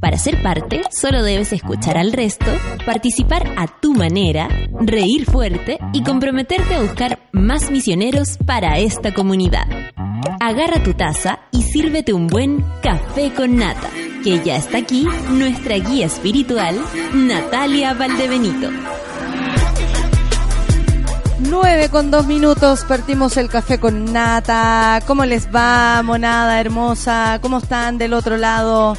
Para ser parte, solo debes escuchar al resto, participar a tu manera, reír fuerte y comprometerte a buscar más misioneros para esta comunidad. Agarra tu taza y sírvete un buen café con nata, que ya está aquí nuestra guía espiritual, Natalia Valdebenito. 9 con dos minutos, partimos el café con nata. ¿Cómo les va, monada hermosa? ¿Cómo están del otro lado?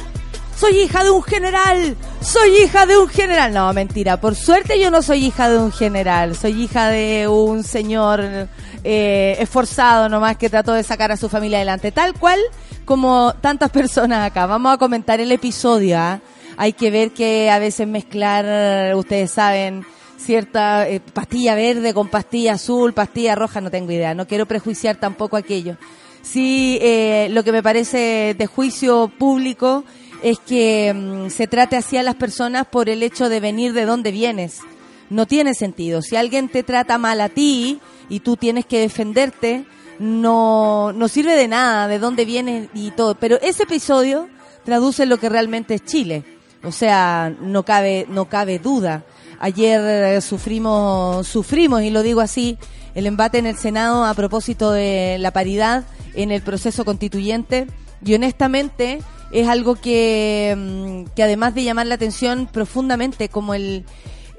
Soy hija de un general, soy hija de un general. No, mentira, por suerte yo no soy hija de un general, soy hija de un señor eh, esforzado nomás que trató de sacar a su familia adelante, tal cual como tantas personas acá. Vamos a comentar el episodio. ¿ah? Hay que ver que a veces mezclar, ustedes saben, cierta eh, pastilla verde con pastilla azul, pastilla roja, no tengo idea. No quiero prejuiciar tampoco aquello. Sí, eh, lo que me parece de juicio público es que mm, se trate así a las personas por el hecho de venir de donde vienes. No tiene sentido. Si alguien te trata mal a ti y tú tienes que defenderte, no, no sirve de nada de dónde vienes y todo. Pero ese episodio traduce lo que realmente es Chile. O sea, no cabe, no cabe duda. Ayer eh, sufrimos, sufrimos, y lo digo así, el embate en el Senado a propósito de la paridad en el proceso constituyente. Y honestamente, es algo que, mm, que además de llamar la atención profundamente, como el,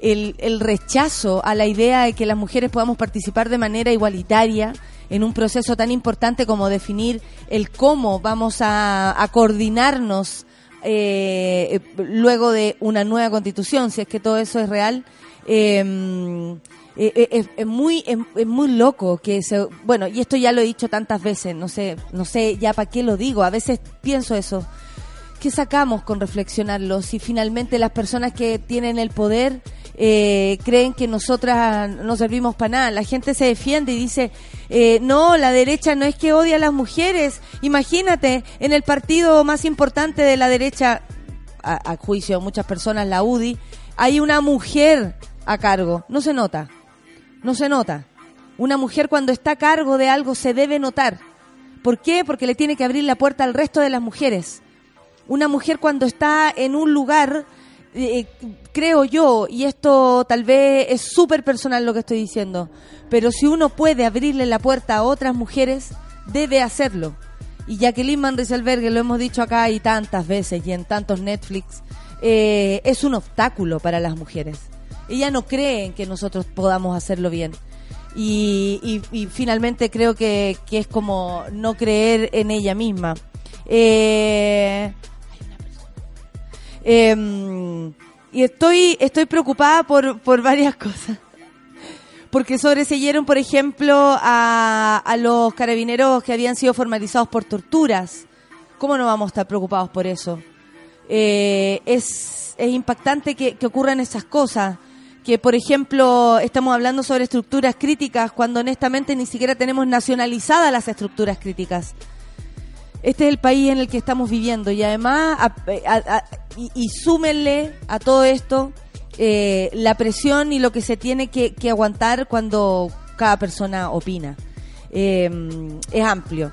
el, rechazo a la idea de que las mujeres podamos participar de manera igualitaria en un proceso tan importante como definir el cómo vamos a, a coordinarnos eh, luego de una nueva constitución, si es que todo eso es real. Eh, es, es, muy es, es, muy loco que se bueno y esto ya lo he dicho tantas veces no sé no sé ya para qué lo digo a veces pienso eso. Qué sacamos con reflexionarlo si finalmente las personas que tienen el poder eh, creen que nosotras no servimos para nada la gente se defiende y dice eh, no la derecha no es que odia a las mujeres. Imagínate en el partido más importante de la derecha a, a juicio de muchas personas la UDI hay una mujer a cargo. No se nota no se nota. Una mujer cuando está a cargo de algo se debe notar. ¿Por qué? Porque le tiene que abrir la puerta al resto de las mujeres. Una mujer cuando está en un lugar, eh, creo yo, y esto tal vez es súper personal lo que estoy diciendo, pero si uno puede abrirle la puerta a otras mujeres, debe hacerlo. Y Jacqueline Van Rieselberg, lo hemos dicho acá y tantas veces y en tantos Netflix, eh, es un obstáculo para las mujeres ella no cree en que nosotros podamos hacerlo bien. Y, finalmente creo que, es como no creer en ella misma. Eh, eh, y estoy, estoy preocupada por, por varias cosas. Porque sobreseyeron, por ejemplo, a, a los carabineros que habían sido formalizados por torturas. ¿Cómo no vamos a estar preocupados por eso? Eh, es, es impactante que ocurran esas cosas que, por ejemplo, estamos hablando sobre estructuras críticas cuando honestamente ni siquiera tenemos nacionalizadas las estructuras críticas. Este es el país en el que estamos viviendo y además, y, súmenle a todo esto eh, la presión y lo que se tiene que, aguantar cuando cada persona opina. Eh, es amplio.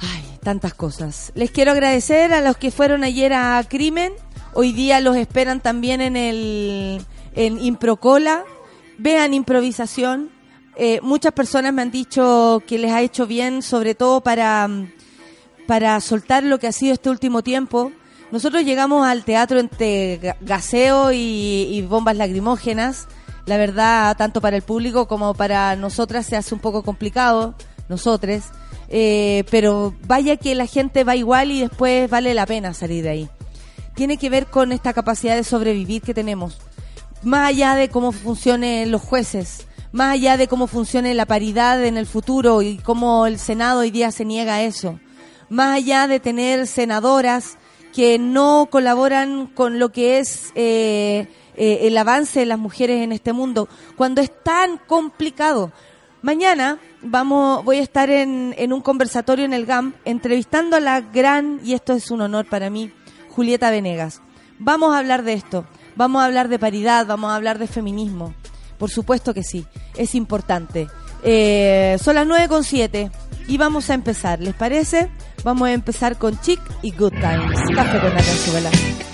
Ay, tantas cosas. Les quiero agradecer a los que fueron ayer a Crimen. Hoy día los esperan también en el en Improcola, vean improvisación. Eh, muchas personas me han dicho que les ha hecho bien, sobre todo para, para soltar lo que ha sido este último tiempo. Nosotros llegamos al teatro entre gaseo y, bombas lacrimógenas. La verdad, tanto para el público como para nosotras se hace un poco complicado, nosotros. Eh, pero vaya que la gente va igual y después vale la pena salir de ahí. Tiene que ver con esta capacidad de sobrevivir que tenemos más allá de cómo funcionen los jueces, más allá de cómo funcione la paridad en el futuro y cómo el Senado hoy día se niega a eso, más allá de tener senadoras que no colaboran con lo que es eh, eh, el avance de las mujeres en este mundo, cuando es tan complicado. Mañana vamos, voy a estar en, en un conversatorio en el GAM entrevistando a la gran, y esto es un honor para mí, Julieta Venegas. Vamos a hablar de esto, vamos a hablar de paridad, vamos a hablar de feminismo. Por supuesto que sí, es importante. Eh, son las 9 con 7 y vamos a empezar, ¿les parece? Vamos a empezar con Chic y Good Times. Café con la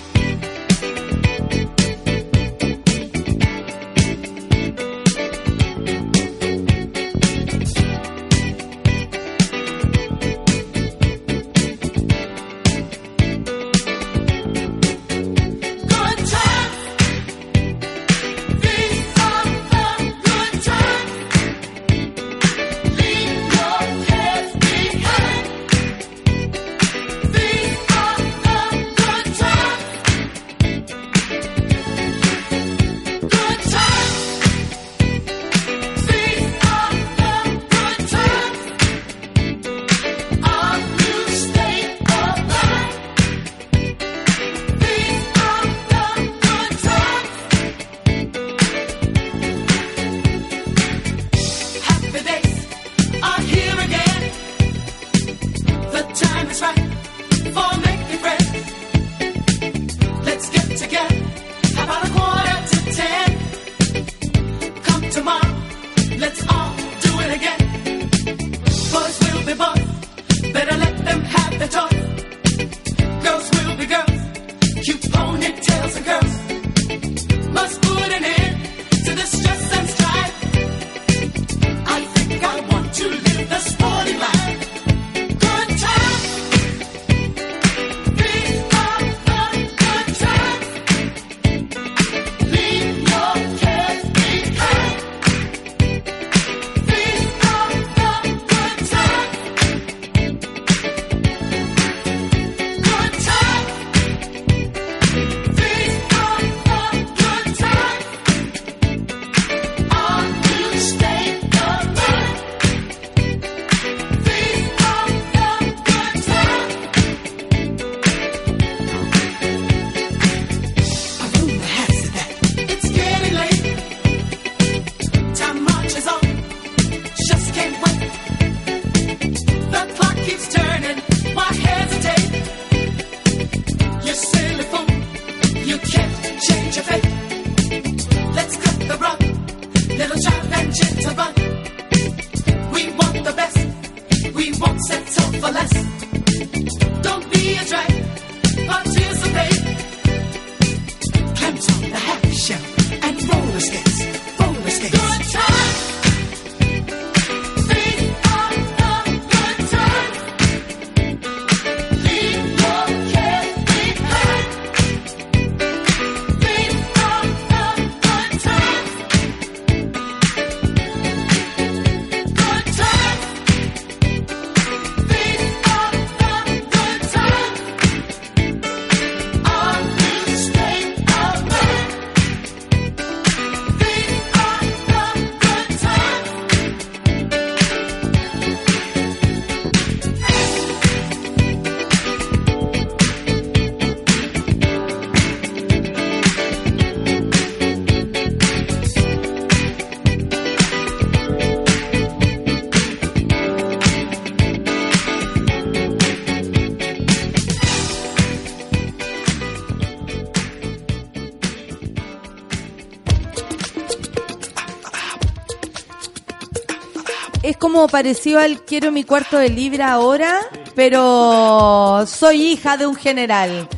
como parecido al quiero mi cuarto de libra ahora, pero soy hija de un general.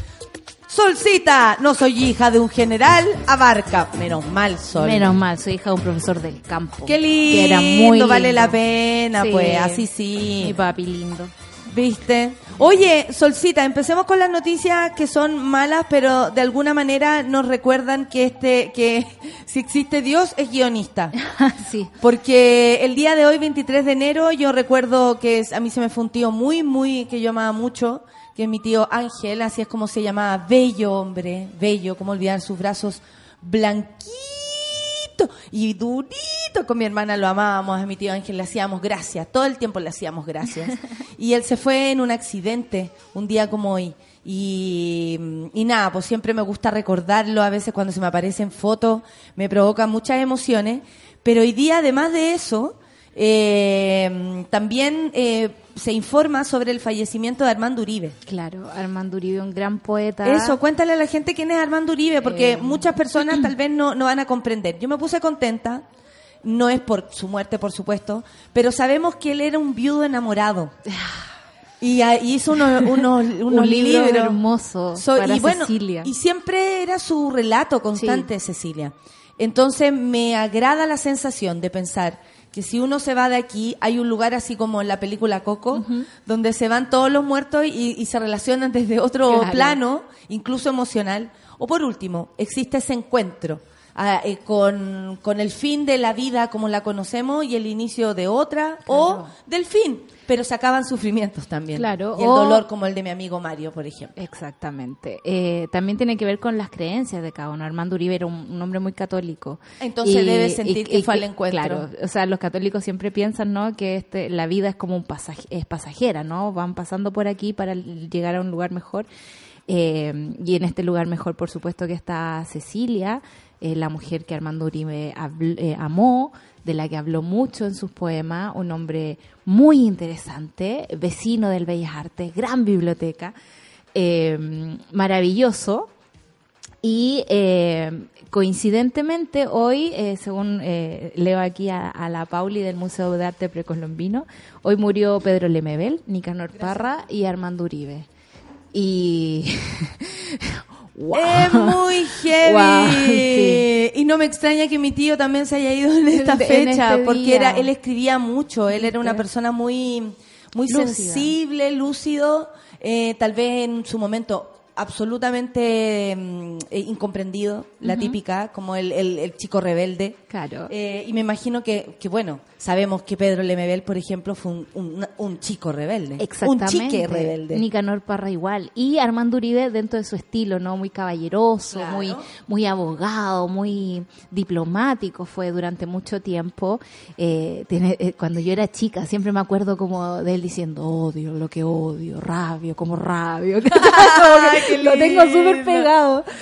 Solcita, no soy hija de un general, abarca. Menos mal, Sol. Menos mal, soy hija de un profesor del campo. Qué lindo, Que era muy vale lindo. la pena, Sí. pues, así Mi sí. papi lindo. ¿Viste? Oye, Solcita, empecemos con las noticias que son malas, pero de alguna manera nos recuerdan que este, que si existe Dios es guionista. sí. Porque el día de hoy, 23 de enero, yo recuerdo que es- a mí se me fue un tío muy, muy, que yo amaba mucho, que es mi tío Ángel, así es como se llamaba, bello hombre, bello, como olvidar sus brazos blanquitos y durito. Con mi hermana lo amábamos, a mi tío Ángel le hacíamos gracias, todo el tiempo le hacíamos gracias. Y él se fue en un accidente, un día como hoy. Y, y nada, pues siempre me gusta recordarlo, a veces cuando se me aparecen fotos me provoca muchas emociones, pero hoy día además de eso, eh, también eh, se informa sobre el fallecimiento de Armando Uribe. Claro, Armando Uribe, un gran poeta. Eso, cuéntale a la gente quién es Armando Uribe, porque Eh. muchas personas tal vez no, no van a comprender. Yo me puse contenta, no es por su muerte, por supuesto, pero sabemos que él era un viudo enamorado. Y, y hizo unos, unos, unos Un libro libros hermoso So- para y bueno, Cecilia. Y siempre era su relato constante, Cecilia. Entonces me agrada la sensación de pensar que si uno se va de aquí, hay un lugar así como en la película Coco, donde se van todos los muertos y, y se relacionan desde otro Claro. plano, incluso emocional. O por último, existe ese encuentro ah, eh, con, con el fin de la vida como la conocemos y el inicio de otra, o del fin, pero se acaban sufrimientos también. Claro, Y el o- dolor como el de mi amigo Mario, por ejemplo. Exactamente. Eh, también tiene que ver con las creencias de cada uno. Armando Uribe era un, un hombre muy católico. Entonces debe sentir que fue al encuentro. Claro, o sea, los católicos siempre piensan, ¿no? Que este, la vida es como un pasaje, es pasajera, ¿no? Van pasando por aquí para llegar a un lugar mejor. Eh, y en este lugar mejor, por supuesto, que está Cecilia, eh, la mujer que Armando Uribe eh, amó, de la que habló mucho en sus poemas, un hombre muy interesante, vecino del Bellas Artes, gran biblioteca, eh, maravilloso. Y eh, coincidentemente hoy, eh, según leo aquí a, a la Pauli del Museo de Arte Precolombino, hoy murió Pedro Lemebel, Nicanor Parra y Armando Uribe. Y... Es muy heavy. Sí. Y no me extraña que mi tío también se haya ido en esta En fecha, este porque día. era, él escribía mucho, él era una persona muy, muy Lúcida. sensible, lúcido, eh, tal vez en su momento absolutamente mm, eh, incomprendido, la típica, como el, el- el chico rebelde. Claro. Eh, y me imagino que, que, bueno, sabemos que Pedro Lemebel, por ejemplo, fue un, un- un chico rebelde. Exactamente. Un chique rebelde. Nicanor Parra igual. Y Armando Uribe dentro de su estilo, ¿no? Muy caballeroso, Claro. muy, muy abogado, muy diplomático fue durante mucho tiempo. Eh, tiene- eh, cuando yo era chica, siempre me acuerdo como de él diciendo, odio lo que odio, rabio, como rabio. Ay, qué lo tengo súper pegado.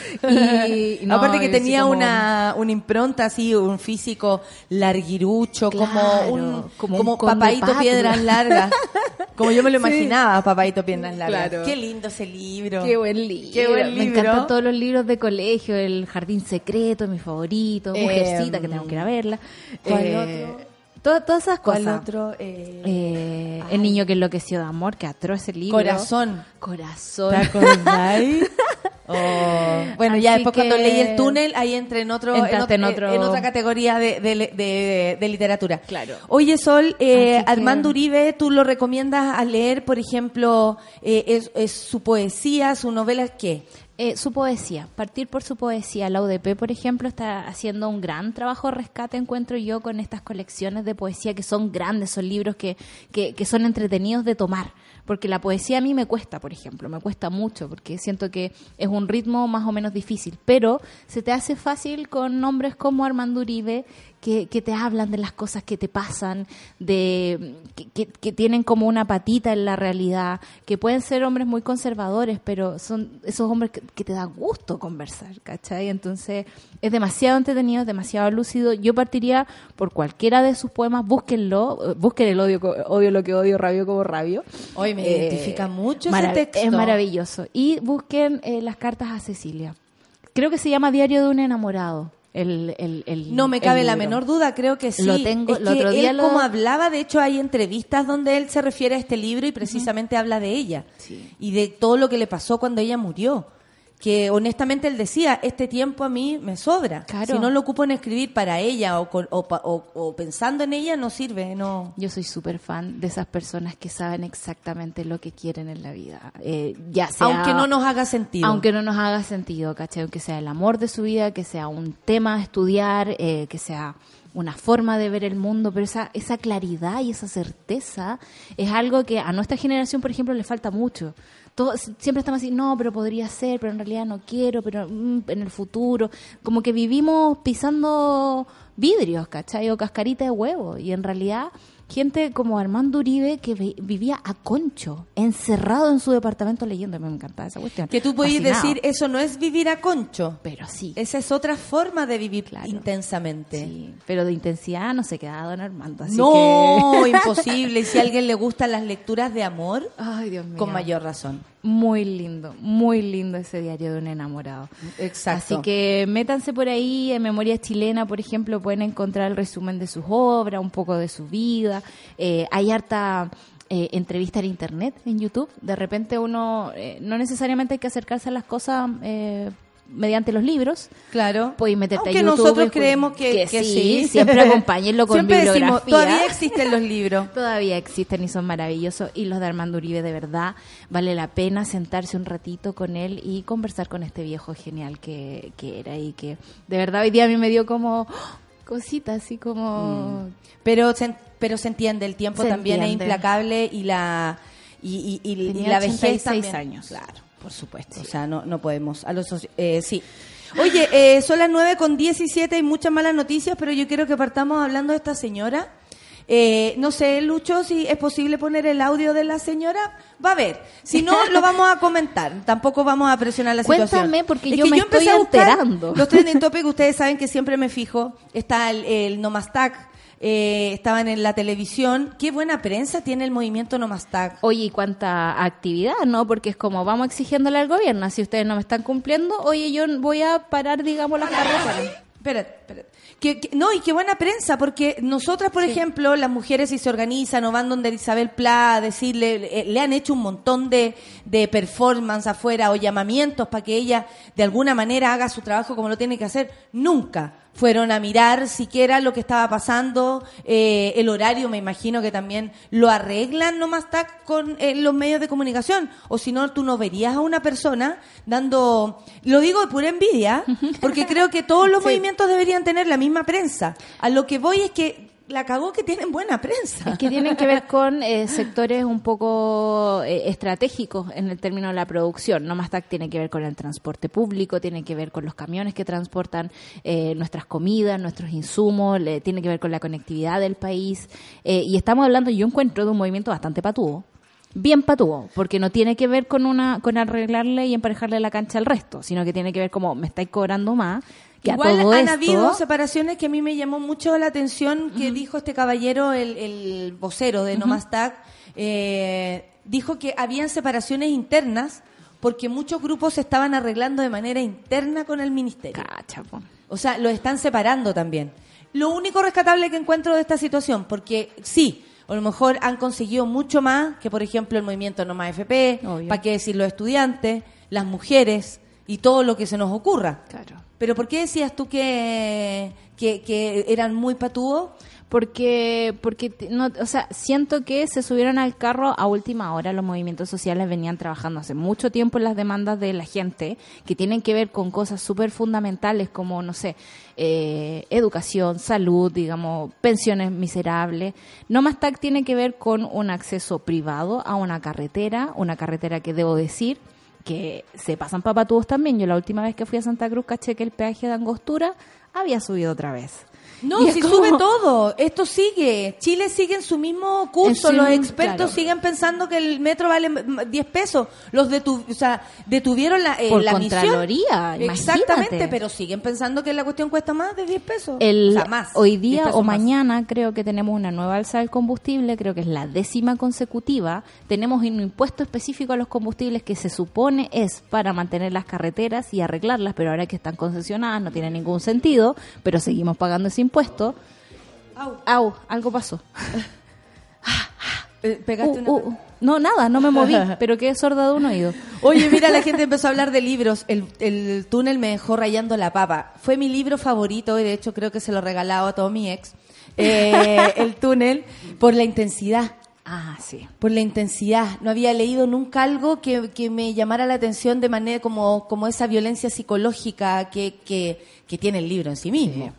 Y, no, Aparte que tenía como- una, una impronta así, un físico larguirucho, Claro, como un como papaito piedras largas. Como yo me lo Sí. imaginaba, papaito piedras largas. Claro. Qué lindo ese libro. Qué buen libro. Qué buen Me libro. encantan todos los libros de colegio, El Jardín Secreto, mi favorito, Eh, Mujercita, que tengo que ir a verla. ¿cuál Eh, otro? To- todas esas ¿Cuál cosas. otro? Eh, Eh, el niño que enloqueció de amor, que atroz ese libro. Corazón. Corazón. ¿Te acordáis? Oh, Bueno, ya después cuando leí el túnel, ahí entré en otro, en, en otro- en otra categoría de, de- de- de literatura. Claro. Oye, Sol, eh, que- Armando Uribe, ¿tú lo recomiendas a leer, por ejemplo, eh, es, es su poesía, su novela, qué? Eh, su poesía, partir por su poesía. La UDP, por ejemplo, está haciendo un gran trabajo de rescate, encuentro yo, con estas colecciones de poesía que son grandes, son libros que, que, que son entretenidos de tomar. Porque la poesía a mí me cuesta, por ejemplo, me cuesta mucho, porque siento que es un ritmo más o menos difícil. Pero se te hace fácil con nombres como Armando Uribe, que, que te hablan de las cosas que te pasan, de que, que- que tienen como una patita en la realidad, que pueden ser hombres muy conservadores, pero son esos hombres que, te da gusto conversar, ¿cachai? Entonces es demasiado entretenido, es demasiado lúcido. Yo partiría por cualquiera de sus poemas, búsquenlo, eh, busquen el odio, odio lo que odio, rabio como rabio. Hoy me Eh, identifica mucho ese texto. Es maravilloso. Y busquen eh, las cartas a Cecilia. Creo que se llama Diario de un enamorado. El, el- el- No me cabe la menor duda, creo que sí. Lo tengo- es el que otro día él lo- como hablaba, de hecho hay entrevistas donde él se refiere a este libro y precisamente habla de ella Sí. y de todo lo que le pasó cuando ella murió. Que honestamente él decía, este tiempo a mí me sobra. Claro. Si no lo ocupo en escribir para ella o, con- o o- o pensando en ella, no sirve, no. Yo soy súper fan de esas personas que saben exactamente lo que quieren en la vida. Eh, ya sea, Aunque no nos haga sentido. Aunque no nos haga sentido, ¿cachai? Aunque sea el amor de su vida, que sea un tema a estudiar, eh, que sea una forma de ver el mundo, pero esa, esa claridad y esa certeza es algo que a nuestra generación, por ejemplo, le falta mucho. Siempre estamos así, no, pero podría ser, pero en realidad no quiero, pero mm, en el futuro. Como que vivimos pisando vidrios, ¿cachai? O cascarita de huevo. Y en realidad gente como Armando Uribe que vi- vivía a concho, encerrado en su departamento leyendo. Me encantaba esa cuestión. Que tú podías decir, eso no es vivir a concho. Pero sí. Esa es otra forma de vivir Claro. intensamente. Sí, pero de intensidad no se queda don Armando. Así no, que... imposible. Y si a alguien le gustan las lecturas de amor, Ay, Dios mío. con mayor razón. Muy lindo, muy lindo ese diario de un enamorado. Exacto. Así que métanse por ahí, en Memoria Chilena, por ejemplo, pueden encontrar el resumen de sus obras, un poco de su vida. Eh, hay harta eh, entrevista en internet, en YouTube. De repente uno, eh, no necesariamente hay que acercarse a las cosas mediante los libros. Claro. Puedes meterte Aunque a YouTube. nosotros creemos que, que que sí, sí. siempre acompáñenlo con Siempre decimos, bibliografía. todavía existen los libros. Todavía existen y son maravillosos. Y los de Armando Uribe, de verdad, vale la pena sentarse un ratito con él y conversar con este viejo genial que, que era y que de verdad hoy día a mí me dio como ¡oh! Cositas, así como... Pero se, pero se entiende, el tiempo Se también entiende. es implacable y la y, y- y- y Tenía la vejez 86 también. años. Claro, por supuesto. O sea, no, no podemos. A los eh, sí. Oye, eh, son las 9 con 17 y muchas malas noticias, pero yo quiero que partamos hablando de esta señora. Eh, no sé, Lucho, si es posible poner el audio de la señora. Va a ver. Si no, lo vamos a comentar. Tampoco vamos a presionar la situación. Cuéntame, porque Es yo que me empecé estoy enterando. Los trending topics, ustedes saben que siempre me fijo. Está el, el Nomastag, eh, estaban en la televisión. Qué buena prensa tiene el movimiento Nomastag. Oye, y cuánta actividad, ¿no? Porque es como vamos exigiéndole al gobierno, si ustedes no me están cumpliendo, oye, yo voy a parar, digamos, las carreteras. Espérate, espérate. Que, que- no, y qué buena prensa, porque nosotras, por ejemplo, las mujeres si se organizan o van donde Isabel Pla a decirle, eh, le han hecho un montón de, de performance afuera o llamamientos para que ella de alguna manera haga su trabajo como lo tiene que hacer. Nunca fueron a mirar siquiera lo que estaba pasando, eh, el horario me imagino que también lo arreglan nomás está con eh, los medios de comunicación, o si no tú no verías a una persona dando, lo digo de pura envidia, porque creo que todos los movimientos deberían tener la misma prensa. A lo que voy es que la cagó que tienen buena prensa. Es que tienen que ver con eh, sectores un poco eh, estratégicos en el término de la producción. No más tiene que ver con el transporte público, tiene que ver con los camiones que transportan eh, nuestras comidas, nuestros insumos, le- tiene que ver con la conectividad del país. Eh, y estamos hablando, yo encuentro, de un movimiento bastante patúo. Bien patúo, porque no tiene que ver con una con arreglarle y emparejarle la cancha al resto, sino que tiene que ver como me estáis cobrando más. Que Igual han esto, habido separaciones que a mí me llamó mucho la atención que dijo este caballero, el, el vocero de Nomastag, eh, dijo que habían separaciones internas porque muchos grupos se estaban arreglando de manera interna con el ministerio. Cacha, po. O sea, lo están separando también. Lo único rescatable que encuentro de esta situación, porque sí, a lo mejor han conseguido mucho más que, por ejemplo, el movimiento No Más FP, para qué decir los estudiantes, las mujeres y todo lo que se nos ocurra. Claro. Pero ¿por qué decías tú que, que, eran muy patúos? porque porque no, o sea siento que se subieron al carro a última hora los movimientos sociales venían trabajando hace mucho tiempo en las demandas de la gente que tienen que ver con cosas súper fundamentales como no sé eh, educación salud digamos pensiones miserables no más TAC tiene que ver con un acceso privado a una carretera una carretera que debo decir que se pasan papatúos también. Yo la última vez que fui a Santa Cruz caché que el peaje de Angostura había subido otra vez No, Y si como- sube todo, esto sigue. Chile sigue en su mismo curso, los expertos claro. siguen pensando que el metro vale mm, 10 pesos. Los detu o sea, detuvieron la, eh, Por la Contraloría, misión. Exactamente, pero siguen pensando que la cuestión cuesta más de 10 pesos. El, o sea, más. hoy 10 día o más. mañana creo que tenemos una nueva alza del combustible, creo que es la décima consecutiva. Tenemos un impuesto específico a los combustibles que se supone es para mantener las carreteras y arreglarlas, pero ahora que están concesionadas no tiene ningún sentido, pero seguimos pagando ese impuesto. Au, Au, algo pasó. eh, pegaste Uh, una- uh, uh. No, nada, no me moví, pero quedé sorda de un oído. Oye, mira, la gente empezó a hablar de libros. El, el túnel me dejó rayando la papa. Fue mi libro favorito y de hecho creo que se lo he regalado a todo mi ex. Eh, el túnel, por la intensidad. Ah, sí. Por la intensidad. No había leído nunca algo que, que me llamara la atención de manera como, como esa violencia psicológica que, que, que tiene el libro en sí mismo.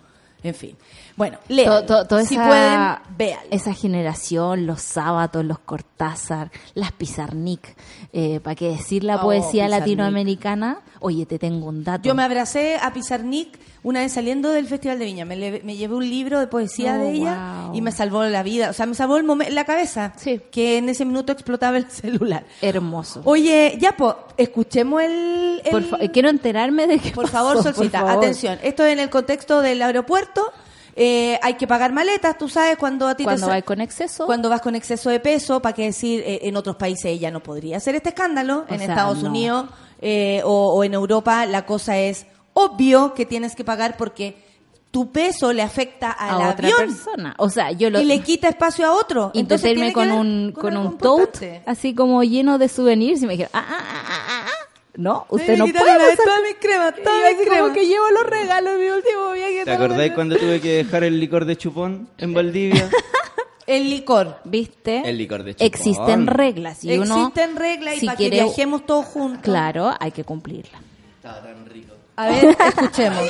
En fin. Bueno, lean. To- to- toda si esa, pueden, vean. esa generación, los sábados, los Cortázar, las Pizarnik, eh, para qué decir la Oh, poesía Pizarnik. latinoamericana. Oye, te tengo un dato. Yo me abracé a Pizarnik una vez saliendo del Festival de Viña. Me, le- me llevé un libro de poesía Oh, de ella wow. y me salvó la vida. O sea, me salvó el momen- la cabeza. Sí. Que en ese minuto explotaba el celular. Hermoso. Oye, ya, pues, escuchemos el... el- Por eh, quiero enterarme de que Por favor, Solcita, atención. Esto es en el contexto del aeropuerto. Eh, hay que pagar maletas, tú sabes, cuando a ti te Cuando sa- vas con exceso. Cuando vas con exceso de peso, para qué decir, eh, en otros países ella no podría hacer este escándalo. O en sea, Estados no. Unidos eh, o, o en Europa la cosa es obvio que tienes que pagar porque tu peso le afecta a al otra avión persona. O sea, yo lo y le quita espacio a otro. Entonces irme con un con tote así como lleno de souvenirs y me dijeron, ah, ah, ah, ah, ah, ah. No, usted me no puede la- todas yo mis así cremas. como que llevo los regalos de mi último viaje. ¿Te acordáis cuando tuve que dejar el licor de chupón en Valdivia? El licor. ¿Viste? El licor de chupón. Existen reglas y uno Existen reglas y si para que quiere- viajemos todos juntos. Claro, hay que cumplirla. A ver, escuchemos.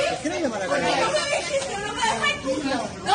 No,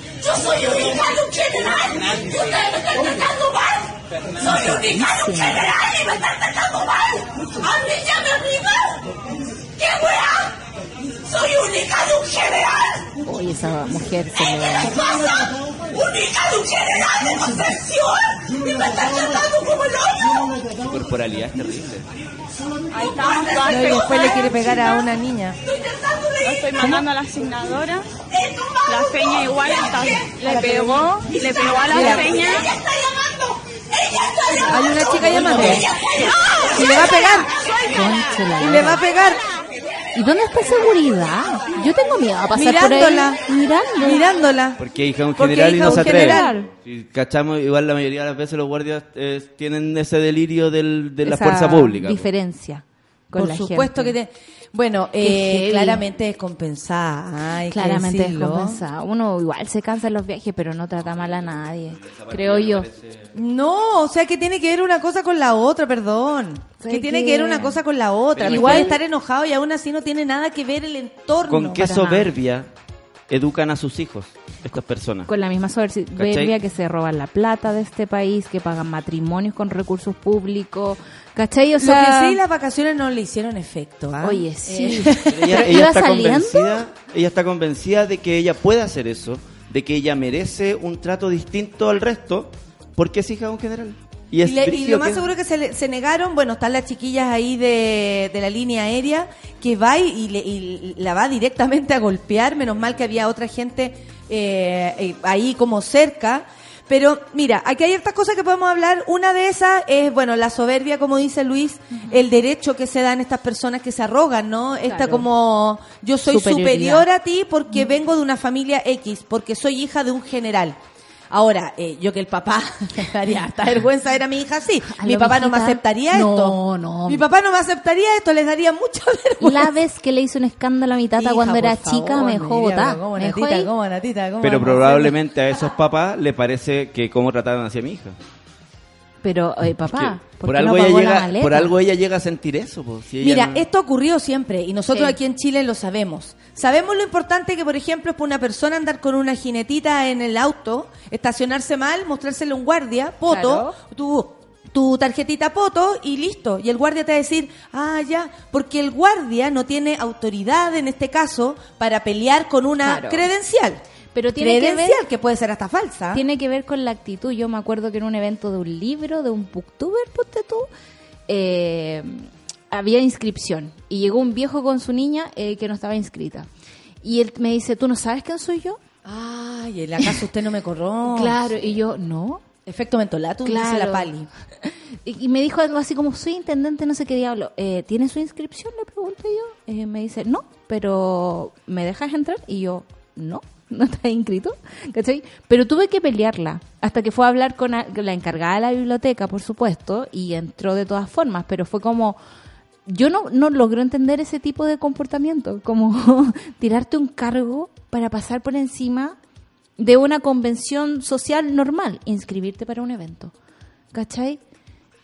Yo soy única de un general y ustedes me están tratando mal. Soy única de un general y me están tratando mal. A mí ya me amiga. ¿Qué weá? Soy única de un general. Oye, esa mujer se ¿Qué le... pasa? Única de un general de Concepción y me están tratando como el hoyo. Su corporalidad es terrible. Ahí estamos todas No, y después le quiere pegar a una niña. Yo estoy mandando a la asignadora. La feña igual está- le pegó, le pegó a la Mira. feña. Hay una chica llamando. Y le va a pegar. Y le va a pegar. ¿Y dónde está seguridad? Yo tengo miedo a pasar Mirándola. por ahí. Mirando. Mirándola. Porque hija un Porque general y no se atreve. general. Si cachamos, igual la mayoría de las veces los guardias eh, tienen ese delirio del, de la Esa fuerza pública. po. diferencia con Por la supuesto gente. que te... Bueno, eh, claramente es compensada. Hay que Claramente compensado. Uno igual se cansa en los viajes, pero no trata mal a nadie. Creo yo. No, o sea que tiene que ver una cosa con la otra, perdón. ¿Sabe Que tiene que ver una cosa con la otra. Pero Igual estar enojado y aún así no tiene nada que ver el entorno. ¿Con qué soberbia educan a sus hijos estas personas? Con la misma soberbia que se roban la plata de este país, que pagan matrimonios con recursos públicos. ¿Cachai? O Lo sea, que sí, las vacaciones no le hicieron efecto. ¿ah? Oye, sí. Eh, Pero ella, Pero ella iba está saliendo. convencida, ella está convencida de que ella puede hacer eso, de que ella merece un trato distinto al resto, porque es hija de un general. Y, Y, le- y lo más que- seguro que se, le- se negaron, bueno, están las chiquillas ahí de, de la línea aérea que va y, y le- y la va directamente a golpear, menos mal que había otra gente eh, eh, ahí como cerca. Pero mira, aquí hay ciertas cosas que podemos hablar. Una de esas es, bueno, la soberbia, como dice Luis, el derecho que se dan estas personas que se arrogan, ¿no? Esta Claro. como, yo soy superior a ti porque vengo de una familia X, porque soy hija de un general. Ahora, eh, yo que el papá daría hasta vergüenza ver a mi hija así. A Mi papá no me aceptaría no, esto. no. Mi papá no me aceptaría esto, les daría mucha vergüenza. La vez que le hizo un escándalo a mi tata Hija, cuando era por chica me dejó botar. pero ¿cómo, Natita, cómo, Natita, cómo Pero probablemente a esos papás le parece que cómo trataron hacia mi hija. Pero, eh, papá, ¿por, por algo no ella llega, por algo ella llega a sentir eso. po, si ella Mira, no- esto ha ocurrido siempre y nosotros Sí. aquí en Chile lo sabemos. Sabemos lo importante que, por ejemplo, es para una persona andar con una jinetita en el auto, estacionarse mal, mostrársele a un guardia, poto, Claro. tu, tu tarjetita poto y listo. Y el guardia te va a decir, ah, ya, porque el guardia no tiene autoridad en este caso para pelear con una Claro. credencial. Pero tiene que credencial ver- que puede ser hasta falsa. Tiene que ver con la actitud. Yo me acuerdo que en un evento de un libro, de un booktuber, ponte tú, eh, había inscripción. Y llegó un viejo con su niña eh, que no estaba inscrita. Y él me dice, ¿tú no sabes quién soy yo? Ay, ¿el acaso usted no me conoce? Claro, y yo, no. Efecto mentolato, dice Claro. la pali. Y, y me dijo algo así como, soy intendente, no sé qué diablo. Eh, ¿Tiene su inscripción? Le pregunté yo. Eh, me dice, no, pero ¿me dejas entrar? Y yo, no, no está inscrito. ¿Cachai? Pero tuve que pelearla. Hasta que fue a hablar con la encargada de la biblioteca, por supuesto, y entró de todas formas. Pero fue como, yo no, no logro entender ese tipo de comportamiento. Como tirarte un cargo para pasar por encima de una convención social normal, inscribirte para un evento. ¿Cachai?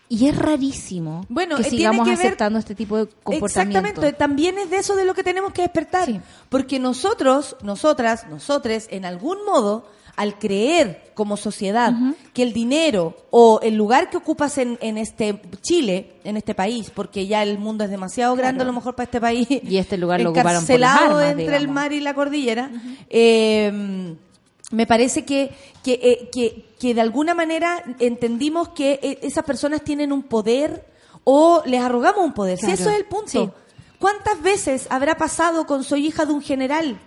Y es rarísimo Bueno, que eh, tiene sigamos ver- aceptando este tipo de comportamiento. Exactamente, también es de eso de lo que tenemos que despertar. Sí. Porque nosotros, nosotras, nosotres, en algún modo, al creer como sociedad que el dinero o el lugar que ocupas en, en este Chile, en este país, porque ya el mundo es demasiado grande a lo mejor para este país. Y este lugar lo ocuparon por las armas, entre el mar y la cordillera. eh, me parece que, que, eh, que, que de alguna manera entendimos que eh, esas personas tienen un poder o les arrogamos un poder. Claro. Si eso es el punto. Sí. ¿Cuántas veces habrá pasado con soy hija de un general?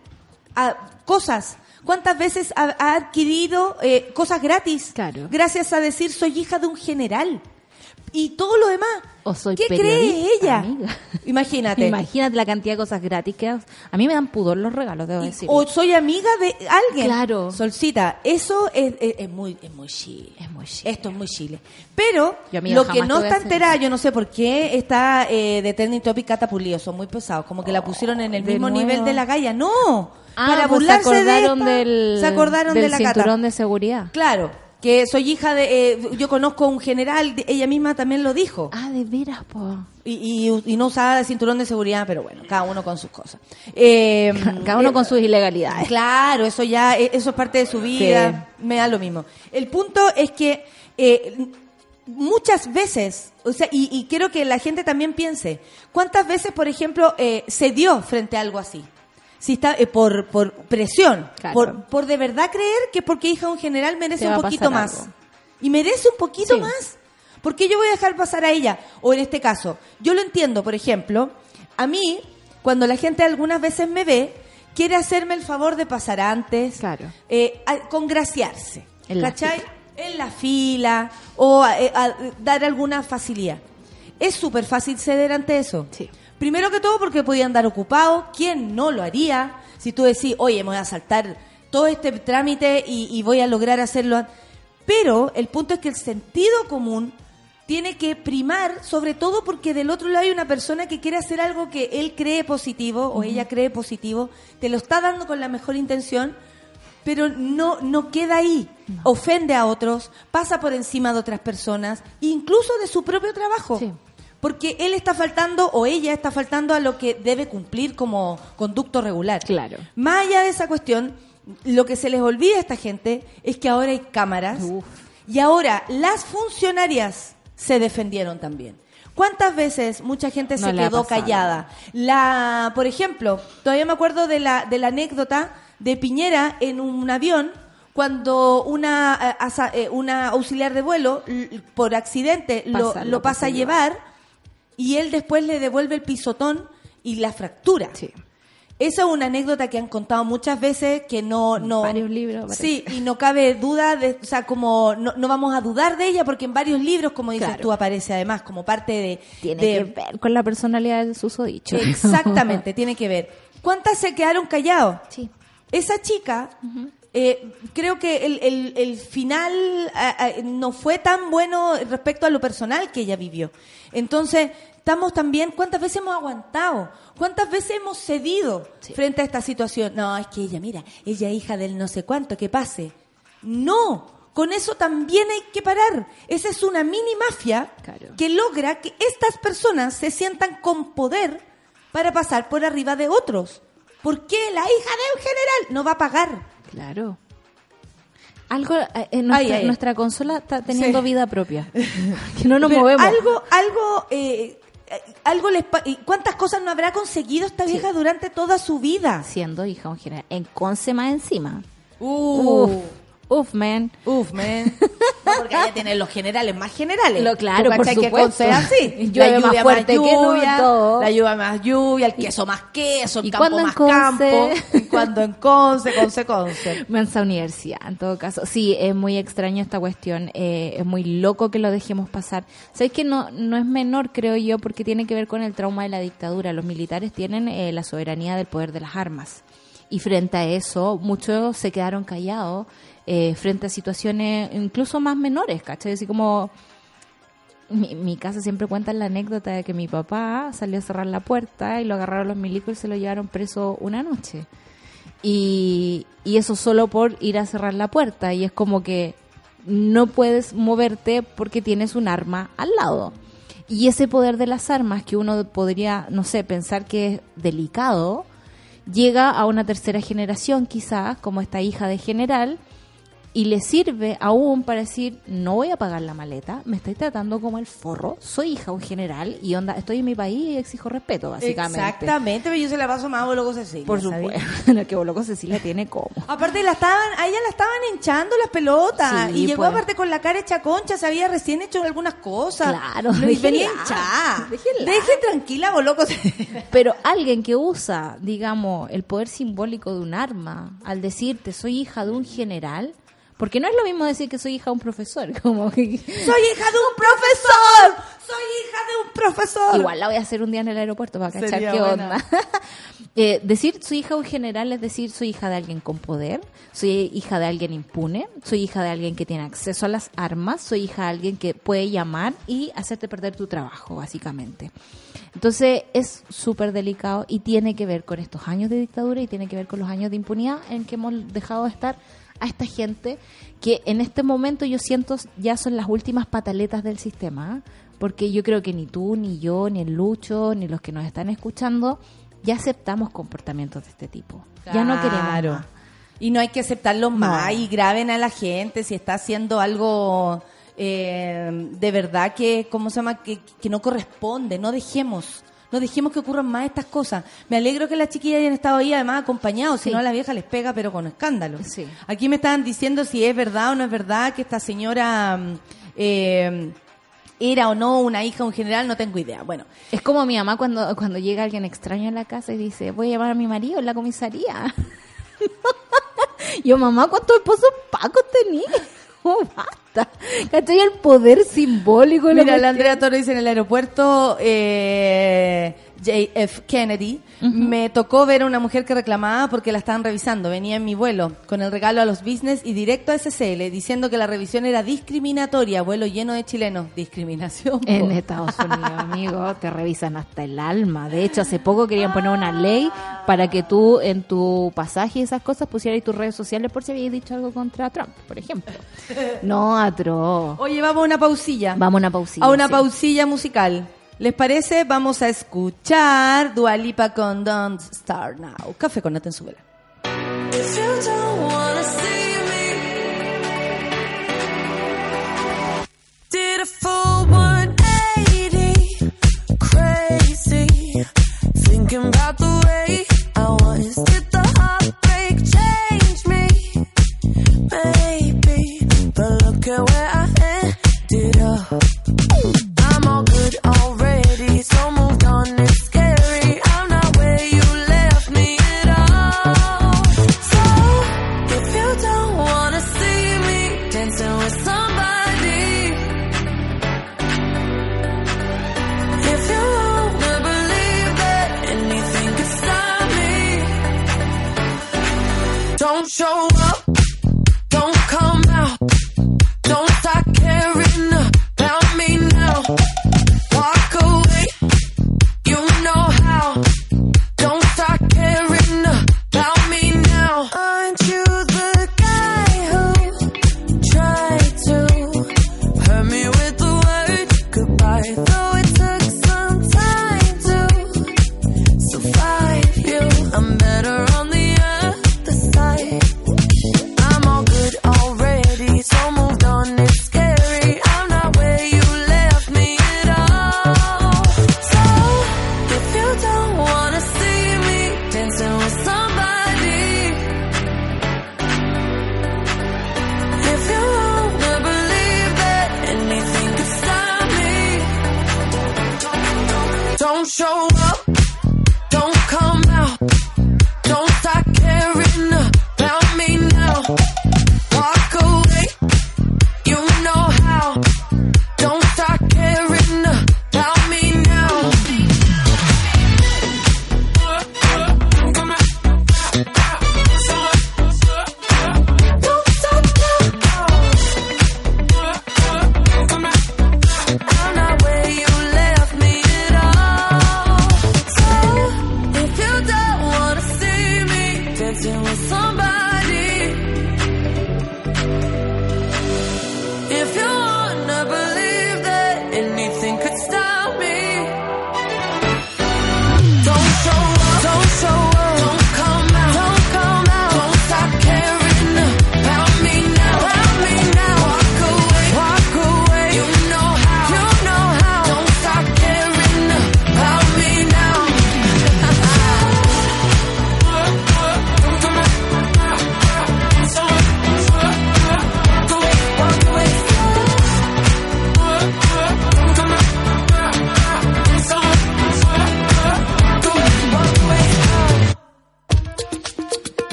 a cosas. ¿Cuántas veces ha, ha adquirido eh, cosas gratis? Claro. Gracias a decir soy hija de un general. Y todo lo demás. O soy ¿Qué cree ella? amiga. Imagínate. Imagínate la cantidad de cosas gratis que A mí me dan pudor los regalos, debo decir. o soy amiga de alguien. Claro. Solcita, eso es, es- es muy es muy Chile. Es muy Chile. Esto es muy Chile. Pero Yo, amiga, lo que no está enterada, yo no sé por qué está eh, de Trending Topic Cata Pulido, son muy pesados, como que la pusieron en el mismo nuevo. nivel de la galla. No, Ah, para pues burlarse se acordaron de esta, del, se acordaron del de la Cata. cinturón de seguridad. Claro, que soy hija de, eh, yo conozco un general, de- ella misma también lo dijo. Ah, de veras, po. Y, y- y no usaba cinturón de seguridad, pero bueno, cada uno con sus cosas. Eh, Cada uno eh, con sus ilegalidades. Claro, eso ya, eh, eso es parte de su vida, me da lo mismo. El punto es que eh, muchas veces, o sea, y, y quiero que la gente también piense, ¿cuántas veces, por ejemplo, eh, se dio frente a algo así? Si está eh, por, por presión, Claro. por, por de verdad creer que porque hija de un general merece un poquito más. algo. Y merece un poquito Sí. más. ¿Por qué yo voy a dejar pasar a ella? O en este caso, yo lo entiendo, por ejemplo, a mí, cuando la gente algunas veces me ve, quiere hacerme el favor de pasar antes, Claro. eh, a- congraciarse, En la ¿cachai? fila. En la fila, o a- eh, a dar alguna facilidad. Es súper fácil ceder ante eso. Sí. Primero que todo porque podía andar ocupado, ¿quién no lo haría? Si tú decís, oye, me voy a saltar todo este trámite y, y voy a lograr hacerlo. an-". Pero el punto es que el sentido común tiene que primar, sobre todo porque del otro lado hay una persona que quiere hacer algo que él cree positivo o ella cree positivo, te lo está dando con la mejor intención, pero no, no queda ahí. Ofende a otros, pasa por encima de otras personas, incluso de su propio trabajo. Sí. Porque él está faltando o ella está faltando a lo que debe cumplir como conducto regular. Claro. Más allá de esa cuestión, lo que se les olvida a esta gente es que ahora hay cámaras Uf. y ahora las funcionarias se defendieron también. ¿Cuántas veces mucha gente No se quedó callada? La, por ejemplo, todavía me acuerdo de la, de la anécdota de Piñera en un avión cuando una, eh, eh, una auxiliar de vuelo por accidente lo, Pasa- lo lo pasa a llevar y él después le devuelve el pisotón y la fractura. Sí. Esa es una anécdota que han contado muchas veces que no... no varios libros, parece. Sí, y no cabe duda, de, o sea, como no, no vamos a dudar de ella porque en varios libros, como dices Claro. tú, aparece además como parte de... Tiene de- que ver con la personalidad del susodicho. Exactamente, tiene que ver. ¿Cuántas se quedaron callados? Sí. Esa chica, eh, creo que el, el- el final ah, ah, no fue tan bueno respecto a lo personal que ella vivió. Entonces, estamos también, ¿cuántas veces hemos aguantado? ¿Cuántas veces hemos cedido Sí. frente a esta situación? No, es que ella, mira, ella es hija del no sé cuánto, que pase. No, con eso también hay que parar. Esa es una mini mafia Claro. que logra que estas personas se sientan con poder para pasar por arriba de otros. ¿Por qué la hija de un general no va a pagar? Claro. Algo, eh, nuestra, Ay, ay. nuestra consola está teniendo Sí. vida propia. que no nos Pero movemos. Algo, algo, eh, algo les pa- ¿y ¿Cuántas cosas no habrá conseguido esta Sí. vieja durante toda su vida? Siendo hija un general. En Conce más encima. Uh, Uf. Uf, man. uf, man. No, porque allá tienen los generales más generales. Lo claro, por que supuesto. Conce es así. La más lluvia fuerte que lluvia. La lluvia más lluvia, el queso más queso, el ¿Y campo más campo. Y cuando en Conce, Conce, Conce. Mensa universidad, en todo caso. Sí, es muy extraño esta cuestión. eh, es muy loco que lo dejemos pasar. Sabes que no, no es menor, creo yo, porque tiene que ver con el trauma de la dictadura. Los militares tienen eh, la soberanía del poder de las armas. Y frente a eso, muchos se quedaron callados eh, frente a situaciones incluso más menores, ¿cachai? Así como mi, mi casa siempre cuenta la anécdota de que mi papá salió a cerrar la puerta y lo agarraron los milicos y se lo llevaron preso una noche. y, y eso solo por ir a cerrar la puerta y es como que no puedes moverte porque tienes un arma al lado. Y ese poder de las armas que uno podría, no sé, pensar que es delicado, llega a una tercera generación quizás, como esta hija de general, y le sirve aún para decir, no voy a pagar la maleta, me estáis tratando como el forro, soy hija de un general y onda, estoy en mi país y exijo respeto, básicamente. Exactamente, pero yo se la paso más a Boloco Cecilia. Por supuesto, no, que Boloco Cecilia tiene como. Aparte la estaban, a ella la estaban hinchando las pelotas Sí, y llegó pues. aparte con la cara hecha concha, se había recién hecho algunas cosas. Claro, y venía hinchada. Deje tranquila Boloco Cecilia. Pero alguien que usa, digamos, el poder simbólico de un arma al decirte soy hija de un general, porque no es lo mismo decir que soy hija de un profesor, como que Soy hija de un profesor. Soy hija de un profesor. igual la voy a hacer un día en el aeropuerto para cachar Sería qué buena. onda. Eh, decir soy hija de un general es decir soy hija de alguien con poder, soy hija de alguien impune, soy hija de alguien que tiene acceso a las armas, soy hija de alguien que puede llamar y hacerte perder tu trabajo, básicamente. Entonces es súper delicado y tiene que ver con estos años de dictadura y tiene que ver con los años de impunidad en que hemos dejado de estar a esta gente que en este momento yo siento ya son las últimas pataletas del sistema, ¿ah? porque yo creo que ni tú, ni yo, ni el Lucho, ni los que nos están escuchando ya aceptamos comportamientos de este tipo. Ya no queremos más. Y no hay que aceptarlos más y graben a la gente si está haciendo algo eh, de verdad que, ¿cómo se llama? Que, que no corresponde. No dejemos. No dejemos que ocurran más estas cosas. Me alegro que las chiquillas hayan estado ahí además acompañados, si Sí. no la vieja les pega pero con escándalo. Sí. Aquí me estaban diciendo si es verdad o no es verdad que esta señora mm, eh, era o no una hija en general, no tengo idea. Bueno, Es como mi mamá cuando, cuando llega alguien extraño a la casa y dice, voy a llamar a mi marido en la comisaría. Yo, mamá, ¿cuántos esposos pacos tenía? Oh, basta. ¿Cachai? El poder simbólico. Mira, la. Andrea Toro dice en el aeropuerto eh, JF Kennedy, me tocó ver a una mujer que reclamaba porque la estaban revisando. Venía en mi vuelo con el regalo a los business y directo a SCL diciendo que la revisión era discriminatoria. Vuelo lleno de chilenos. Discriminación. En Estados Unidos, amigo, te revisan hasta el alma. De hecho, hace poco querían poner una ley para que tú en tu pasaje y esas cosas pusieras tus redes sociales por si habías dicho algo contra Trump, por ejemplo. No, atro. Oye, vamos a una pausilla. Vamos a una pausilla. a una sí. pausilla musical. ¿Les parece? Vamos a escuchar Dualipa con Don't Start Now. Café con Nata en su vela. If you don't wanna see me, did a full 180, crazy, thinking about the show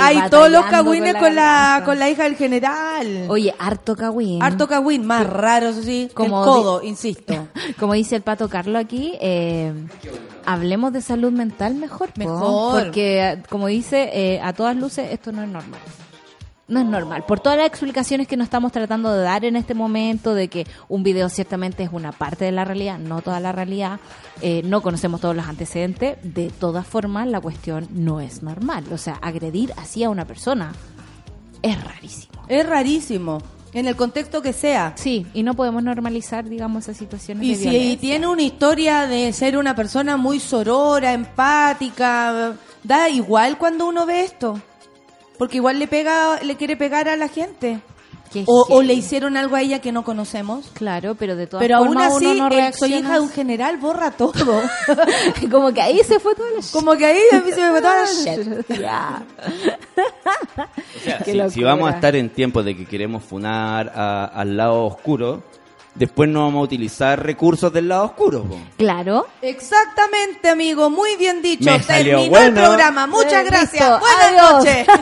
Hay todos los cagüines con la, con la hija del general. Oye, harto cagüín. Harto cagüín, más raro, eso sí. Como el codo, insisto. Como dice el pato Carlos aquí, eh, hablemos de salud mental mejor. po, Mejor. Porque, eh, como dice, eh, a todas luces esto no es normal. No es normal. Por todas las explicaciones que nos estamos tratando de dar en este momento, de que un video ciertamente es una parte de la realidad, no toda la realidad, eh, no conocemos todos los antecedentes, de todas formas la cuestión no es normal. O sea, agredir así a una persona es rarísimo. Es rarísimo. En el contexto que sea. Sí, y no podemos normalizar, digamos, esas situaciones Y de si violencia. tiene una historia de ser una persona muy sorora, empática, da igual cuando uno ve esto. Porque igual le pega, le quiere pegar a la gente. O, le hicieron algo a ella que no conocemos. Claro, pero de todas Pero aún así, uno no el soy reacciona hija de un general borra todo. Como que ahí se fue toda la Como que ahí a mí se me fue toda la shit. O sea, si, vamos a estar en tiempos de que queremos funar a- al lado oscuro, después no vamos a utilizar recursos del lado oscuro. po. Claro. Exactamente, amigo, muy bien dicho. Me salió Terminó el bueno. programa. Muchas Eh, gracias. listo. Buenas noches.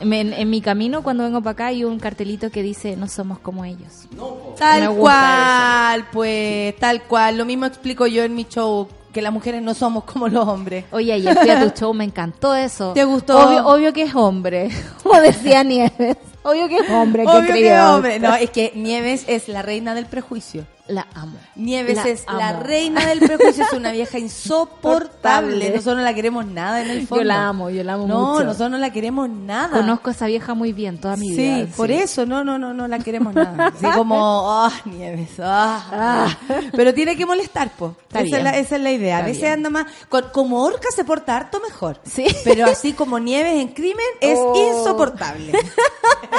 En, en mi camino, cuando vengo para acá, hay un cartelito que dice, no somos como ellos. Me Tal cual, pues, tal cual. Lo mismo explico yo en mi show, que las mujeres no somos como los hombres. Oye, ayer fui a tu show, me encantó eso. ¿Te gustó? Obvio, obvio que es hombre, como decía Nieves. Obvio que hombre, Obvio que hombre. No, es que Nieves es la reina del prejuicio. La amo. Nieves La es la reina del prejuicio, es una vieja insoportable. Portable. Nosotros no la queremos nada en el Yo fondo. la amo, yo la amo No, mucho. nosotros no la queremos nada. Conozco a esa vieja muy bien, toda mi Sí, vida. por eso, no, no, no, no la queremos nada. Así como, ah, Nieves, ah, ah. Pero tiene que molestar, po. Esa, es la, esa es la idea. A Está veces bien. anda más, con- como Orca se porta harto mejor. Sí. Pero así como Nieves en crimen es Oh. insoportable.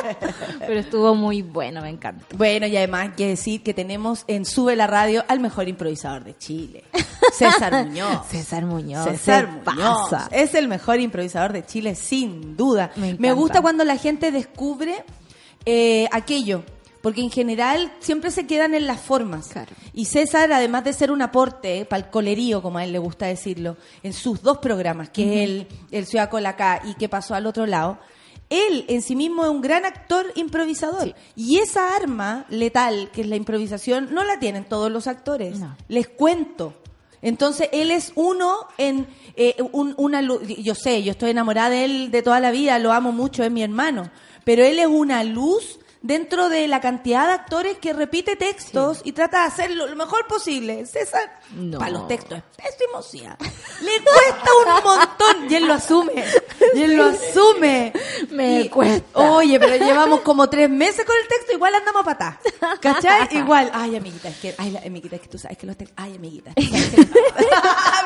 Pero estuvo muy bueno, me encanta. Bueno, y además hay que decir que tenemos en Sube la Radio al mejor improvisador de Chile, César Muñoz. César Muñoz. César Muñoz pasa. es el mejor improvisador de Chile, sin duda. Me Me, gusta cuando la gente descubre eh, aquello, porque en general siempre se quedan en las formas. Claro. Y César, además de ser un aporte para el colerío, como a él le gusta decirlo, en sus dos programas, que es el, el Ciudad Colacá y que pasó al otro lado, él en sí mismo es un gran actor improvisador. Y esa arma letal, que es la improvisación, no la tienen todos los actores. No. Les cuento. Entonces, él es uno en eh, un- una luz. Yo sé, yo estoy enamorada de él de toda la vida, lo amo mucho, es mi hermano. Pero él es una luz dentro de la cantidad de actores que repite textos y trata de hacerlo lo mejor posible. César, No. para los textos es pésimo, sí. Le cuesta un montón y él lo asume. Y él lo asume. Me Y- cuesta. Oye, pero llevamos como tres meses con el texto, igual andamos a patá. ¿Cachai? Igual. Ay, amiguita, es que, ay, amiguita, es que tú sabes que los textos. Ay, amiguita.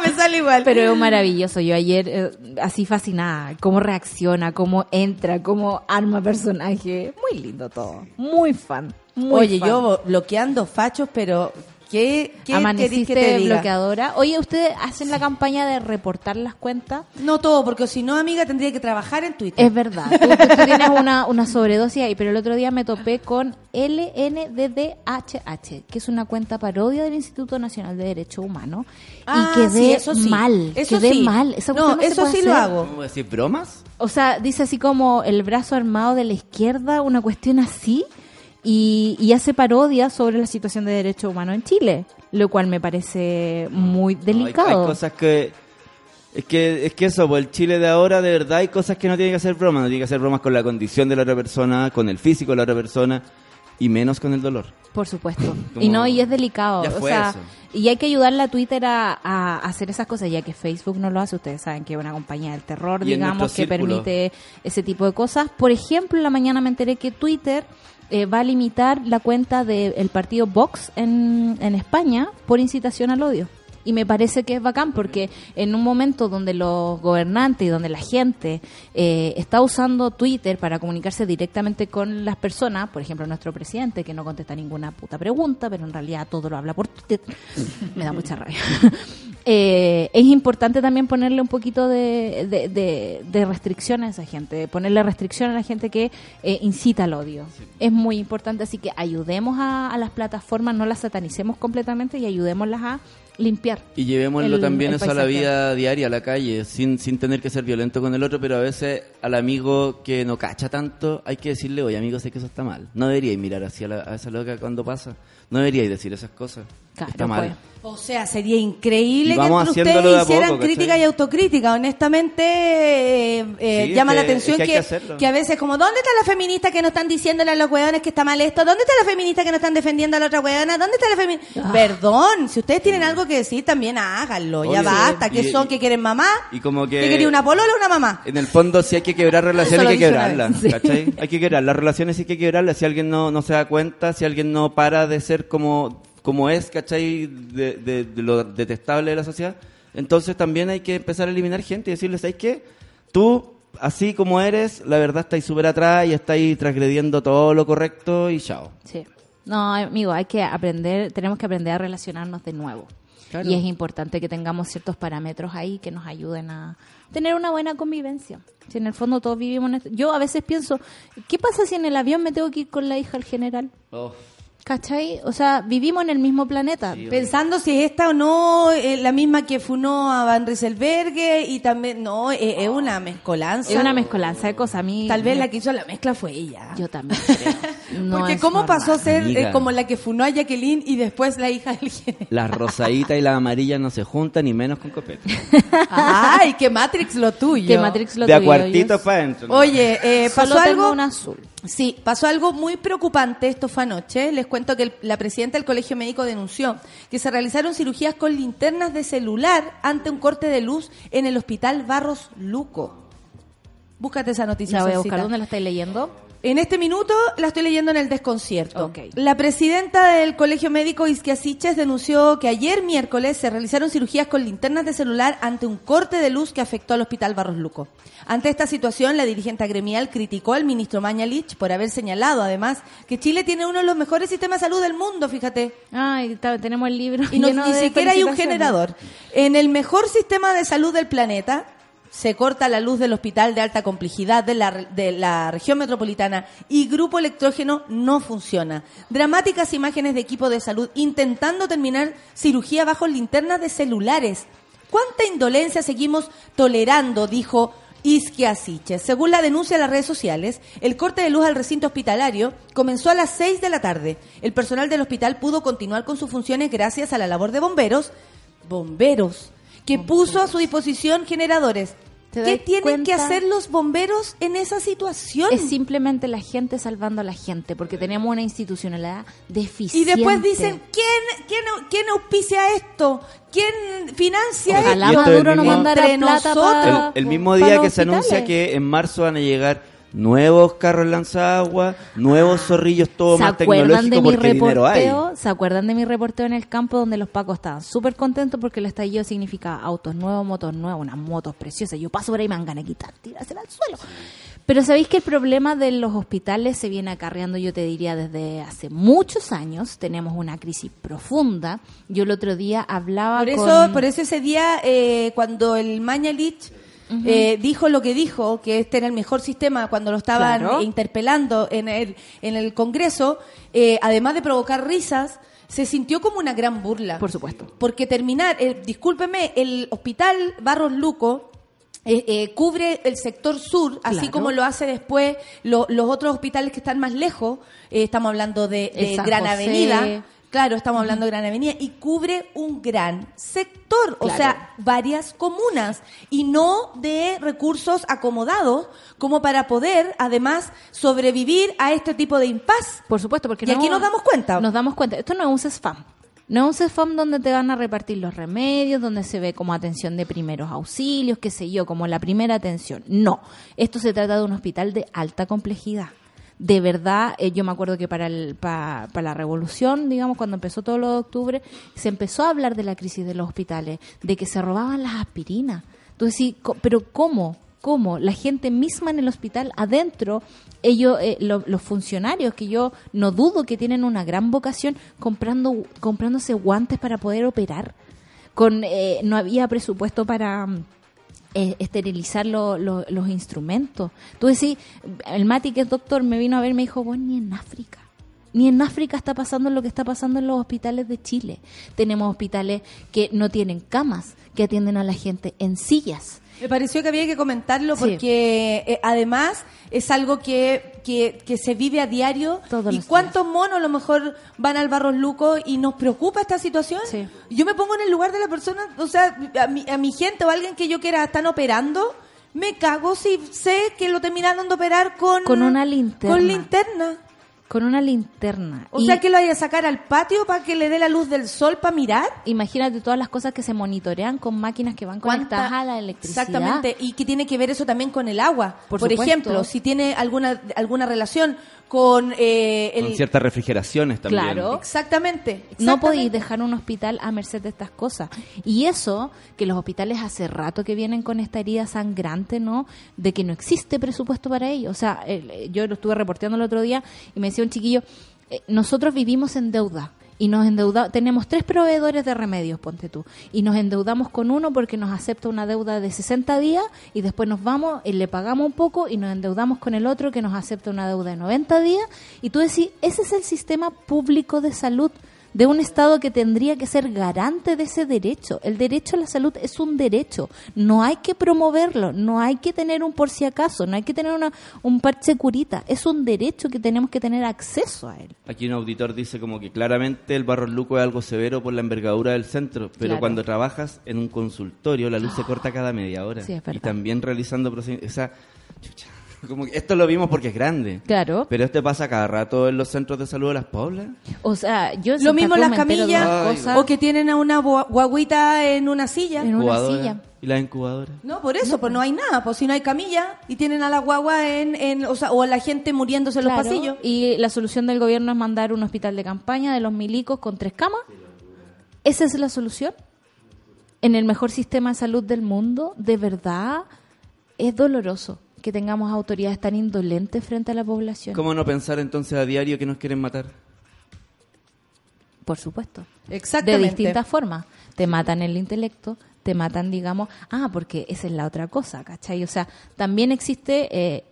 Me sale igual. Pero es maravilloso. Yo ayer, eh, así fascinada, cómo reacciona, cómo entra, cómo arma personaje. Muy lindo todo. Muy fan. Muy Oye, fan. yo bloqueando fachos, pero ¿qué, qué Amaneciste que te diga? bloqueadora. Oye, ¿ustedes hacen la campaña de reportar las cuentas? No todo, porque si no, amiga, tendría que trabajar en Twitter. Es verdad. Tú, tienes una, una sobredosis ahí, pero el otro día me topé con LNDDHH, que es una cuenta parodia del Instituto Nacional de Derechos Humanos. Ah, y quedé sí, eso sí. mal. Eso quedé sí. mal. Esa No, eso sí lo hago. ¿Cómo decir bromas? O sea, dice así como el brazo armado de la izquierda, una cuestión así, y, y hace parodia sobre la situación de derechos humanos en Chile, lo cual me parece muy No, hay- delicado. hay, cosas que. Es que, es que eso, pues el Chile de ahora, de verdad, hay cosas que no tienen que hacer bromas. No tiene que hacer bromas con la condición de la otra persona, con el físico de la otra persona. Y menos con el dolor. Por supuesto. Como- Y no, y es delicado. Ya o fue sea, eso. y hay que ayudarle a Twitter a, a hacer esas cosas, ya que Facebook no lo hace. Ustedes saben que es una compañía del terror, digamos, que círculo. permite ese tipo de cosas. Por ejemplo, en la mañana me enteré que Twitter eh, va a limitar la cuenta del partido Vox en, en España por incitación al odio. Y me parece que es bacán porque en un momento donde los gobernantes y donde la gente eh, está usando Twitter para comunicarse directamente con las personas, por ejemplo nuestro presidente que no contesta ninguna puta pregunta, pero en realidad todo lo habla por Twitter, me da mucha rabia. Eh, es importante también ponerle un poquito de, de, restricción a esa gente, ponerle restricción a la gente que eh, incita al odio. Es muy importante, así que ayudemos a, a las plataformas, no las satanicemos completamente y ayudémoslas a limpiar. Y llevémoslo el- también el eso a la vida diaria, a la calle, sin, sin tener que ser violento con el otro, pero a veces al amigo que no cacha tanto, hay que decirle, oye amigo, sé que eso está mal. No deberíais mirar hacia la- a esa loca cuando pasa. No deberíais decir esas cosas. Claro, está mal. O sea, sería increíble que entre ustedes poco, hicieran ¿cachai? crítica y autocrítica. Honestamente, eh, eh, Sí, llama la atención es que que, que hacerlo. que a veces como, ¿dónde están las feministas que no están diciéndole a los hueones que está mal esto? ¿Dónde están las feministas que no están defendiendo a la otra hueona? ¿Dónde está la feminista? Perdón, si ustedes tienen algo que decir, también háganlo. ya basta. ¿Qué Y- son? ¿Que quieren mamá? Y como que... ¿Que quería una polola o una mamá? En el fondo, si hay que quebrar relaciones, hay que quebrarlas. ¿cachai? Hay que quebrar las relaciones, sí hay que quebrarlas. Si alguien no, no se da cuenta, si alguien no para de ser como, como es, ¿cachai? De, de- de lo detestable de la sociedad, entonces también hay que empezar a eliminar gente y decirles, ¿sabes qué? Tú, así como eres, la verdad estáis súper atrás y estáis transgrediendo todo lo correcto y chao. Sí. No, amigo, hay que aprender, tenemos que aprender a relacionarnos de nuevo. Claro. Y es importante que tengamos ciertos parámetros ahí que nos ayuden a tener una buena convivencia. Si en el fondo todos vivimos en esto. Yo a veces pienso, ¿qué pasa si en el avión me tengo que ir con la hija al general? ¿Cachai? O sea, vivimos en el mismo planeta. Pensando si es esta o no eh, la misma que funó a Van Rieselberghe y también, no, eh, es una mezcolanza. es una mezcolanza de cosas. A mí, Tal vez me- la que hizo la mezcla fue ella. Yo también creo. No Porque cómo normal. pasó a ser eh, como la que funó a Jacqueline y después la hija del general. Las rosaditas y las amarillas no se juntan, ni menos con copete. Ay, que Matrix lo tuyo. Que Matrix lo de a tuyo, cuartito yo- para adentro. ¿no? Oye, eh, Solo pasó tengo algo. un azul. Sí, pasó algo muy preocupante. Esto fue anoche. Les cuento que el- la presidenta del Colegio Médico denunció que se realizaron cirugías con linternas de celular ante un corte de luz en el Hospital Barros Luco. Búscate esa noticia. La voy a Solcita. buscar. ¿Dónde la estáis leyendo? En este minuto la estoy leyendo en el desconcierto. La presidenta del Colegio Médico Isquiasiches denunció que ayer miércoles se realizaron cirugías con linternas de celular ante un corte de luz que afectó al Hospital Barros Luco. Ante esta situación, la dirigente gremial criticó al ministro Mañalich por haber señalado, además, que Chile tiene uno de los mejores sistemas de salud del mundo, fíjate. Ay, tenemos el libro. Y no- ni siquiera hay un generador. En el mejor sistema de salud del planeta, se corta la luz del hospital de alta complejidad de la, de la región metropolitana y grupo electrógeno no funciona. Dramáticas imágenes de equipo de salud intentando terminar cirugía bajo linternas de celulares. ¿Cuánta indolencia seguimos tolerando? Dijo Isquiasiche. Según la denuncia de las redes sociales, el corte de luz al recinto hospitalario comenzó a las 6 de la tarde. El personal del hospital pudo continuar con sus funciones gracias a la labor de bomberos, bomberos, que puso a su disposición generadores. ¿Te ¿Qué tienen que cuenta? hacer los bomberos en esa situación? Es simplemente la gente salvando a la gente, porque tenemos una institucionalidad deficiente. Y después dicen, ¿quién, quién, quién auspicia esto? ¿Quién financia Ojalá esto? Maduro no mandara plata nosotros. para El, el mismo día que se anuncia que en marzo van a llegar nuevos carros lanzagua, nuevos zorrillos, todo ¿Se más acuerdan tecnológico de mi porque dinero hay. reporteo? ¿Se acuerdan de mi reporteo en el campo donde los pacos estaban súper contentos porque el estallido significa autos nuevos, motos nuevas, unas motos preciosas? Yo paso por ahí y me van ganas de quitar, tirársela al suelo. Pero sabéis que el problema de los hospitales se viene acarreando, yo te diría, desde hace muchos años. Tenemos una crisis profunda. Yo el otro día hablaba Por eso, con... por eso ese día, eh, cuando el Mañalich eh, dijo lo que dijo, que este era el mejor sistema, cuando lo estaban Claro. interpelando en el, en el Congreso, eh, además de provocar risas, se sintió como una gran burla. Por supuesto. Porque terminar, eh, discúlpeme, el hospital Barros Luco eh, eh, cubre el sector sur, así Claro. como lo hace después lo- los otros hospitales que están más lejos. Eh, estamos hablando de, Gran José. Avenida, Claro, estamos hablando de Gran Avenida y cubre un gran sector, o sea, varias comunas y no de recursos acomodados como para poder además sobrevivir a este tipo de impas. Por supuesto, porque Y aquí nos damos cuenta. Nos damos cuenta. Esto no es un CESFAM. No es un CESFAM donde te van a repartir los remedios, donde se ve como atención de primeros auxilios, qué sé yo, como la primera atención. No. Esto se trata de un hospital de alta complejidad. De verdad, eh, yo me acuerdo que para, el, pa- para la revolución, digamos, cuando empezó todo lo de octubre, se empezó a hablar de la crisis de los hospitales, de que se robaban las aspirinas. Entonces, sí, pero ¿cómo? ¿Cómo? La gente misma en el hospital, adentro, ellos, eh, lo- los funcionarios, que yo no dudo que tienen una gran vocación, comprando, comprándose guantes para poder operar. Con, eh, no había presupuesto para mm, eh, esterilizar lo- lo- los instrumentos. Tú decís, el Mati, que es doctor, me vino a ver y me dijo, bueno, ni en África. Ni en África está pasando lo que está pasando en los hospitales de Chile. Tenemos hospitales que no tienen camas, que atienden a la gente en sillas. Me pareció que había que comentarlo Sí. porque eh, además es algo que, que, que se vive a diario. Todos ¿Y cuántos monos a lo mejor van al Barros Luco y nos preocupa esta situación? Sí. Yo me pongo en el lugar de la persona, o sea, a mi, a mi gente o a alguien que yo quiera están operando, me cago si sé que lo terminaron de operar con... Con una linterna. Con linterna. Con una linterna. O Y sea, que lo vaya a sacar al patio para que le dé la luz del sol para mirar. Imagínate todas las cosas que se monitorean con máquinas que van ¿Cuánta- conectadas a la electricidad. Exactamente, y que tiene que ver eso también con el agua. Por ejemplo, si tiene alguna alguna relación con eh, el Con ciertas refrigeraciones también. Claro. exactamente, No podéis dejar un hospital a merced de estas cosas. Y eso, que los hospitales hace rato que vienen con esta herida sangrante, ¿no? De que no existe presupuesto para ello. O sea, el- yo lo estuve reporteando el otro día y me decía chiquillo, eh, nosotros vivimos en deuda. Y nos endeudamos, tenemos tres proveedores de remedios, ponte tú. Y nos endeudamos con uno porque nos acepta una deuda de 60 días y después nos vamos y le pagamos un poco y nos endeudamos con el otro que nos acepta una deuda de 90 días. Y tú decís, ese es el sistema público de salud de un Estado que tendría que ser garante de ese derecho. El derecho a la salud es un derecho. No hay que promoverlo, no hay que tener un por si acaso, no hay que tener una, un parche curita. Es un derecho que tenemos que tener acceso a él. Aquí un auditor dice como que claramente el Barros Luco es algo severo por la envergadura del centro, pero Claro. cuando trabajas en un consultorio la luz se corta cada media hora. Sí, es verdad. y también realizando procedimientos... O sea, chucha, como que esto lo vimos porque es grande. Claro. Pero este pasa cada rato en los centros de salud de las poblas. O sea, yo Lo mismo las camillas cosas o que tienen a una gua- guaguita en una silla. en una silla. Y las incubadoras. No, por eso, pues no hay nada, pues si no hay camilla y tienen a la guagua en, en o, sea, o a la gente muriéndose en los pasillos. Y la solución del gobierno es mandar un hospital de campaña de los milicos con tres camas. ¿Esa es la solución? En el mejor sistema de salud del mundo, de verdad, es doloroso que tengamos autoridades tan indolentes frente a la población. ¿Cómo no pensar entonces a diario que nos quieren matar? Por supuesto. Exactamente. De distintas formas. Te matan el intelecto, te matan, digamos, ah, porque esa es la otra cosa, ¿cachai? O sea, también existe, eh,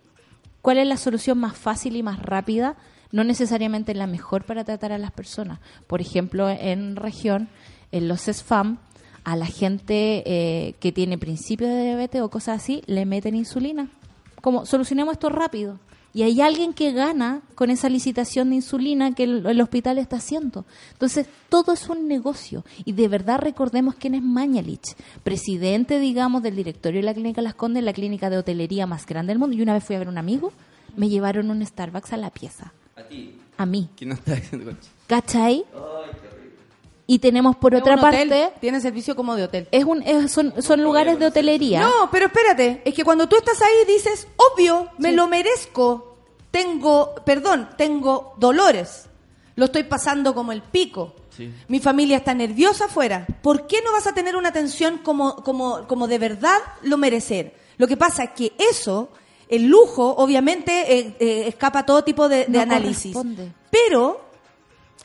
¿cuál es la solución más fácil y más rápida? No necesariamente la mejor para tratar a las personas. Por ejemplo, en región, en los SESFAM, a la gente eh, que tiene principio de diabetes o cosas así, le meten insulina. Como, solucionemos esto rápido. Y hay alguien que gana con esa licitación de insulina que el, el hospital está haciendo. Entonces, todo es un negocio. Y de verdad recordemos quién es Mañalich, presidente, digamos, del directorio de la Clínica Las Condes, la clínica de hotelería más grande del mundo. Y una vez fui a ver a un amigo, me llevaron un Starbucks a la pieza. A ti. A mí. ¿Quién no está diciendo concha? Y tenemos por otra un hotel, parte... tiene servicio como de hotel. Es un, es- son, son lugares de hotelería. No, pero espérate, es que cuando tú estás ahí dices, obvio, me lo merezco. Tengo, perdón, tengo dolores. Lo estoy pasando como el pico. Sí. Mi familia está nerviosa afuera. ¿Por qué no vas a tener una atención como, como, como de verdad lo merecer? Lo que pasa es que eso, el lujo, obviamente, eh, eh, escapa a todo tipo de, de No análisis. Pero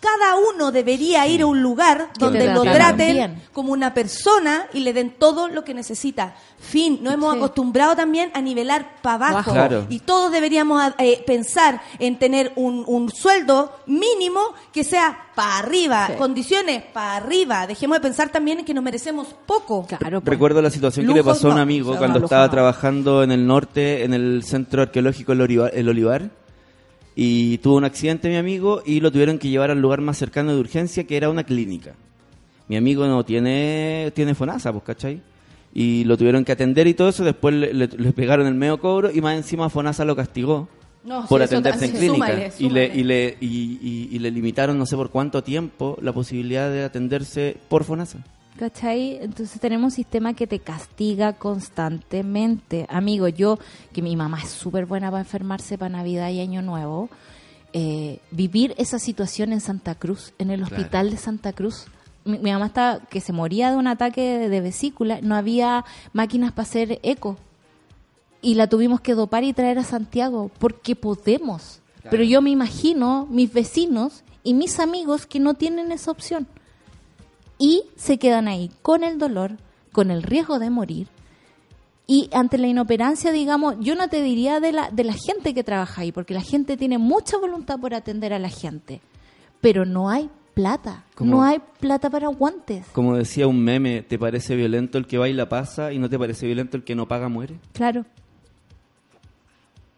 cada uno debería ir a un lugar donde lo traten bien. como una persona y le den todo lo que necesita. Fin, nos hemos Sí. acostumbrado también a nivelar para abajo. Claro. Y todos deberíamos eh, pensar en tener un, un sueldo mínimo que sea para arriba, Sí. condiciones para arriba. Dejemos de pensar también en que nos merecemos poco. Claro, pues. Recuerdo la situación que le pasó a un amigo o sea, cuando lujos estaba no. trabajando en el norte, en el centro arqueológico El Olivar, El Olivar, y tuvo un accidente mi amigo y lo tuvieron que llevar al lugar más cercano de urgencia que era una clínica. Mi amigo no tiene, tiene FONASA, pues, ¿cachai? Y lo tuvieron que atender y todo eso, después le, le- le pegaron el medio cobro y más encima FONASA lo castigó No, por sí, eso atenderse en clínica. súmale, Y, le, y, le, y, y- y le limitaron no sé por cuánto tiempo la posibilidad de atenderse por FONASA. ¿Cachai? Entonces tenemos un sistema que te castiga constantemente. Amigo, yo, que mi mamá es súper buena para enfermarse para Navidad y Año Nuevo, eh, vivir esa situación en Santa Cruz, en el Claro. hospital de Santa Cruz. Mi, mi mamá estaba, que se moría de un ataque de, de vesícula, no había máquinas para hacer eco. Y la tuvimos que dopar y traer a Santiago, porque podemos. Pero yo me imagino mis vecinos y mis amigos que no tienen esa opción y se quedan ahí con el dolor, con el riesgo de morir. Y ante la inoperancia, digamos, yo no te diría de la, de la gente que trabaja ahí, porque la gente tiene mucha voluntad por atender a la gente, pero no hay plata, no hay plata para guantes. Como decía un meme, ¿te parece violento el que baila pasa y no te parece violento el que no paga muere? Claro.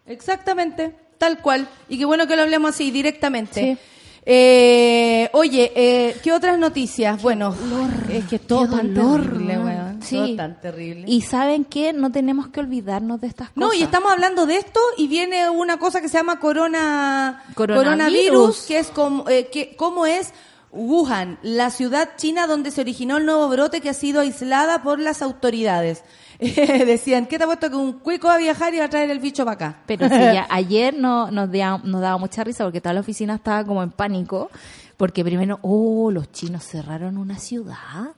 Exactamente, tal cual. Y qué bueno que lo hablemos así, directamente. Sí. Eh, oye, eh, ¿qué otras noticias? bueno, es que todo tan dolor, terrible, weón. weón. Sí. Todo tan terrible. Y saben que no tenemos que olvidarnos de estas cosas. No, y estamos hablando de esto y viene una cosa que se llama corona, Coronavirus. que es como, eh, que, cómo es Wuhan, la ciudad china donde se originó el nuevo brote que ha sido aislada por las autoridades. decían, ¿qué te ha puesto que un cuico va a viajar y va a traer el bicho para acá? Pero sí, ya ayer no, nos, dea- nos daba mucha risa porque toda la oficina estaba como en pánico. Porque primero, oh, los chinos cerraron una ciudad.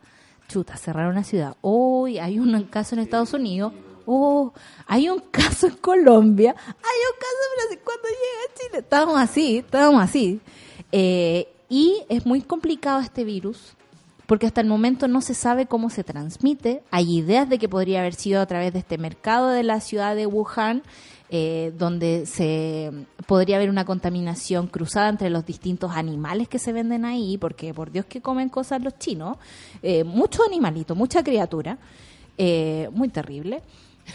Chuta, cerraron una ciudad. Oh, y hay un caso en Estados Unidos. Oh, hay un caso en Colombia. Hay un caso en Brasil. Cuando llega a Chile. Estábamos así, estábamos así. Eh, y es muy complicado este virus porque hasta el momento no se sabe cómo se transmite. Hay ideas de que podría haber sido a través de este mercado de la ciudad de Wuhan, eh, donde se podría haber una contaminación cruzada entre los distintos animales que se venden ahí, porque por Dios que comen cosas los chinos, eh, mucho animalito, mucha criatura, eh, muy terrible.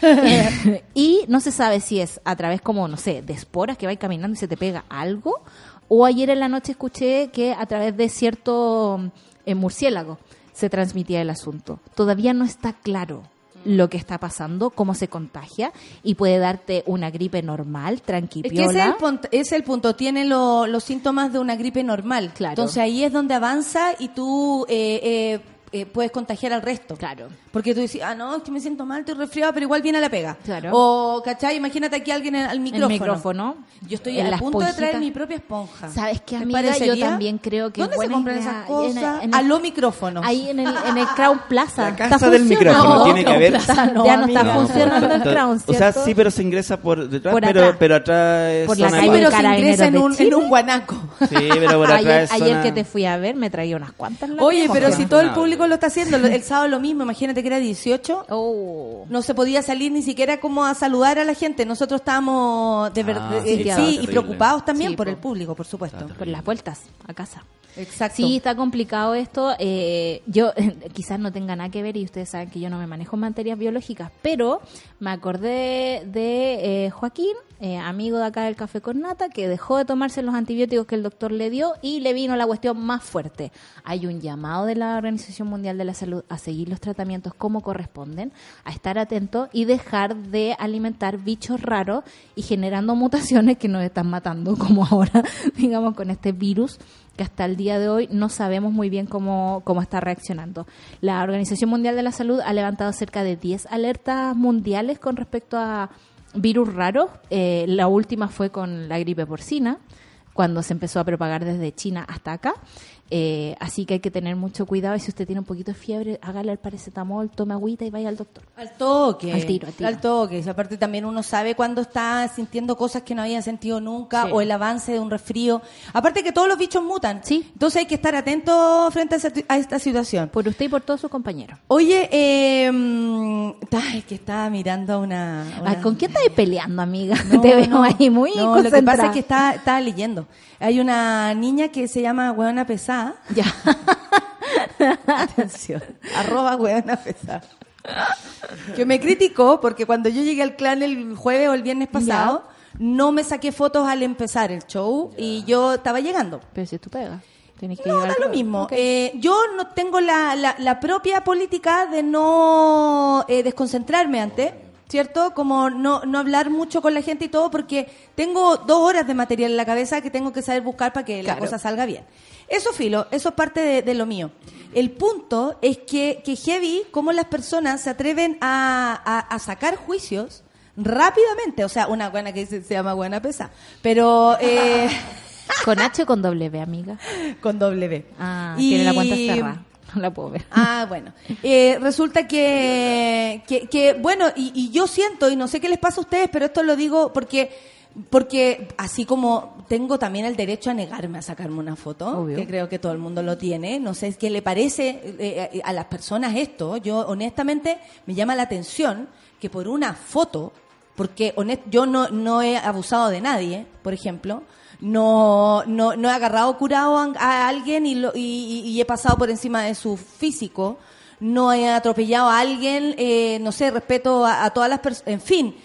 y no se sabe si es a través como, no sé, de esporas que vais caminando y se te pega algo, o ayer en la noche escuché que a través de cierto eh, murciélago se transmitía el asunto. Todavía no está claro lo que está pasando, cómo se contagia, y puede darte una gripe normal, Es que ese es el, punto, es el punto, tiene lo- los síntomas de una gripe normal. Claro. Entonces ahí es donde avanza y tú eh, eh, eh, puedes contagiar al resto. Claro. Porque tú dices, ah, no, es que me siento mal, estoy resfriado, pero igual viene a la pega. Claro. O, ¿cachai? Imagínate aquí alguien en- al micrófono. El micrófono. Yo estoy En a punto de traer mi propia esponja. ¿Sabes qué, ¿Te amiga? Yo parecería? también creo que ¿Dónde se compran idea. esas cosas? en el- a los micrófonos. Ahí en el, en el Crown Plaza. La casa ¿Está del funcionando? micrófono, tiene que haber- Plaza, No, ya no está funcionando el Crown, O sea, sí, pero se ingresa por detrás, Por pero, atrás. pero atrás Por la calle pero se ingresa en un, en un guanaco. Sí, pero por atrás Ayer, que te fui a ver me traía unas cuantas. Oye, pero si todo el No. Lo está haciendo, el sábado lo mismo, imagínate que era 18, Oh. no se podía salir ni siquiera como a saludar a la gente. Nosotros estábamos de Ah, verdad, sí, eh, sí, y preocupados también Sí, por po. el público, por supuesto. Por las vueltas a casa. Exacto. Sí, está complicado esto. Eh, yo quizás no tenga nada que ver y ustedes saben que yo no me manejo en materias biológicas, pero me acordé de eh, Joaquín, eh, amigo de acá del Café con Nata, que dejó de tomarse los antibióticos que el doctor le dio y le vino la cuestión más fuerte. Hay un llamado de la Organización Mundial de la Salud a seguir los tratamientos como corresponden, a estar atento y dejar de alimentar bichos raros y generando mutaciones que nos están matando, como ahora, digamos, con este virus que hasta el día de hoy no sabemos muy bien cómo, cómo está reaccionando. La Organización Mundial de la Salud ha levantado cerca de 10 alertas mundiales con respecto a virus raros. Eh, la última fue con la gripe porcina, cuando se empezó a propagar desde China hasta acá. Eh, así que hay que tener mucho cuidado y si usted tiene un poquito de fiebre, hágale el paracetamol, tome agüita y vaya al doctor. Al toque. Al tiro, al tiro. toque. Y aparte también uno sabe cuando está sintiendo cosas que no había sentido nunca Sí. o el avance de un resfrío. Aparte que todos los bichos mutan. Sí. Entonces hay que estar atento frente a, esa- a esta situación. Por usted y por todos sus compañeros. Oye, eh, ay, que estaba mirando a una... una- Ay, ¿Con qué estáis peleando, amiga? No, Te veo no. ahí muy No, lo que pasa es que estaba, estaba leyendo. Hay una niña que se llama Hueona Pesada. Ya. Atención. Arroba Hueona Pesada. Que me criticó porque cuando yo llegué al clan el jueves o el viernes pasado, no me saqué fotos al empezar el show y yo estaba llegando. Pero si es tu pega. Tienes que No, da lo mismo. Ok. Eh, yo no tengo la, la- la propia política de no eh, desconcentrarme antes, ¿cierto? Como no, no hablar mucho con la gente y todo, porque tengo dos horas de material en la cabeza que tengo que saber buscar para que la cosa salga bien. Eso, filo, eso es parte de, de lo mío. El punto es que, que heavy, cómo las personas se atreven a, a- a sacar juicios rápidamente. O sea, una buena que se, se llama buena pesa. Pero... eh, ¿Con H o con W, amiga? con doble B. Ah, Y- tiene la cuenta cerrada. La. Ah, bueno. Eh, resulta que, que, que, bueno, y, y yo siento, y no sé qué les pasa a ustedes, pero esto lo digo porque, porque así como tengo también el derecho a negarme a sacarme una foto, Obvio. que creo que todo el mundo lo tiene, no sé qué le parece eh, a las personas esto, yo honestamente me llama la atención que por una foto, porque honest- yo no, no he abusado de nadie, por ejemplo, no, no, no he agarrado curado a, a alguien y, lo- y, he pasado por encima de su físico, no he atropellado a alguien, eh, no sé, respeto a, a todas las personas, en fin,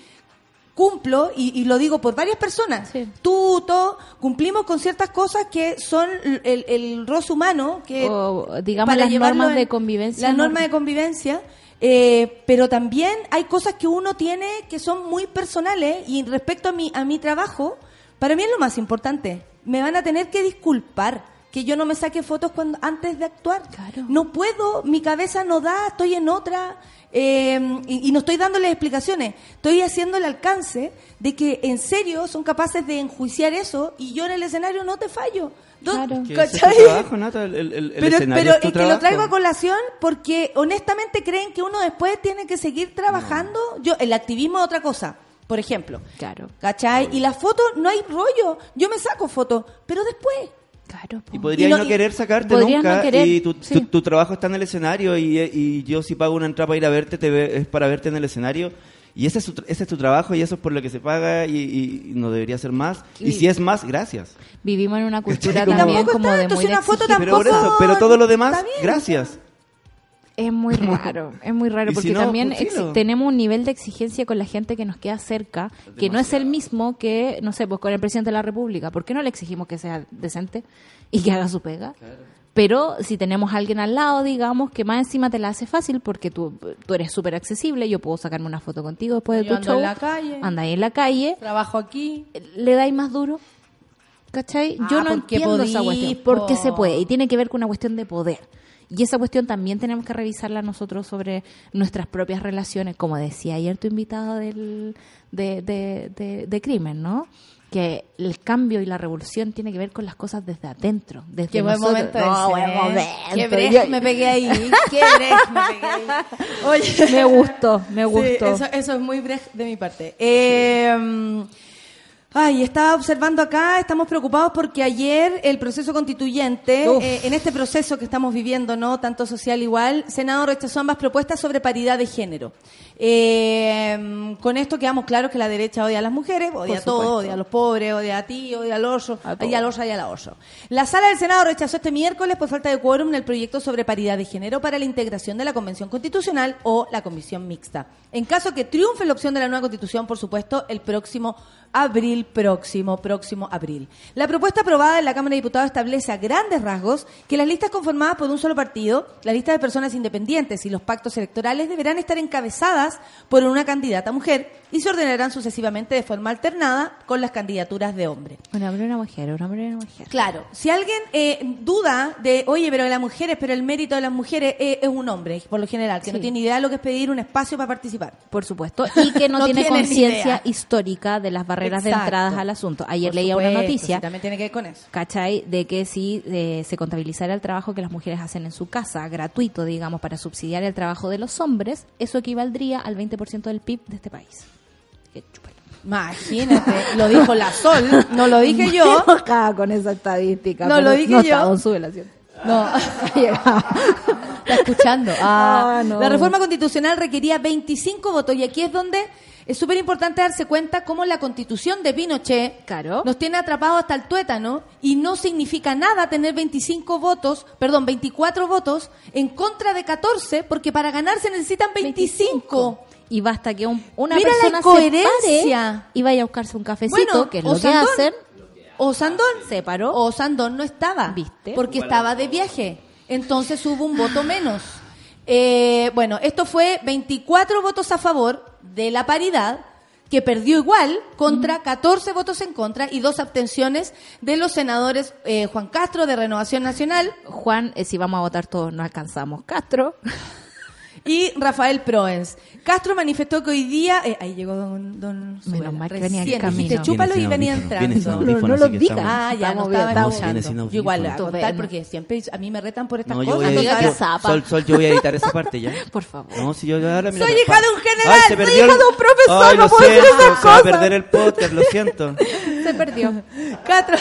cumplo, y, y lo digo por varias personas, Sí. tú, todo, cumplimos con ciertas cosas que son el, el, roce humano, que O, digamos, para las normas en- de convivencia. Las no- normas de convivencia, eh, pero también hay cosas que uno tiene que son muy personales y respecto a mi, a mi trabajo, para mí es lo más importante. Me van a tener que disculpar que yo no me saque fotos cuando antes de actuar. Claro. No puedo, mi cabeza no da, estoy en otra eh, y, y no estoy dándoles explicaciones. Estoy haciendo el alcance de que en serio son capaces de enjuiciar eso y yo en el escenario no te fallo. Claro. Que ese es tu ¿cachai? trabajo, Nata, el, el- el pero escenario pero es tu es que lo traigo a colación porque honestamente creen que uno después tiene que seguir trabajando. Yo El activismo es otra cosa, por ejemplo. Claro. ¿Cachai? Y las fotos, no hay rollo. Yo me saco fotos, pero después. Claro. po. Y podrías Y no, querer sacarte nunca no querer, y tu, sí. tu, tu trabajo está en el escenario y, y yo si pago una entrada para ir a verte te ve- es para verte en el escenario y ese es, su- ese es tu trabajo y eso es por lo que se paga y, y- no debería ser más y, Y- si es más, gracias. Vivimos en una cultura también tampoco como está, de muy una foto. Pero por eso, pero todo lo demás, bien. gracias. Es muy raro, es muy raro, porque si no, también pues, tenemos un nivel de exigencia con la gente que nos queda cerca, que no es el mismo que, no sé, pues con el presidente de la República. ¿Por qué no le exigimos que sea decente y que haga su pega? Pero si tenemos a alguien al lado, digamos, que más encima te la hace fácil porque tú, tú eres súper accesible, yo puedo sacarme una foto contigo después de Yo tu ando show. en la calle. Anda ahí en la calle, Trabajo aquí. le dais más duro. ¿Cachai? Ah, Yo no porque entiendo esa podís, cuestión. Porque po. se puede. Y tiene que ver con una cuestión de poder. Y esa cuestión también tenemos que revisarla nosotros sobre nuestras propias relaciones, como decía ayer tu invitado del, de, de, de- de crimen, ¿no? Que el cambio y la revolución tiene que ver con las cosas desde adentro. Desde Qué buen momento No, buen ¿eh? momento. Qué break me pegué ahí. Qué break me pegué ahí. Oye. Me gustó, me Sí, gustó. eso, eso es muy break de mi parte. Eh, ay, estaba observando acá, estamos preocupados porque ayer el proceso constituyente, eh, en este proceso que estamos viviendo, no tanto social igual, Senado rechazó ambas propuestas sobre paridad de género. Eh, con esto quedamos claros que la derecha odia a las mujeres, odia a todo, odia a los pobres, odia a ti, odia al oso, A odia al oso y al oso. La sala del Senado rechazó este miércoles por falta de quórum el proyecto sobre paridad de género para la integración de la Convención Constitucional o la Comisión Mixta. En caso que triunfe la opción de la nueva Constitución, por supuesto, el próximo abril, próximo, próximo abril. La propuesta aprobada en la Cámara de Diputados establece a grandes rasgos que las listas conformadas por un solo partido, la lista de personas independientes y los pactos electorales deberán estar encabezadas por una candidata mujer y se ordenarán sucesivamente de forma alternada con las candidaturas de hombre. Un hombre y una mujer, un hombre y una mujer. Claro, si alguien eh, duda de, oye, pero las mujeres, pero el mérito de las mujeres eh, es un hombre, por lo general, que no tiene idea de lo que es pedir un espacio para participar. Por supuesto, y que no, No tiene conciencia histórica de las barreras de entradas al asunto. Ayer Por leía una noticia, sí, también tiene que ver con eso. ¿cachai? De que si eh, se contabilizara el trabajo que las mujeres hacen en su casa, gratuito, digamos, para subsidiar el trabajo de los hombres, eso equivaldría al 20% del PIB de este país. Que. Imagínate, lo dijo la Sol, no lo dije yo. Estoy con esa estadística. No, lo dije no yo. sube la siento. No, está escuchando. Ah, Ah, no. La reforma constitucional requería 25 votos y aquí es donde es súper importante darse cuenta cómo la constitución de Pinochet Claro. nos tiene atrapados hasta el tuétano y no significa nada tener 25 votos, perdón, 24 votos en contra de 14, porque para ganar se necesitan 25. Y basta que un- una Mira la persona se pare y vaya a buscarse un cafecito, que es lo que hacen. Osandón Se paró. Osandón no estaba. ¿Viste? Porque estaba de viaje. Entonces hubo un voto menos. Eh, bueno, esto fue 24 votos a favor de la paridad, que perdió igual contra 14 votos en contra y dos abstenciones de los senadores eh, Juan Castro de Renovación Nacional Juan, eh, si vamos a votar todos, no alcanzamos. Castro. Y Rafael Proens. Castro manifestó que hoy día... eh, ahí llegó don... don Menos mal que Recién. venía en camino. Chúpalo y venía entrando. No, no lo digas. Ah, ya, no estaba Yo igual Estupendo. porque siempre a mí me retan por estas No, cosas. editar. Sol, Sol, yo voy a editar esa parte ya. Por favor. No, si yo ahora mira, Soy hija de un general, Ay, se soy hija el- de un profesor, Ay, no puedo decir esas se va a cosas. perder el podcast, lo siento. Se perdió. Castro.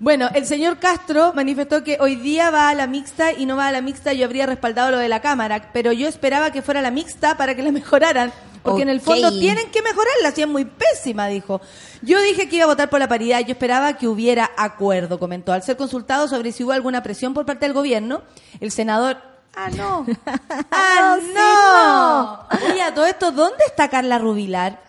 Bueno, el señor Castro manifestó que hoy día va a la mixta y no va a la mixta. Yo habría respaldado lo de la Cámara, pero yo esperaba que fuera la mixta para que la mejoraran. Porque en el fondo tienen que mejorarla, si es muy pésima, dijo. Yo dije que iba a votar por la paridad, yo esperaba que hubiera acuerdo, comentó. Al ser consultado sobre si hubo alguna presión por parte del gobierno, el senador... Ah, no. Ah, no. Oye, a todo esto, ¿dónde está Carla Rubilar?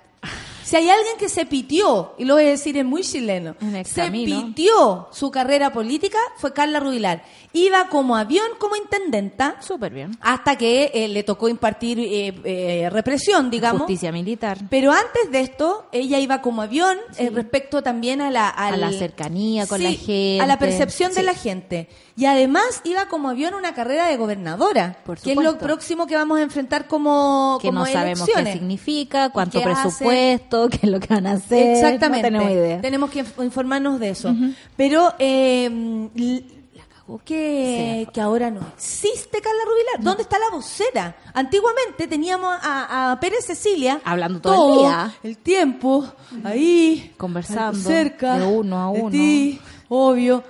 Si hay alguien que se pitió, y lo voy a decir en muy chileno, se camino. pitió su carrera política, fue Carla Rubilar. Iba como avión, como intendenta, Súper bien. hasta que eh, le tocó impartir eh, eh, represión, digamos. Justicia militar. Pero antes de esto, ella iba como avión eh, respecto también a la, al- A la cercanía con Sí, la gente. A la percepción de la gente. Y además iba como avión una carrera de gobernadora, Por que es lo próximo que vamos a enfrentar como, Que como no sabemos qué significa, cuánto qué hace. presupuesto, qué es lo que van a hacer. Exactamente. No tenemos idea. Tenemos que inf- informarnos de eso. Pero eh, l- la cagó que, Sí. que ahora no existe Carla Rubilar. ¿Dónde está la vocera? Antiguamente teníamos a, a Pérez Cecilia Hablando todo el día. el tiempo ahí Conversando, cerca de uno a de uno. ti, obvio.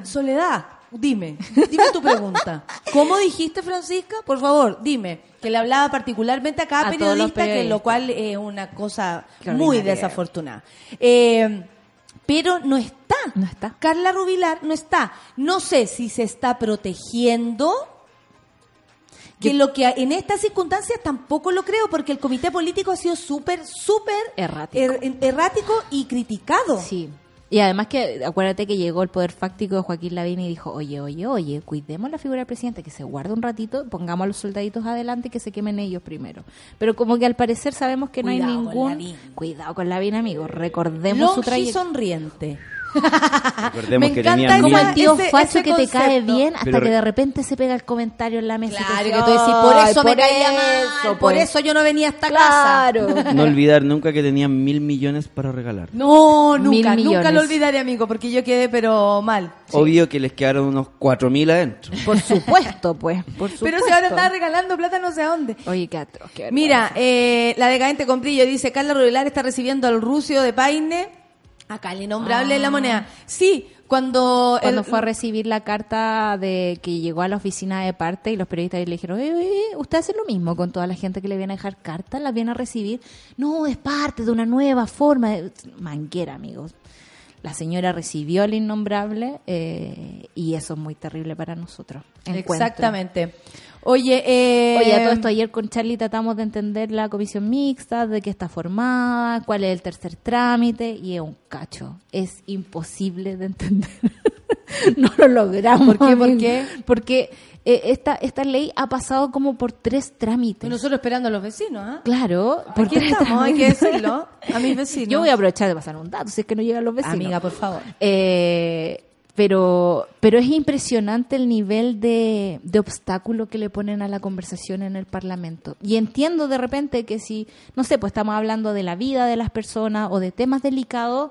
Eh, Soledad, dime, dime tu pregunta. ¿Cómo dijiste, Francisca? Por favor, dime. Que le hablaba particularmente a cada A periodista, que lo cual es una cosa muy desafortunada. Eh, pero no está. No está. Carla Rubilar no está. No sé si se está protegiendo. Que lo que en estas circunstancias tampoco lo creo, porque el comité político ha sido súper, súper Errático. er- errático y criticado. Sí. Y además que, acuérdate que llegó el poder fáctico de Joaquín Lavín y dijo, oye, oye, oye, cuidemos la figura del presidente, que se guarde un ratito, pongamos a los soldaditos adelante y que se quemen ellos primero. Pero como que al parecer sabemos que no hay con ningún... Lavín. Cuidado con Lavín, amigo. Recordemos su trayectoria. sonriente. Recordemos Me que encanta tenía Como el tío ese- facho ese que te cae bien hasta Pero que de repente se pega el comentario en la mesa. y Claro, te que tú decís, por "Ay, eso me por caía mal, eso, por pues". eso yo no venía a esta Claro. casa. No olvidar nunca que tenían mil millones para regalar. No, Mil nunca, nunca lo olvidaré, amigo, porque yo quedé pero mal. Obvio que les quedaron unos cuatro mil adentro. Por supuesto, pues. Por supuesto. Pero si ahora está regalando plata no sé a dónde. Oye, qué atroz, qué Mira, eh, la decadente con brillo dice, Carla Rubilar está recibiendo al rucio de Paine. Acá el innombrable de la moneda. Sí, cuando... Cuando el- fue a recibir la carta de que llegó a la oficina de parte y los periodistas le dijeron, "Oye, oye, usted hace lo mismo con toda la gente que le viene a dejar cartas, las viene a recibir. No, es parte de una nueva forma. de-". Manguera, amigos. La señora recibió al innombrable eh, y eso es muy terrible para nosotros. Encuentro. Exactamente. Oye, eh, Oye, a todo esto ayer con Charlie tratamos de entender la comisión mixta, de qué está formada, cuál es el tercer trámite, y es un cacho. Es imposible de entender. no lo logramos. ¿Por qué? ¿Por qué? Porque eh, esta, esta ley ha pasado como por tres trámites. Y nosotros esperando a los vecinos, ¿ah? Claro, por Aquí tres estamos, hay que decirlo. A mis vecinos. Yo voy a aprovechar de pasar un dato, si es que no llegan los vecinos. Amiga, por favor. Eh, pero, pero es impresionante el nivel de, de obstáculo que le ponen a la conversación en el Parlamento. Y entiendo de repente que si, no sé, pues estamos hablando de la vida de las personas o de temas delicados,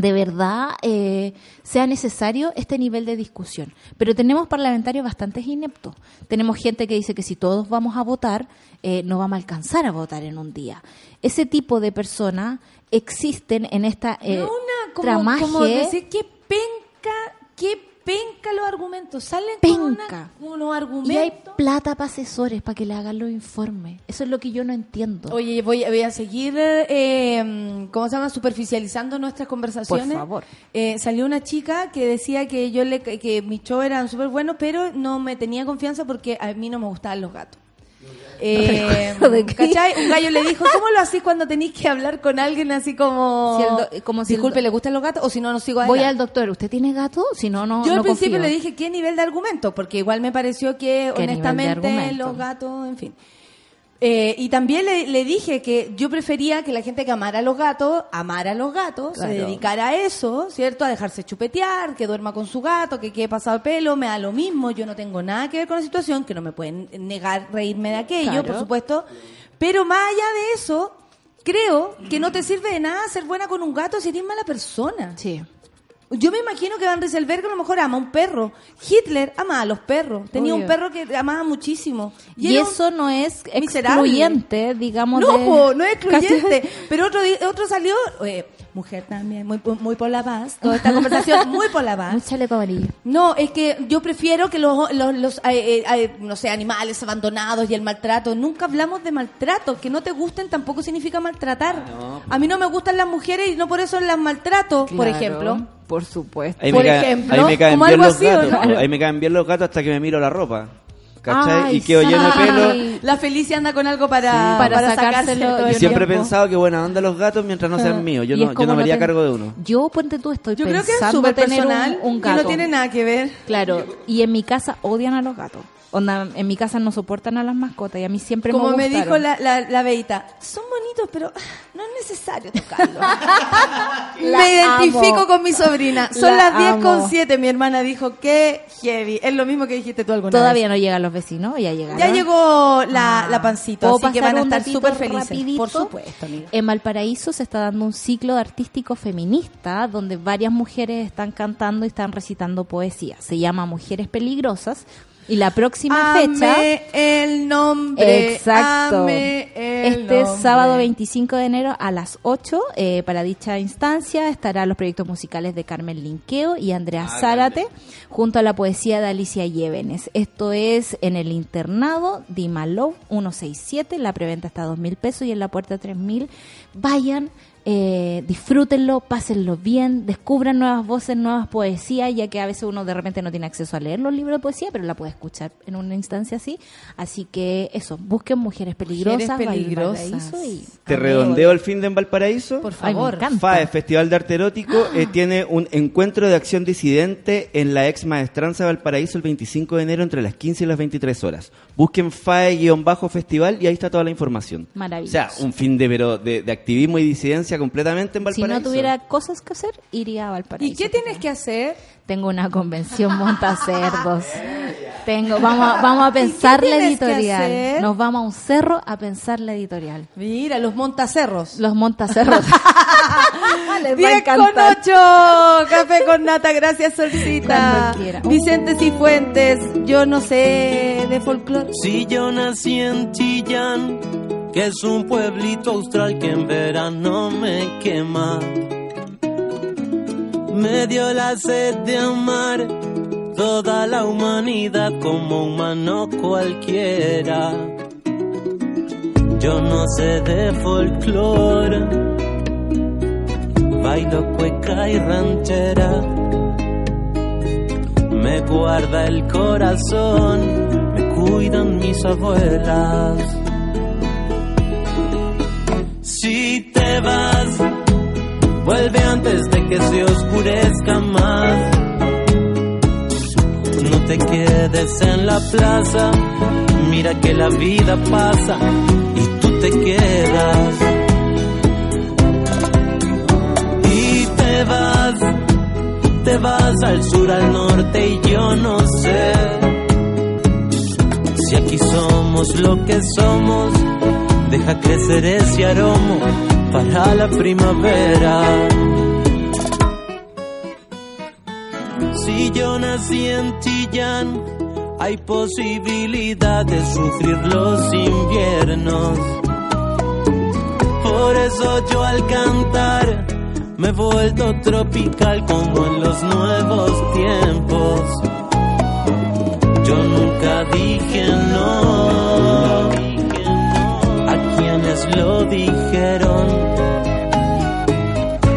de verdad eh, sea necesario este nivel de discusión. Pero tenemos parlamentarios bastante ineptos. Tenemos gente que dice que si todos vamos a votar, eh, no vamos a alcanzar a votar en un día. Ese tipo de personas existen en esta eh, No, una como, tramaje. como decir qué penca, qué penca los argumentos argumentos, salen con una- unos Y hay argumentos. plata para asesores para que le hagan los informes. Eso es lo que yo no entiendo. Oye, voy, voy a seguir, eh, ¿cómo se llama? Superficializando nuestras conversaciones. Por favor. Eh, salió una chica que decía que yo le, que mis shows eran súper buenos, pero no me tenía confianza porque a mí no me gustaban los gatos. Eh. ¿Cachai? Un gallo le dijo, ¿cómo lo hacís cuando tenéis que hablar con alguien así como... Si el do- como si Disculpe, ¿le gustan los gatos? O si no, no sigo Voy adelante. al doctor, ¿usted tiene gato? Si no, no Yo al no principio confío. le dije qué nivel de argumento, porque igual me pareció que ¿Qué nivel de honestamente los gatos, en fin. Eh, y también le, le dije que yo prefería que la gente que amara a los gatos, amara a los gatos, se dedicara a eso, ¿cierto? A dejarse chupetear, que duerma con su gato, que quede pasado el pelo, me da lo mismo, yo no tengo nada que ver con la situación, que no me pueden negar reírme de aquello, Claro. por supuesto. Pero más allá de eso, creo que no te sirve de nada ser buena con un gato si eres mala persona. Sí. Yo me imagino que Van Rieselberg a lo mejor ama a un perro. Hitler ama a los perros. Tenía Obvio. un perro que amaba muchísimo. Y, eso no es miserable. excluyente, digamos. No, de- po, no es excluyente. Pero otro, otro salió, eh, mujer también, muy, muy por la paz. Toda esta conversación, muy por la paz. Un chaleco amarillo. No, es que yo prefiero que los, los, los, eh, no sé, animales abandonados y el maltrato. Nunca hablamos de maltrato. Que no te gusten tampoco significa maltratar. A mí no me gustan las mujeres y no por eso las maltrato, por ejemplo. Por supuesto. Ahí Por me ejemplo, ahí me caen como bien algo los así, ¿o gatos. no? Ahí me caen bien los gatos hasta que me miro la ropa. ¿Cachai? Ay, y quedo lleno de sí. pelo. La Felicia anda con algo para, Sí. para, Para sacárselo. y siempre he pensado que buena onda los gatos mientras no sean míos. Yo no, yo no me haría ten- cargo de uno. Yo, ponte tú, estoy Yo creo que es pensando súper tener un- personal un, y gato. no tiene nada que ver. Claro, y en mi casa odian a los gatos. Onda, en mi casa no soportan a las mascotas y a mí siempre Como me me gustaron. dijo la, la, la Beita, son bonitos, pero ah, no es necesario tocarlos. Me identifico amo. con mi sobrina. Son La las 10 con amo. 7. Mi hermana dijo, qué heavy. Es lo mismo que dijiste tú alguna Todavía vez. no llegan los vecinos, ya llegaron. Ya llegó la, Ah. la pancito, ¿Puedo así que van a estar súper felices. rapidito? Por supuesto, amiga. En Valparaíso se está dando un ciclo artístico feminista donde varias mujeres están cantando y están recitando poesía. Se llama Mujeres Peligrosas y la próxima fecha... El nombre. Exacto. ame el Este nombre. sábado 25 de enero a las 8, eh, para dicha instancia, estarán los proyectos musicales de Carmen Linqueo y Andrea Zárate, junto a la poesía de Alicia Llévenes. Esto es en el internado Dimalov 167, la preventa está a 2 mil pesos y en la puerta 3 mil. Vayan. Eh, disfrútenlo, pásenlo bien, descubran nuevas voces, nuevas poesías, ya que a veces uno de repente no tiene acceso a leer los libros de poesía, pero la puede escuchar en una instancia así. Así que eso, busquen Mujeres Peligrosas, Mujeres Peligrosas. Valparaíso y- Te redondeo el fin de en Valparaíso. Por Ay, me favor. encanta. FAE, Festival de Arte Erótico, eh, tiene un encuentro de acción disidente en la ex maestranza de Valparaíso el 25 de enero entre las 15 y las 23 horas. Busquen FAE-festival y ahí está toda la información. Maravilloso. O sea, un fin de, pero de, de activismo y disidencia completamente en Si Valparaíso. no tuviera cosas que hacer, iría a Valparaíso. ¿Y qué tienes que hacer? Tengo una convención montacerdos. Tengo, vamos, a- vamos a pensar la editorial. Nos vamos a un cerro a pensar la editorial. Mira, los montacerros. Los montacerros. Les va a 10 con encantar. 8, café con nata, gracias Solcita. Vicente Cifuentes, yo no sé de folclore. Si yo nací en Chillán, que es un pueblito austral que en verano me quema. Me dio la sed de amar toda la humanidad como humano cualquiera. Yo no sé de folclore, bailo cueca y ranchera. Me guarda el corazón, me cuidan mis abuelas. Si te vas, vuelve antes de que se oscurezca más. No te quedes en la plaza, mira que la vida pasa y tú te quedas. Y te vas, te vas al sur, al norte y yo no sé. Si aquí somos lo que somos, deja crecer ese aroma para la primavera. Si yo nací en Chillán, hay posibilidad de sufrir los inviernos. Por eso yo al cantar me he vuelto tropical como en los nuevos tiempos. Yo nunca dije no a quienes lo dijeron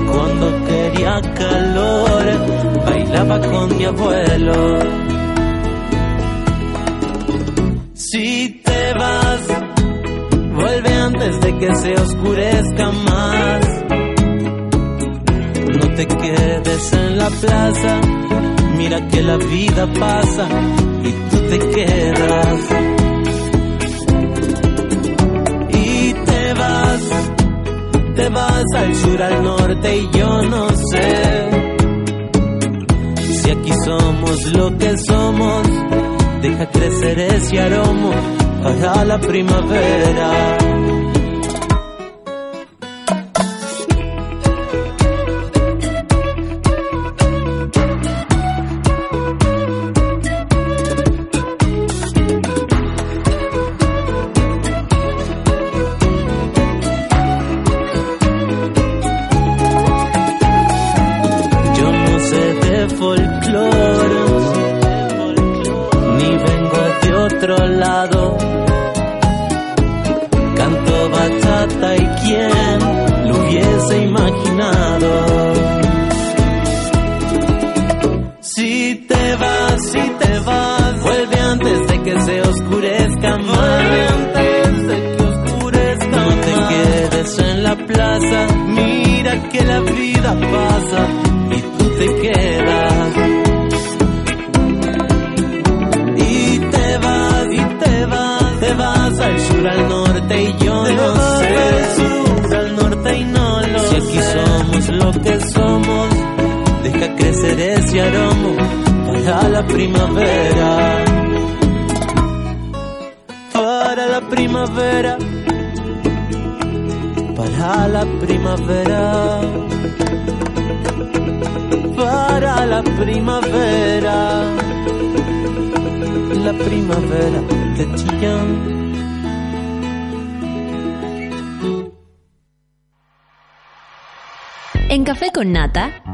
cuando quería calor con mi abuelo. Si te vas, vuelve antes de que se oscurezca más. No te quedes en la plaza, mira que la vida pasa y tú te quedas. Y te vas, te vas al sur, al norte y yo no sé si aquí somos lo que somos, deja crecer ese aroma para la primavera.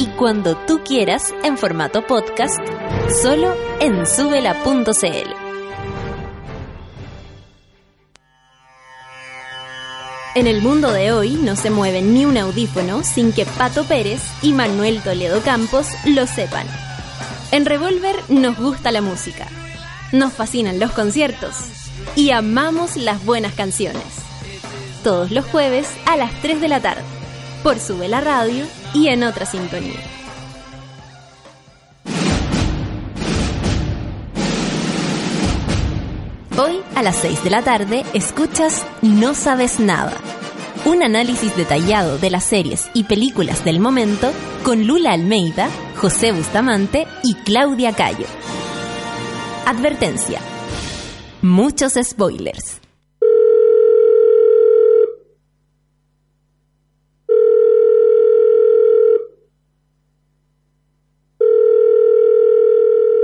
y cuando tú quieras en formato podcast, solo en subela.cl. En el mundo de hoy no se mueve ni un audífono sin que Pato Pérez y Manuel Toledo Campos lo sepan. En Revolver nos gusta la música, nos fascinan los conciertos y amamos las buenas canciones. Todos los jueves a las 3 de la tarde, por Sube la Radio y en otra sintonía. Hoy a las 6 de la tarde escuchas No Sabes Nada. Un análisis detallado de las series y películas del momento con Lula Almeida, José Bustamante y Claudia Cayo. Advertencia. Muchos spoilers.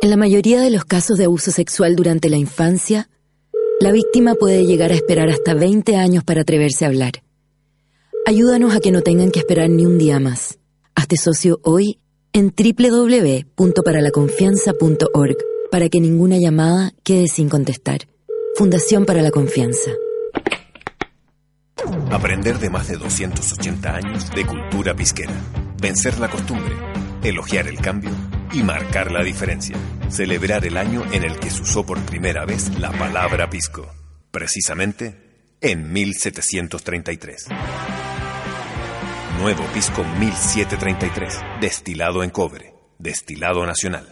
En la mayoría de los casos de abuso sexual durante la infancia, la víctima puede llegar a esperar hasta 20 años para atreverse a hablar. Ayúdanos a que no tengan que esperar ni un día más. Hazte socio hoy en www.paralaconfianza.org para que ninguna llamada quede sin contestar. Fundación para la Confianza. Aprender de más de 280 años de cultura pisquera. Vencer la costumbre, elogiar el cambio y marcar la diferencia. Celebrar el año en el que se usó por primera vez la palabra pisco. Precisamente en 1733. Nuevo pisco 1733. Destilado en cobre. Destilado nacional.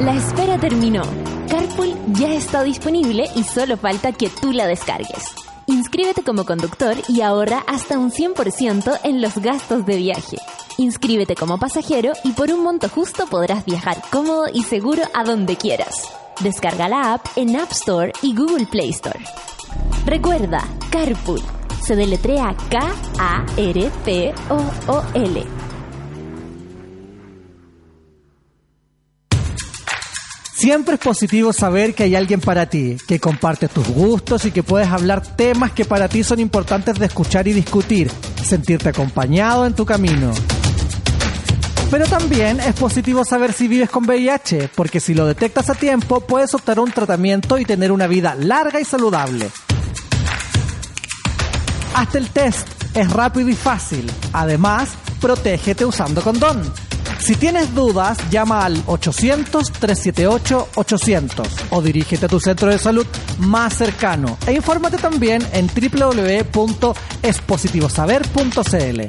La espera terminó. Carpool ya está disponible y solo falta que tú la descargues. Inscríbete como conductor y ahorra hasta un 100% en los gastos de viaje. Inscríbete como pasajero y por un monto justo podrás viajar cómodo y seguro a donde quieras. Descarga la app en App Store y Google Play Store. Recuerda, Carpool. Se deletrea K-A-R-P-O-O-L. Siempre es positivo saber que hay alguien para ti, que comparte tus gustos y que puedes hablar temas que para ti son importantes de escuchar y discutir, sentirte acompañado en tu camino. Pero también es positivo saber si vives con VIH, porque si lo detectas a tiempo puedes optar a un tratamiento y tener una vida larga y saludable. Hasta el test es rápido y fácil. Además, protégete usando condón. Si tienes dudas, llama al 800-378-800 o dirígete a tu centro de salud más cercano e infórmate también en www.espositivosaber.cl.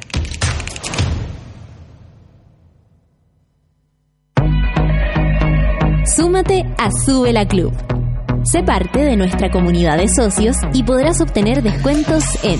Súmate a Sube la Club. Sé parte de nuestra comunidad de socios y podrás obtener descuentos en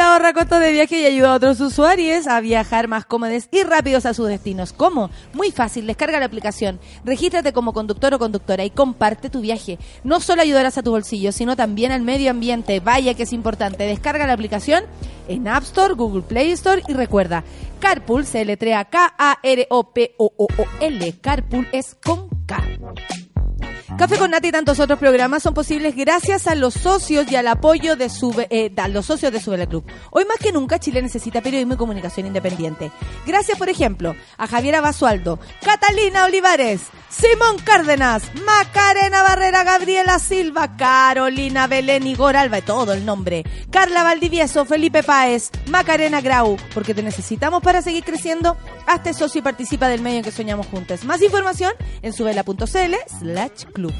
Ahorra costos de viaje y ayuda a otros usuarios a viajar más cómodos y rápidos a sus destinos. ¿Cómo? Muy fácil, descarga la aplicación, regístrate como conductor o conductora y comparte tu viaje. No solo ayudarás a tu bolsillo, sino también al medio ambiente. Vaya que es importante. Descarga la aplicación en App Store, Google Play Store y recuerda, Carpool se letrea K-A-R-O-P-O-O-L. Carpool es con K. Café con Nati y tantos otros programas son posibles gracias a los socios y al apoyo de eh, los socios de Sube la Club. Hoy más que nunca Chile necesita periodismo y comunicación independiente. Gracias, por ejemplo, a Javiera Basualdo, Catalina Olivares, Simón Cárdenas, Macarena Barrera, Gabriela Silva, Carolina Belén Igor Alba, todo el nombre, Carla Valdivieso, Felipe Páez, Macarena Grau, porque te necesitamos para seguir creciendo. Hazte socio y participa del medio en que soñamos juntos. Más información en subela.cl slash club.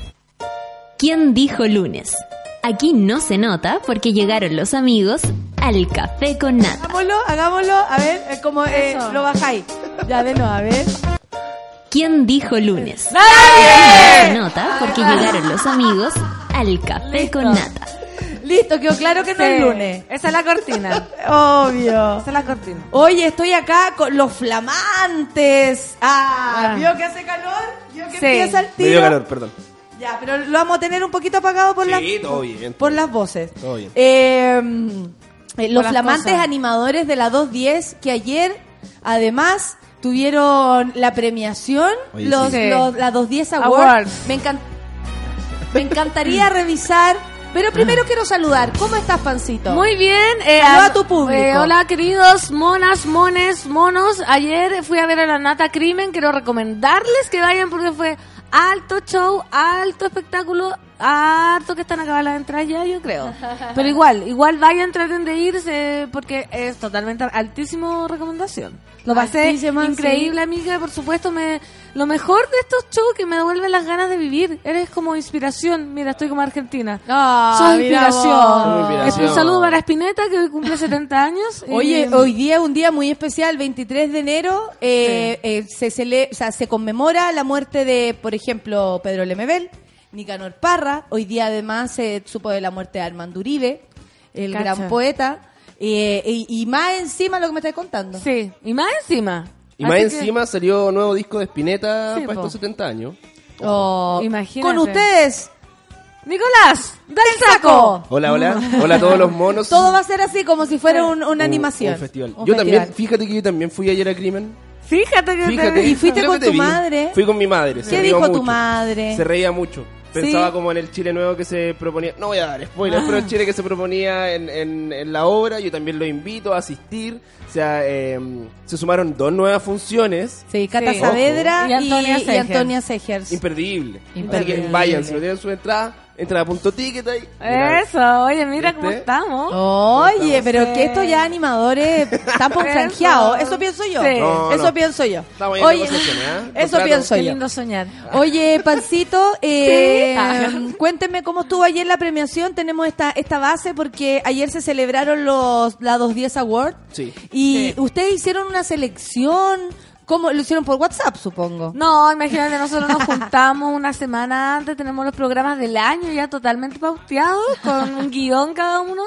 ¿Quién dijo lunes? Aquí no se nota porque llegaron los amigos al Café con Nata. Hagámoslo, hagámoslo, a ver, eh, como eh, lo bajáis. Ya, de nuevo, a ver. ¿Quién dijo lunes? ¡Nadie! Aquí no se nota porque llegaron los amigos al Café con Nata. Listo, quedó claro que no Sí, es lunes. Esa es la cortina. Obvio. Esa es la cortina. Oye, estoy acá con los flamantes. Ah, Ah. ¿vio que hace calor? ¿Vio que Sí. empieza el Me dio tiro? calor, perdón. Ya, pero lo vamos a tener un poquito apagado por Sí, las todo bien. por las voces. Todo bien. Eh, eh, los las flamantes cosas. animadores de la 210 que ayer además tuvieron la premiación, Oye, los, sí. los- la 210 Awards. Awards. Me, encan- me encantaría revisar, pero primero quiero saludar. ¿Cómo estás, Pancito? Muy bien. eh, Saluda a tu público. eh, hola, queridos monas, mones, monos. Ayer fui a ver a la Nata Crimen. Quiero recomendarles que vayan porque fue alto show, alto espectáculo, harto que están acabadas las entradas ya, yo creo. Pero igual, igual vayan, traten de irse porque es totalmente altísimo recomendación. Lo pasé Altísima, increíble, amiga. Por supuesto, me lo mejor de estos shows que me devuelven las ganas de vivir. Eres como inspiración. Mira, estoy como Argentina. Ah, Soy inspiración. Inspiración. Un saludo para Spinetta, que hoy cumple 70 años. Oye, hoy día es un día muy especial, 23 de enero, eh, eh, se, cele- o sea, se conmemora la muerte de, por ejemplo, Pedro Lemebel, Nicanor Parra. Hoy día además se supo de la muerte de Armando Uribe, el Cacha. gran poeta. Eh, y, y más encima lo que me estás contando. Sí, y más encima. Y más Así encima salió nuevo disco de Spinetta Sí, para po. estos 70 años. Oh, Imagínate. Con ustedes, Nicolás, del saco. Hola, hola. Hola a todos los monos. todo va a ser así como si fuera un- una Un- animación. Un festival. Un yo festival. también, fíjate que yo también fui ayer a Crimen. Fíjate que Fíjate. te... ¿Y fuiste Creo con tu vi. madre? Fui con mi madre. ¿Qué dijo tu madre? Se reía mucho. Pensaba ¿Sí? como en el Chile nuevo que se proponía. No voy a dar spoilers, Ah. pero el Chile que se proponía en, en- en la obra. Yo también lo invito a asistir. O sea, eh, se sumaron dos nuevas funciones. Sí, Cata Sí. Saavedra y, Y Antonia Segers. Imperdible. Imperdible. Así que vayan, si no tienen su entrada, Entra a punto ticket ahí. Eso, oye, mira cómo ¿Viste? estamos. Oye, pero Sí. que estos ya animadores están por Eso. pienso yo. Sí. No, Eso no. pienso yo. Estamos Oye, ¿eh? eso Contrato. pienso Qué yo. lindo soñar. Oye, Pancito, eh, Sí. cuénteme cómo estuvo ayer la premiación. Tenemos esta esta base porque ayer se celebraron los la 210 Awards Sí. y ustedes hicieron una selección. ¿Cómo? Lo hicieron por WhatsApp, supongo. No, imagínate, nosotros nos juntamos una semana antes, tenemos los programas del año ya totalmente pauteados, con un guion cada uno.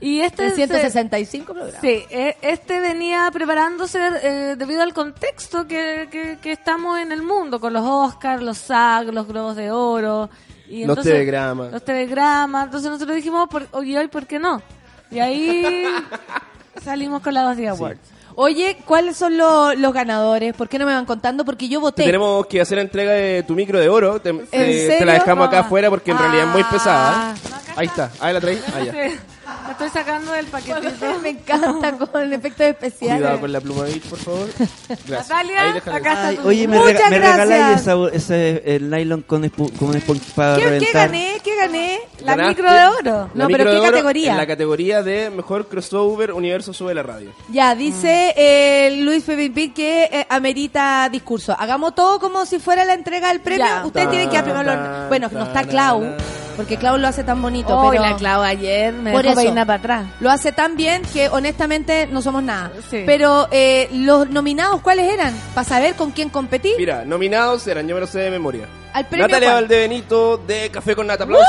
Y este De se- 165 programas. Sí, e- este venía preparándose eh, debido al contexto que, que, que estamos en el mundo, con los Oscars, los SAG, los Globos de Oro. Y Los entonces- telegramas. Los telegramas. Entonces nosotros dijimos, por, oye, hoy, ¿por qué no? Y ahí salimos con la 2 de Awards. Oye, ¿cuáles son lo- los ganadores? ¿Por qué no me van contando? Porque yo voté. Tenemos que hacer entrega de tu micro de oro. Te, te- te serio? la dejamos acá Ah. afuera porque en realidad es muy Ah. pesada. Ahí está. Ahí la traí. Allá. Estoy sacando del paquetito. me encanta con efectos especiales. Cuidado con la pluma ahí, por favor. Gracias. Natalia, Ahí acá está Ay, tu oye, me, Muchas rega- me regaláis ese el nylon con, con para ¿Qué, qué reventar. gané? ¿Qué gané? La Ganaste micro de oro. No, pero de ¿qué categoría? En la categoría de mejor crossover universo sube la radio. Ya, dice eh, Luis Pepín que eh, amerita discurso. Hagamos todo como si fuera la entrega del premio. Ya. Ustedes tienen que primero Bueno, no está tan, Clau, tan. Porque Clau lo hace tan bonito. Oh, pero la Clau ayer me Por dejó eso. para atrás. Lo hace tan bien que honestamente no somos nada. Sí. Pero eh, los nominados, ¿cuáles eran? Para saber con quién competir. Mira, nominados eran, yo me lo sé de memoria. Al premio Natalia ¿cuál? Valdebenito de Café con Nata. Aplausos.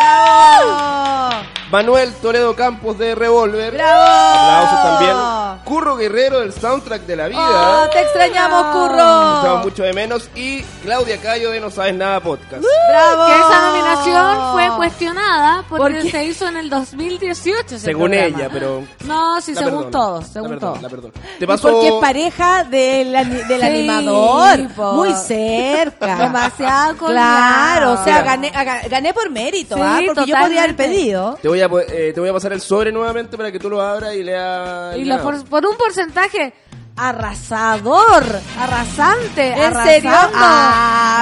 ¡Bravo! Manuel Toledo Campos de Revolver. ¡Bravo! Aplausos también. Curro Guerrero del soundtrack de la vida. Oh, te extrañamos, Curro. echamos mucho de menos. Y Claudia Cayo de No Sabes Nada Podcast. ¡Bravo! Que esa nominación fue cuestionada porque se hizo en el 2018. ese Según programa. ella, pero. No, sí, la según todos, la según perdono, todos. La perdono. Y Te pasó. Porque es pareja del, del Sí, animador. po. Muy cerca. Demasiado. Claro, o sea, gané, gané por mérito, Sí, ¿ah? porque yo podría haber pedido. Te voy, a, eh, te voy a pasar el sobre nuevamente para que tú lo abras y leas. Y lo por, por un porcentaje arrasador, arrasante, ¿En serio?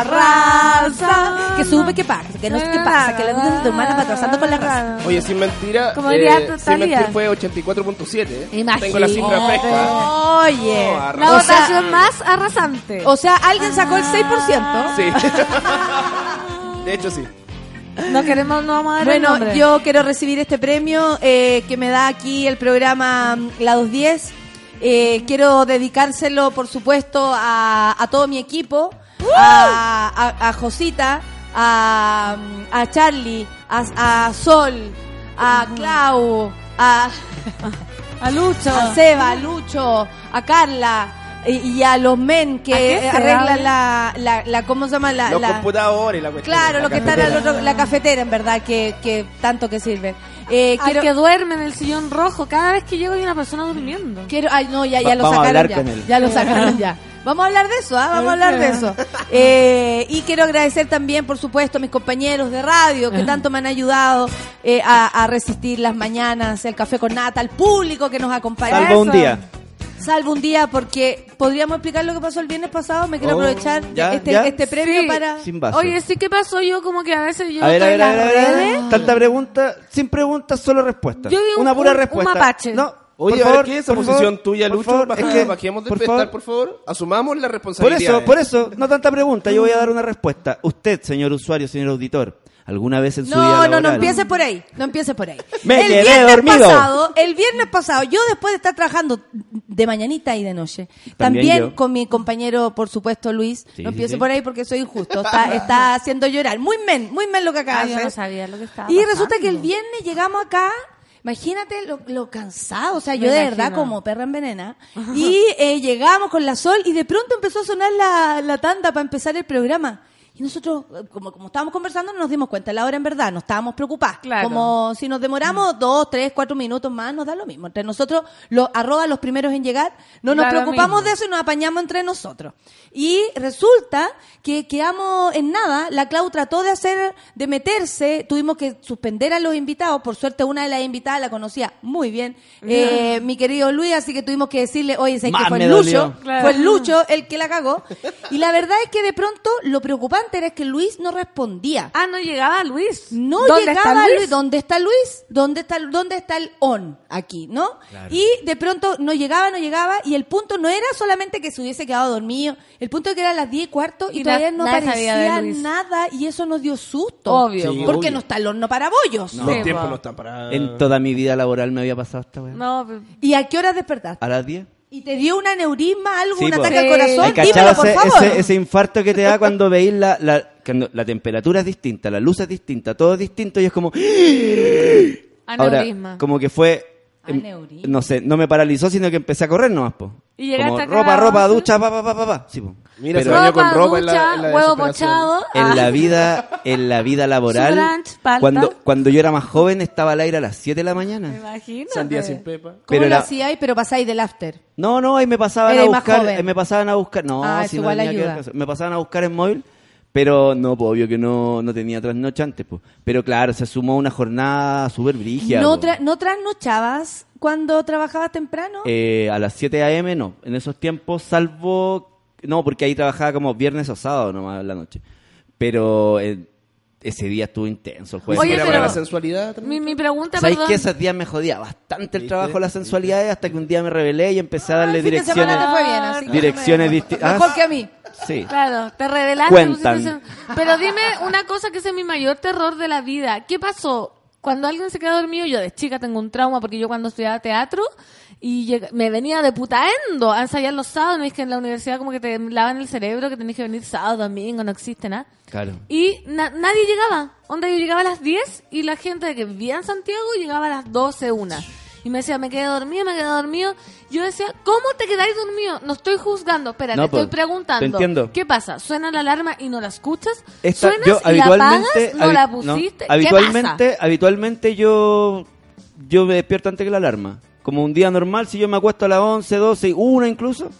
Arrasa. Que sube, ¿qué pasa? Que no sé qué pasa. Que la luz de tu hermana va atrasando con la raza. Oye, sin mentira, Como eh, sin mentir fue 84.7. ¿eh? Imagínate. Tengo la cifra fresca. Oye. La O sea- votación más arrasante. O sea, alguien sacó el 6%. Sí. de hecho, sí. No queremos, no vamos a dar el Bueno, nombre. yo quiero recibir este premio eh, que me da aquí el programa mm, La 210. Eh, quiero dedicárselo, por supuesto, a, a todo mi equipo, a, a- a Josita, a, mm, a Charlie, a, a Sol, a Clau, a, a Lucho. a Seba, a Lucho, a Carla y, y a los men ¿A que eh, arreglan la, la, la- ¿cómo se llama? La, Los la- computadores, la cuestión. Claro, la lo que están al otro, la cafetera, en verdad, que, que tanto que sirve. Eh, Al quiero, que duerme en el sillón rojo. Cada vez que llego hay una persona durmiendo. quiero, ay, no, ya, ya Va- lo sacaron ya. con él. Ya lo sacaron ya. Vamos a hablar de eso, ¿ah? Vamos a hablar de eso. Eh, y quiero agradecer también, por supuesto, a mis compañeros de radio que tanto me han ayudado eh, a, a resistir las mañanas, el café con nata, al público que nos acompaña. Salvo un día. Salvo un día, porque podríamos explicar lo que pasó el viernes pasado. Me quiero Oh, aprovechar ya, este, ya. este premio Sí. para. Sin vaso. Oye, sí, ¿qué pasó? Yo como que a veces yo a ver, a estoy ver, a ver, a las ver, a redes. ver. Tanta pregunta, sin preguntas, solo respuestas. Yo un- Una pura un- un respuesta. mapache. No, Oye, por a ver, favor, ¿qué es esa por posición favor, tuya, por Lucho? favor, Baja- es que, bajemos de por pedestal, favor. por favor. Asumamos la Por responsabilidad. eso, por eso, no tanta pregunta, yo voy a dar una respuesta. Usted, señor usuario, señor auditor, ¿alguna vez en su vida No, no, no empieces por ahí. No empieces por ahí. Me el quedé viernes dormido. pasado, el viernes pasado, yo después de estar trabajando de mañanita y de noche, También con mi compañero, por supuesto, Luis, Sí, no sí, empiece sí. por ahí porque soy injusto, está, está haciendo llorar. Muy men, muy men lo que acaba Ah, de yo no hacer. sabía lo que estaba Y pasando. resulta que el viernes llegamos acá, imagínate lo, lo cansado, o sea, Me yo de imagino. verdad como perra envenena. Y eh, llegamos con la sol y de pronto empezó a sonar la, la tanda para empezar el programa. Y nosotros, eh, como, como estábamos conversando, no nos dimos cuenta. La hora en verdad, no estábamos preocupados. Claro. Como si nos demoramos dos, tres, cuatro minutos más, nos da lo mismo. Entre nosotros, los arroba los primeros en llegar, no nos Da preocupamos de eso y nos apañamos entre nosotros. Y resulta que quedamos en nada. La Clau trató de hacer, de meterse. Tuvimos que suspender a los invitados. Por suerte, una de las invitadas la conocía muy bien, eh, mi querido Luis. Así que tuvimos que decirle, oye, sé que fue el Lucho. Claro. Fue el Lucho el que la cagó. Y la verdad es que de pronto lo preocupante preocupante era que Luis no respondía. Ah, no llegaba Luis. No ¿Dónde llegaba está Luis? Luis? ¿Dónde está Luis? ¿Dónde está, ¿Dónde está el on aquí, no? Y de pronto no llegaba, no llegaba, y el punto no era solamente que se hubiese quedado dormido, el punto es que eran las 10 y cuarto y, Y todavía no aparecía nada, y eso nos dio susto. Obvio. Sí, porque obvio. no está el horno para bollos. Los Sí, no están para... En toda mi vida laboral me había pasado esta weá. No, pero- ¿Y a qué hora despertaste? A las 10. ¿Y te dio un aneurisma, algo, Sí, un po. ataque al corazón? ¿Hay Dímelo, cachado por ese, favor. ese, ese infarto que te da cuando veis la, la, cuando la temperatura es distinta, la luz es distinta, todo es distinto y es como... Ahora, como que fue... em, Aneurisma. No sé, no me paralizó, sino que empecé a correr nomás, po. Y llegaste Como acá ropa, a ropa, once. ducha, pa, pa, pa, pa, pa. Sí, po. Mira, Pero se bañó con ropa en la, ducha, en la huevo pochado. en ah. la vida, en la vida laboral, palta. cuando, cuando yo era más joven estaba al aire a las 7 de la Me mañana. imagino. Sandía sin pepa. ¿Cómo pero lo era- hacíais, pero pasáis del after? No, no, ahí me pasaban Eres a más buscar, joven. eh, me pasaban a buscar, no, Ah, si no igual ayuda. me pasaban a buscar en móvil, pero no, pues, obvio que no, no tenía trasnoche antes, pues. Pero claro, se sumó una jornada súper brígida. ¿No, po. tra- ¿No trasnochabas cuando trabajabas temprano? Eh, a las 7 a.m. no, en esos tiempos, salvo, no, porque ahí trabajaba como viernes o sábado nomás en la noche. Pero eh, ese día estuvo intenso el jueves. Oye, pero- para la sensualidad también. Mi, mi pregunta, ¿Sabéis perdón. que esos días me jodía bastante el trabajo, las sensualidades, hasta que un día me rebelé y empecé a darle fin de direcciones, semana te fue bien, así direcciones distintas. Mejor que a mí. Sí. Claro, te revelaste. Cuentan. Pero dime una cosa que es mi mayor terror de la vida. ¿Qué pasó? Cuando alguien se queda dormido, yo de chica tengo un trauma porque yo cuando estudiaba teatro y me venía de putaendo a ensayar los sábados, no es que en la universidad como que te lavan el cerebro, que tenés que venir sábado, domingo, no existe nada. Claro. Y na- nadie llegaba. Onda, yo llegaba a las 10 y la gente que vivía en Santiago llegaba a las 12, una. Y me decía, me quedé dormido, me quedé dormido. Yo decía, ¿cómo te quedáis dormido? No estoy juzgando, espera, No, te estoy pues, preguntando. te entiendo. ¿Qué pasa? ¿Suena la alarma y no la escuchas? Esta- ¿Suenas yo y la apagas? ¿No la no, pusiste? ¿Qué habitualmente, pasa? habitualmente yo, yo me despierto antes que la alarma. Como un día normal, si yo me acuesto a las 11, 12, 1 incluso,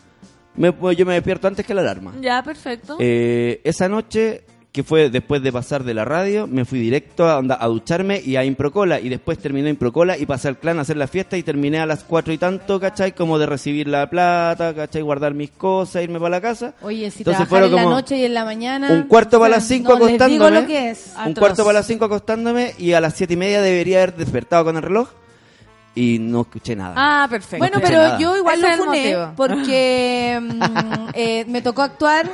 me, yo me despierto antes que la alarma. Ya, perfecto. Eh, esa noche, que fue después de pasar de la radio, me fui directo a, onda, a ducharme y a Improcola. Y después terminé Improcola y pasé al clan a hacer la fiesta y terminé a las cuatro y tanto, ¿cachai? Como de recibir la plata, ¿cachai? Guardar mis cosas, irme para la casa. Oye, si Entonces trabajar en la noche y en la mañana... Un cuarto para las cinco no, les digo acostándome. lo que es. Un cuarto para las cinco acostándome y a las siete y media debería haber despertado con el reloj y no escuché nada. Ah, perfecto. Bueno, No pero nada. yo igual lo funé porque mm, eh, me tocó actuar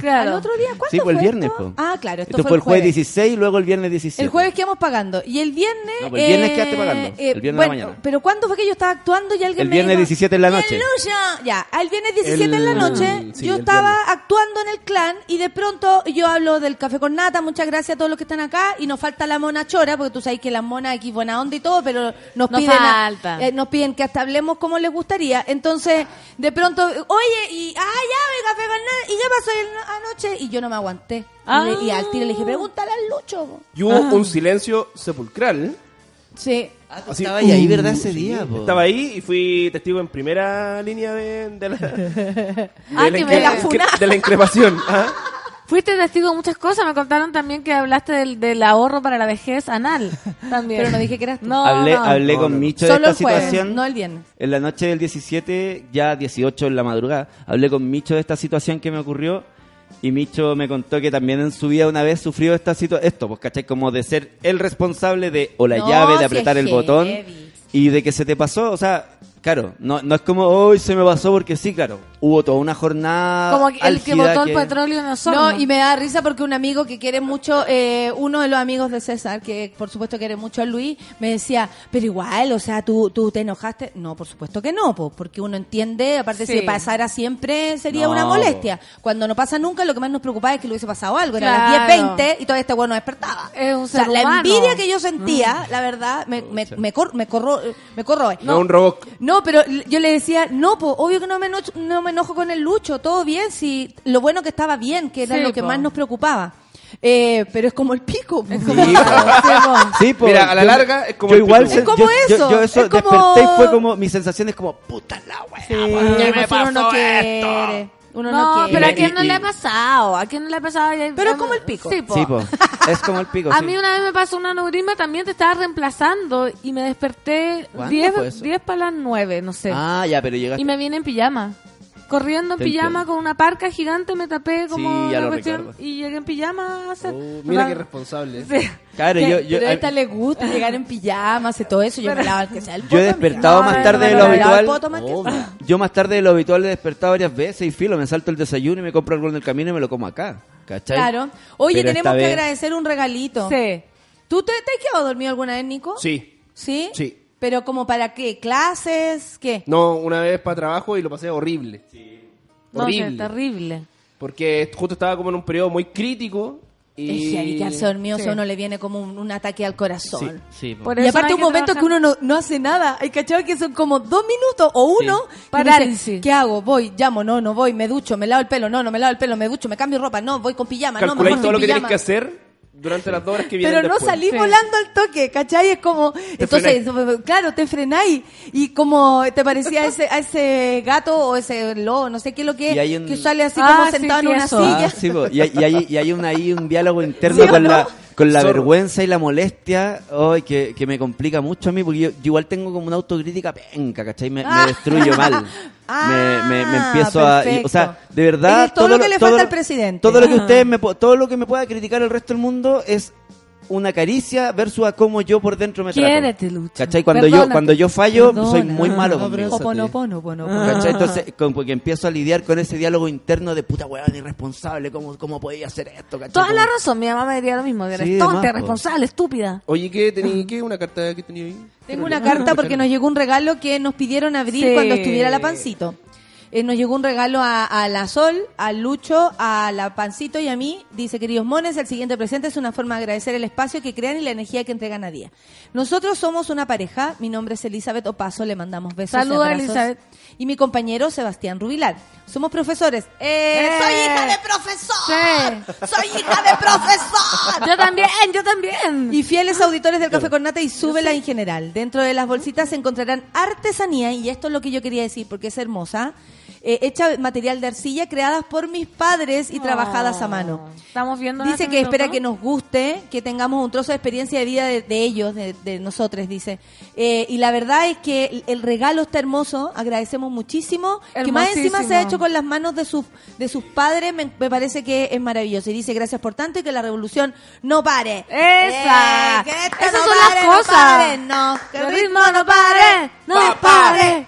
Claro. al otro día. ¿Cuándo Sí, fue el fue viernes, esto? po. Ah, claro, esto, Esto fue, fue el jueves 16 y luego el viernes 17. El jueves quedamos pagando. Y el viernes. No, pues el viernes quedaste pagando. El viernes de la bueno, mañana. Pero ¿cuándo fue que yo estaba actuando y alguien El me viernes dijo, 17 en la noche. "Aleluya". Ya, al viernes 17 en la El- noche, sí, yo el estaba viernes. actuando en el clan y de pronto yo hablo del café con nata. Muchas gracias a todos los que están acá. Y nos falta la mona chora, porque tú sabes que las monas aquí buena onda y todo, pero nos Nos piden. a- falta. eh, nos piden que hasta hablemos como les gustaría. Entonces, de pronto, oye, y. ¡Ah, ya, ve café con nata! ¿Y qué pasó el- anoche? Y yo no me aguanté. Ah. Y, le- y al tiro le dije, pregúntale al Lucho. po". Y hubo un silencio sepulcral. Sí. Ah, tú Así, estabas ahí, uh, ¿verdad? Ese día, po. Estaba ahí y fui testigo en primera línea de, de la, de, Ah, la, que incre- me la incre- de la increpación. ¿ah? Fuiste testigo de muchas cosas. Me contaron también que hablaste del, del ahorro para la vejez anal. También. Pero no dije que eras tú. No, hablé no. hablé No, con no. Micho de Solo esta el jueves, situación. no el viernes. En la noche del 17, ya 18 en la madrugada, hablé con Micho de esta situación que me ocurrió y Micho me contó que también en su vida una vez sufrió esta situación, esto, pues, ¿cachai? Como de ser el responsable de o la No, llave, de apretar el heavy. botón y de que se te pasó, o sea, claro, no, no es como hoy se me pasó porque sí, claro, hubo toda una jornada. Como el que botó el petróleo en No, y me da risa porque un amigo que quiere mucho, eh, uno de los amigos de César, que por supuesto quiere mucho a Luis, me decía, pero igual, o sea, tú, tú te enojaste. No, por supuesto que no, po, porque uno entiende, aparte Sí. si pasara siempre sería No, una po. molestia. Cuando no pasa nunca, lo que más nos preocupaba es que le hubiese pasado algo. Era Claro. las 10.20 y todavía este bueno despertaba. Es un O sea, ser la envidia que yo sentía, la verdad, me, me, me, cor- me, corro, me corroe. No, un robot. No, pero yo le decía, no, pues obvio que no me, enojo, no me enojo con el Lucho, todo bien, si lo bueno que estaba bien, que era Sí, lo que po. más nos preocupaba. Eh, pero es como el pico. po. Sí, po, Mira, a la yo- larga es como yo el igual pico. se- Es como yo- eso, Yo, eso es como- desperté y fue como mi sensación es como puta la wea. Sí, ¿qué me uno no quiere. Uno no, No, quiere. pero a quién y- no le ha pasado, a quién no le ha pasado. Pero es como el pico. Sí, po. Sí, po. Es como el pico. A sí. mí una vez me pasó un aneurisma, también te estaba reemplazando y me desperté ¿Cuándo 10 fue eso? 10 para las 9, no sé. Ah, ya, pero llegaste. Y me vine en pijama. Corriendo en pijama con una parca gigante, me tapé como Sí, la cuestión recuerdo. y llegué en pijama a hacer. Oh, mira qué responsable. Sí. Claro, yo, yo, pero a esta le gusta llegar en pijama, hace todo eso. Yo me lavo el que sea el poto. yo he despertado más tarde de lo habitual. el poto más que- Obvio. Yo más tarde de lo habitual he despertado varias veces y filo, me salto el desayuno y me compro algo en el camino y me lo como acá. ¿Cachai? Claro. Oye, Pero tenemos que vez- agradecer un regalito. Sí. ¿Tú te, te has quedado dormido alguna vez, Nico? Sí. ¿Sí? Sí. ¿Pero como para qué? ¿Clases? ¿Qué? No, una vez para trabajo y lo pasé horrible. No Horrible. terrible. Porque justo estaba como en un periodo muy crítico y... Es que quedarse dormido Sí. uno le viene como un, un ataque al corazón. Sí. Por Y eso aparte hay un que momento trabajar. que uno no, no hace nada. Hay cachado que son como dos minutos o uno. Dice, ¿Qué hago? Voy, llamo, no, no voy, me ducho, me lavo el pelo, no, no me lavo el pelo, me ducho, me cambio ropa, no, voy con pijama, no, me Calculáis voy todo lo sin que tenéis pijama. que hacer durante las dos horas que vienen Pero no después. salí Sí. volando al toque, ¿cachai? Es como, entonces, claro, te frenáis y como te parecía a ese, a ese gato o ese lobo, no sé qué es lo que Y hay un- que sale así Ah, como sí, sentado sí, en una eso. silla. Ah, sí, y, hay, y hay, y hay un, ahí un diálogo interno ¿Sí o con no? la con la Zorro. vergüenza y la molestia ay, que, que me complica mucho a mí porque yo, yo igual tengo como una autocrítica penca, ¿cachai? Me, me Ah. destruyo mal. me, me, me Ah, empiezo a... o sea, de verdad... Es todo lo que le falta al presidente. Todo lo que Ah. ustedes me, todo lo que me pueda criticar el resto del mundo es una caricia versus a cómo yo por dentro me trato. Quiérete, Lucho. ¿Cachai? Cuando yo, cuando yo fallo, soy muy malo No, conmigo. Oponopono, oponopono. ¿Cachai? Entonces, como que empiezo a lidiar con ese diálogo interno de puta weón irresponsable, ¿cómo, cómo podía hacer esto? ¿cachai? Toda Como- la razón, mi mamá me diría lo mismo. Eres Sí, tonta, irresponsable, estúpida. Oye, ¿qué tenía? ¿Qué? ¿Una carta que tenía ahí? Tengo una carta porque nos llegó un regalo que nos pidieron abrir Sí. cuando estuviera la pancito. Eh, nos llegó un regalo a, a la Sol, al Lucho, a la Pancito y a mí. Dice, queridos mones, el siguiente presente es una forma de agradecer el espacio que crean y la energía que entregan a día. Nosotros somos una pareja. Mi nombre es Elizabeth Opaso. Le mandamos besos y Saludos. Elizabeth. Y mi compañero Sebastián Rubilar. Somos profesores. Eh, Eh. Soy hija de profesor. Sí. Soy hija de profesor. Yo también, yo también. Y fieles auditores del Café con Nata y súbela en general. Dentro de las bolsitas se encontrarán artesanía, y esto es lo que yo quería decir porque es hermosa, eh, hecha material de arcilla creadas por mis padres y trabajadas a mano. Estamos viendo. Dice que espera que nos guste, que tengamos un trozo de experiencia de vida de, de ellos, de, de nosotros, dice. Eh, y la verdad es que el, el regalo está hermoso, agradecemos muchísimo. Que más encima se ha hecho con las manos de sus, de sus padres, me, me parece que es maravilloso. Y dice, gracias por tanto y que la revolución no pare. Esa. Eh, que Esas no son pare, las no cosas. pare, no, que el ritmo no pare. no pare.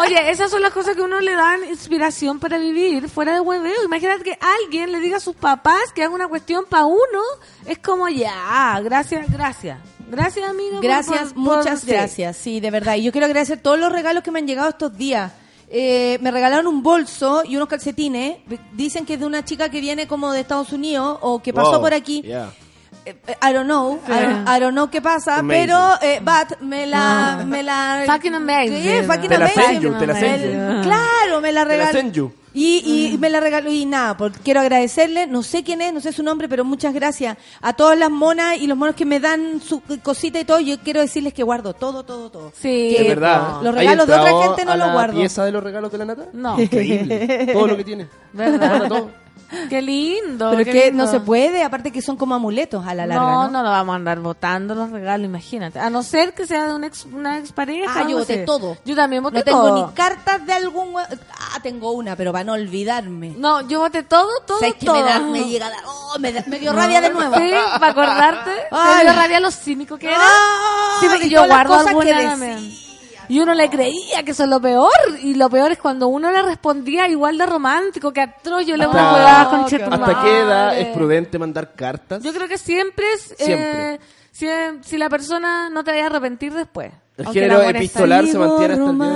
Oye, esas son las cosas que a uno le dan inspiración para vivir fuera de hueveo. Imagínate que alguien le diga a sus papás que haga una cuestión para uno. Es como ya, gracias, gracias. Gracias, amigo. Gracias, por- muchas gracias, sí, de verdad. Y yo quiero agradecer todos los regalos que me han llegado estos días. Eh, me regalaron un bolso y unos calcetines. Dicen que es de una chica que viene como de Estados Unidos o que pasó Wow, por aquí. yeah. I don't know, I, don't, I don't know qué pasa, Amazing. pero eh, but me la, Ah. me la, Fucking amazing. Sí, fucking Te la amazing. send you, te la send El- you. Claro, me la regaló. send you. Y, y me la regaló y nada, por- quiero agradecerle, no sé quién es, no sé su nombre, pero muchas gracias a todas las monas y los monos que me dan su cosita y todo. Yo quiero decirles que guardo todo, todo, todo. Sí, Que Es verdad. Los ¿Hay regalos de otra gente no los guardo. pieza de los regalos de la nata? No. Increíble. Todo lo que tiene. ¿Verdad? Todo. Qué lindo. Pero qué que lindo. no se puede, aparte que son como amuletos a la larga, No, ¿no? no lo vamos a andar votando los regalos, imagínate. A no ser que sea de una, ex, una expareja. Ah, yo voté sé. todo. Yo también voté No tengo todo. ni cartas de algún... Ah, tengo una, pero para no olvidarme. No, yo voté todo, todo, ¿Sabes que todo. me, da- me llega a dar- oh, me, da- me dio rabia de nuevo. Sí, para acordarte. Ay. Me dio rabia lo cínico que era. Sí, porque yo guardo que alguna también. Y uno le creía que eso es lo peor. Y lo peor es cuando uno le respondía igual de romántico que atroz. Yo le uno cuidaba con ¿Hasta qué edad es prudente mandar cartas? Yo creo que siempre es. Siempre. eh, si, si la persona no te vaya a arrepentir después. El Aunque género epistolar se mantiene hasta el día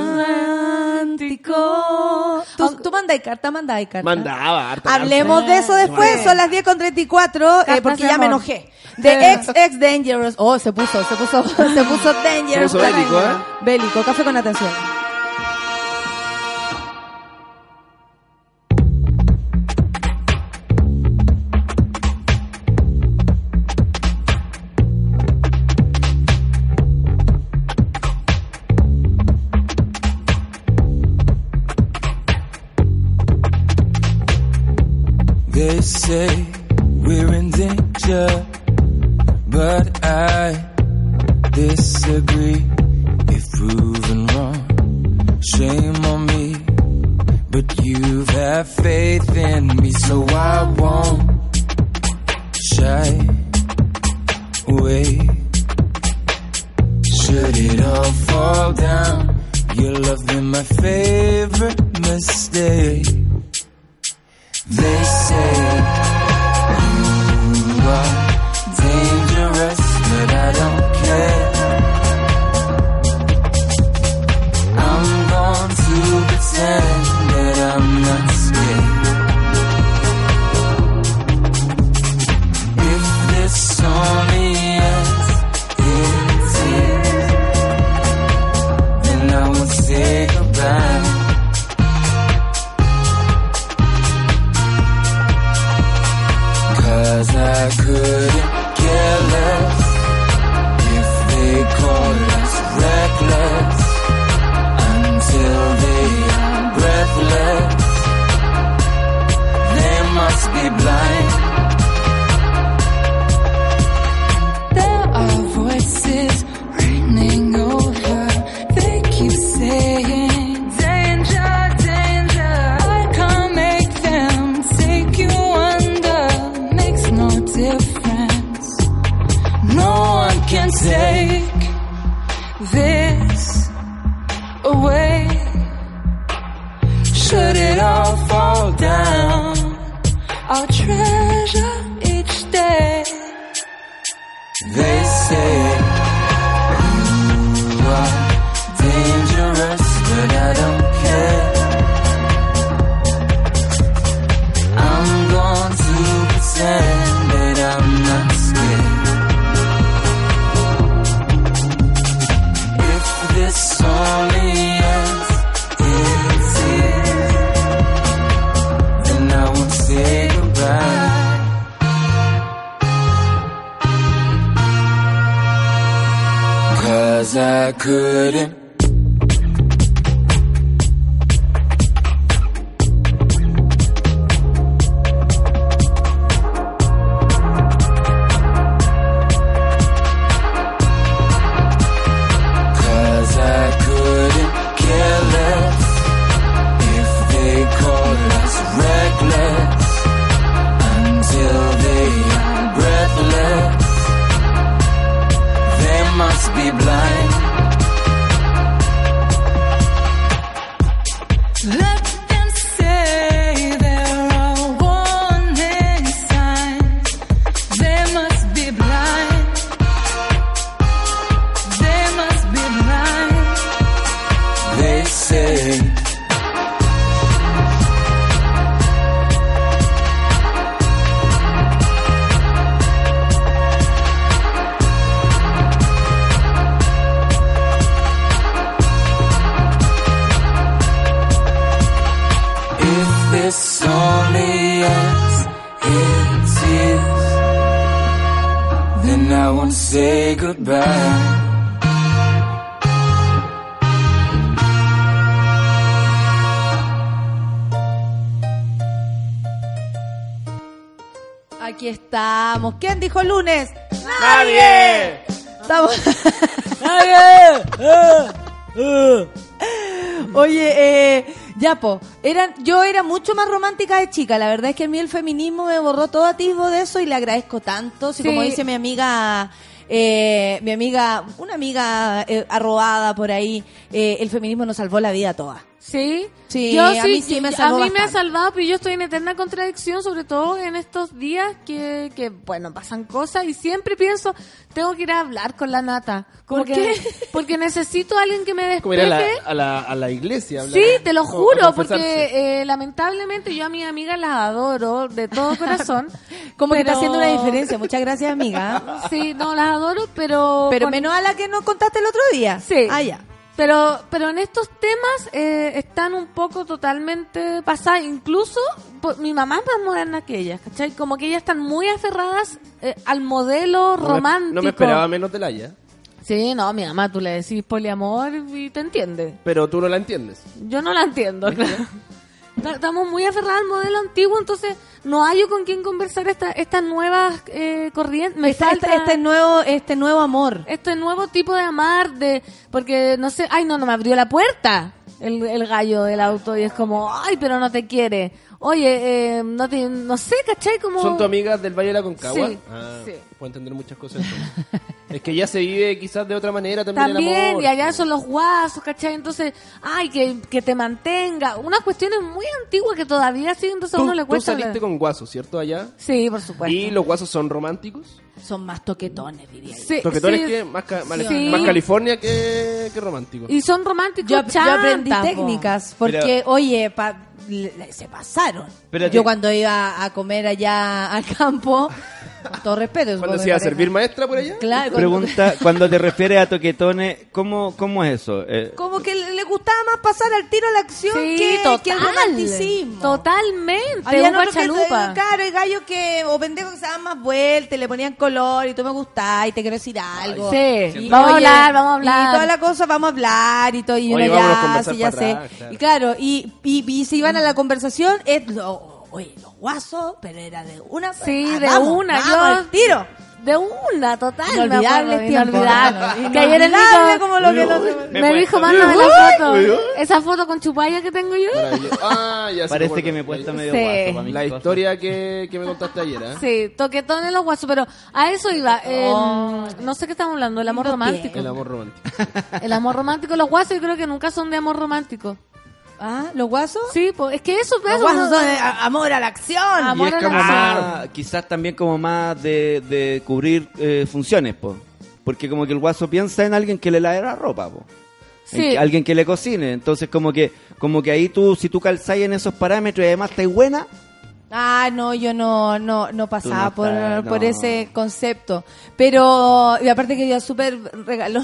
romántico. ¿Tú, tú mandáis carta, mandáis carta. Mandaba harta Hablemos de eso después, son las 10 con 34, eh, Cartas porque de ya me amor. enojé. De ex, ex Dangerous. Oh, se puso, se puso, se puso Dangerous. Se puso bélico, ¿eh? Bélico, café con atención. Say we're in danger, but I disagree. If proven wrong, shame on me. But you've had faith in me, so I won't shy away. Should it all fall down, your love been my favorite mistake. They say take this lunes? ¡Nadie! Estamos... Oye, eh, ya po, eran, yo era mucho más romántica de chica, la verdad es que a mí el feminismo me borró todo atisbo de eso y le agradezco tanto, si Sí. como dice mi amiga, eh, mi amiga, una amiga eh, arrobada por ahí, eh, el feminismo nos salvó la vida a todas. ¿Sí? Sí, yo a sí, mí sí me salvó a mí me ha salvado, pero yo estoy en eterna contradicción, sobre todo en estos días que, que bueno, pasan cosas y siempre pienso, tengo que ir a hablar con la nata. ¿Por Porque- qué? Porque necesito a alguien que me Como ir a la, despeje. a la, a la iglesia. hablar- Sí, te lo juro, porque eh, lamentablemente yo a mis amigas las adoro de todo corazón. Como que está haciendo una diferencia, muchas gracias amiga. Sí, no, las adoro, pero... Pero con- menos a la que nos contaste el otro día. Sí. Ah, ya. Pero, pero en estos temas eh, están un poco totalmente pasadas. Incluso mi mamá es más moderna que ellas, ¿cachai? Como que ellas están muy aferradas eh, al modelo No me- romántico. no me esperaba menos de la ya. Sí, no, mi mamá, tú le decís poliamor y te entiende. Pero tú no la entiendes. Yo no la entiendo, claro. Ta- Estamos muy aferrados al modelo antiguo, entonces no hay con quién conversar esta, estas nuevas eh, corrientes. Me Está falta este, este nuevo, este nuevo amor. este nuevo tipo de amar, de porque no sé, ay no, no me abrió la puerta. el, el gallo del auto y es como, ay, pero no te quiere. Oye, eh, no te, no sé, ¿cachai? Como... ¿Son tus amigas del Valle de la Concagua? Sí, Ah, sí. Puedo entender muchas cosas entonces. es que ya se vive quizás de otra manera también, el También, amor. y allá son los guasos, ¿cachai? Entonces, ay, que, que te mantenga. Unas cuestiones muy antiguas que todavía siguen, entonces a Tú, uno le tú cuesta. saliste hablar. con guasos, ¿cierto? Allá. Sí, por supuesto. ¿Y los guasos son románticos? Son más toquetones, diría yo. Sí, Toquetones sí. que más, ca- más, Sí. más California que, que románticos. Y son románticos Yo, yo aprendí po. técnicas porque, oye, pa- le- se pasaron. Espérate. Yo cuando iba a comer allá al campo, con todo respeto. ¿Cuándo supongo se iba a servir maestra por allá? Claro, cuando- Pregunta, cuando te refieres a toquetones, ¿cómo, cómo es eso? Eh, como que le gustaba más pasar al tiro a la acción Sí, que, total. que el romanticismo. Totalmente. Había un guachalupa. claro, hay gallos que, o pendejos que se daban más vueltas, y le ponían color, y tú me gustás, y te quiero decir algo. Sí, Y, vamos a hablar, vamos a hablar. Y toda la cosa, vamos a hablar, y todo, y Oye, uno vámonos a ya, sí, ya sé. claro. Y claro, y, y, y se iban a la conversación, es, lo- oye, los guasos, pero era de una. Sí, ah, de vamos, una. vamos yo, al tiro. De una, total. Inolvidable me acuerdo, tiempo. Inolvidable. Que ayer el Nico como lo que no me, Me dijo, mándame la foto. Esa foto con chupalla que tengo yo. Ah, ya sé parece que me he puesto medio Sí. guaso para La historia que, que me contaste ayer, ¿eh? Sí, toquetones los guasos, pero a eso iba. eh, no sé qué estamos hablando, el amor romántico. El amor romántico. El amor romántico, los guasos yo creo que nunca son de amor romántico. Ah, ¿los guasos? Sí, pues es que eso, Los eso guasos son de amor a la acción. Y Amor es a la acción. más, quizás también como más de, de cubrir eh, funciones, po. Porque como que el guaso piensa en alguien que le lave la ropa, Sí. que- alguien que le cocine. Entonces como que como que ahí tú, si tú calzáis en esos parámetros y además estás buena, Ah, no, yo no, no, no pasaba no por, estás, por no. ese concepto. Pero, y aparte que yo súper regaló.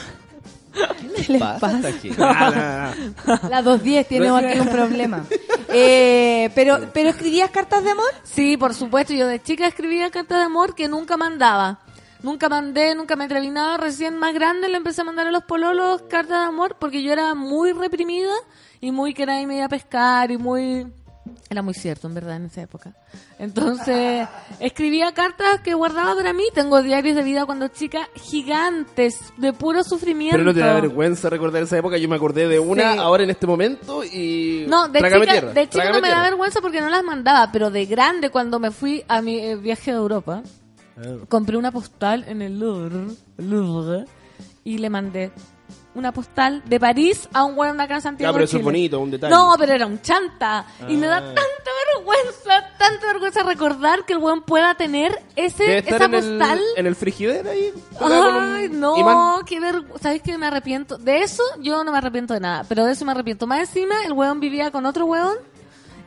¿Qué les pasa pasa? aquí? La 210 tiene aquí un problema. Eh, pero, pero escribías cartas de amor. Sí, por supuesto. Yo de chica escribía cartas de amor que nunca mandaba. Nunca mandé, nunca me atreví nada. Recién más grande le empecé a mandar a los pololos cartas de amor porque yo era muy reprimida y muy que nadie me iba a pescar y muy... Era muy cierto, en verdad, en esa época. Entonces, escribía cartas que guardaba para mí. Tengo diarios de vida cuando chica gigantes, de puro sufrimiento. Pero no te da vergüenza recordar esa época. Yo me acordé de una Sí. ahora en este momento y. No, de Trágame chica, tierra, de chica trágame no me da tierra. vergüenza porque no las mandaba, pero de grande cuando me fui a mi eh, viaje a Europa, Ah. compré una postal en el Louvre, Louvre y le mandé una postal de París a un weón de acá en Santiago. Ya, pero eso es bonito, un detalle. No, pero era un chanta. Y me da Ah. tanta vergüenza, tanta vergüenza recordar que el weón pueda tener ese, Debe estar esa en el, postal. en el frigider ahí. Ay, no, imán. qué vergüenza. ¿Sabes qué? Me arrepiento. De eso yo no me arrepiento de nada, pero de eso me arrepiento. Más encima, el weón vivía con otro weón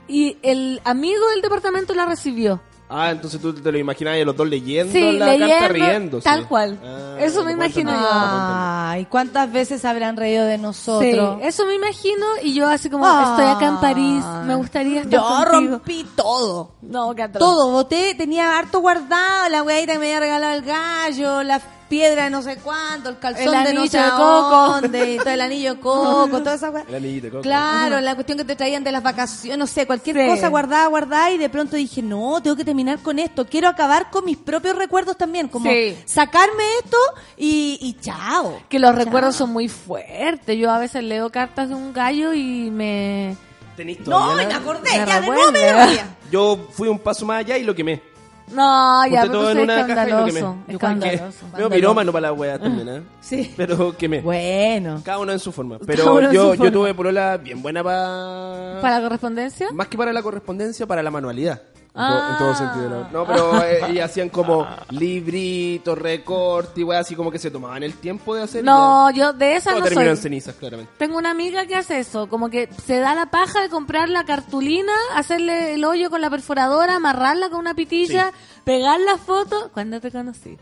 y el amigo del departamento la recibió. Ah, entonces tú te lo imaginabas y los dos leyendo Sí, la leyendo, carta riéndose. tal cual. Ah, Eso me imagino yo. Ay, ¿cuántas veces habrán reído de Sí, nosotros? eso me imagino y yo así como estoy acá en París, me gustaría estar Yo contigo. rompí todo. No. Todo, boté, tenía harto guardado, la weadita que me había regalado el gallo, la piedra de no sé cuánto, el calzón El de no anillo sé de coco. dónde, todo el anillo de coco, toda esa. El anillito de coco. Claro, la cuestión que te traían de las vacaciones, no sé, cualquier Sí. cosa guardada, guardada, y de pronto dije, no, tengo que terminar con esto, quiero acabar con mis propios recuerdos también, como Sí. sacarme esto y, y chao. Que los recuerdos son muy fuertes. Yo a veces leo cartas de un gallo y me... ¿Tenís No, me acordé, Me ya de nuevo memoria. Yo fui un paso más allá y lo quemé. No, ya, pero todo en una caja y lo quemé. escandaloso. Yo Escandaloso. Veo pirómano para la wea también, ¿eh? Sí. Pero quemé. Bueno. Cada uno en su forma. Pero uno en yo, su yo forma. tuve polola bien buena para... ¿Para la correspondencia? Más que para la correspondencia, para la manualidad. En, Ah. todo, en todo sentido. ¿no? No, pero eh, y hacían como libritos, recortes y así como que se tomaban el tiempo de hacer. No, ya. yo de esa Todo no soy. en cenizas, claramente. Tengo una amiga que hace eso, como que se da la paja de comprar la cartulina, hacerle el hoyo con la perforadora, amarrarla con una pitilla, pegar la foto. ¿Cuándo te conocí?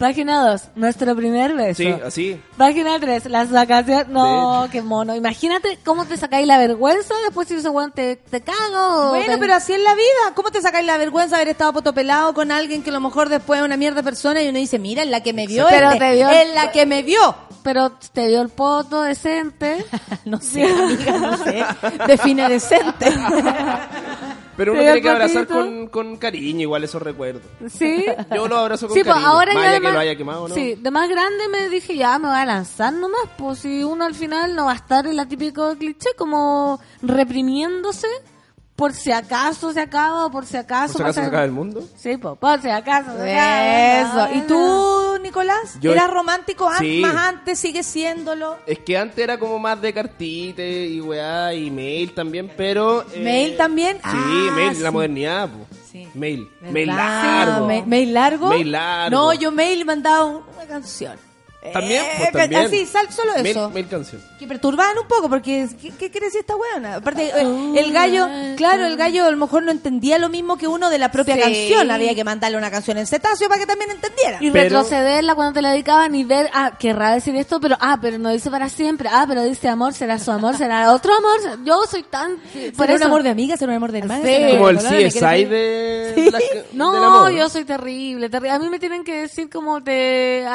Página 2, nuestro primer beso. Sí, así. Página 3, las vacaciones. No, qué mono. Imagínate cómo te sacáis la vergüenza después si ese weón te, te cago. Bueno, pero así es la vida. ¿Cómo te sacáis la vergüenza de haber estado potopelado con alguien que a lo mejor después es una mierda persona y uno dice, mira, es la que me vio. Pero este, te vio- Es la que me vio. Pero te dio el poto decente. No sé, amiga, no sé. Define decente. Pero uno tiene que abrazar con, con cariño igual esos recuerdos. Sí. Yo lo abrazo con Sí, pues cariño. ahora más ya allá de que más, lo haya quemado, ¿no? sí, de más grande me dije, ya me voy a lanzar nomás, pues si uno al final no va a estar en la típico cliché como reprimiéndose por si acaso se acaba o por si acaso... ¿Por si acaso pasa- se acaba el mundo? Sí, por si acaso se acaba. Eso. ¿Y tú, Nicolás? Yo- ¿Eras romántico Sí. más antes? ¿Sigues siéndolo? Es que antes era como más de cartita y weá y mail también, pero... eh, ¿Mail también? Sí, Ah, mail, la sí. modernidad, po. Mail. Mail ¿Verdad? largo. Ma- ¿Mail largo? Mail largo. No, yo mail mandaba un- una canción. También, Eh, pues también. Así, sal- solo eso. Mail canción. Que perturbaban un poco, porque ¿qué, qué quiere decir esta weona? Aparte, eh, el gallo, claro, el gallo a lo mejor no entendía lo mismo que uno de la propia Sí. canción. Había que mandarle una canción en cetáceo para que también entendiera. Y retrocederla cuando te la dedicaban y ver, ah, querrá decir esto, pero, ah, pero no dice para siempre, ah, pero dice amor, será su amor, será otro amor. Yo soy tan... Por ¿Será un amor de amiga? ¿Será un amor de hermana? Sí. ¿Será un Como del No, amor. yo soy terrible, terrible. A mí me tienen que decir como de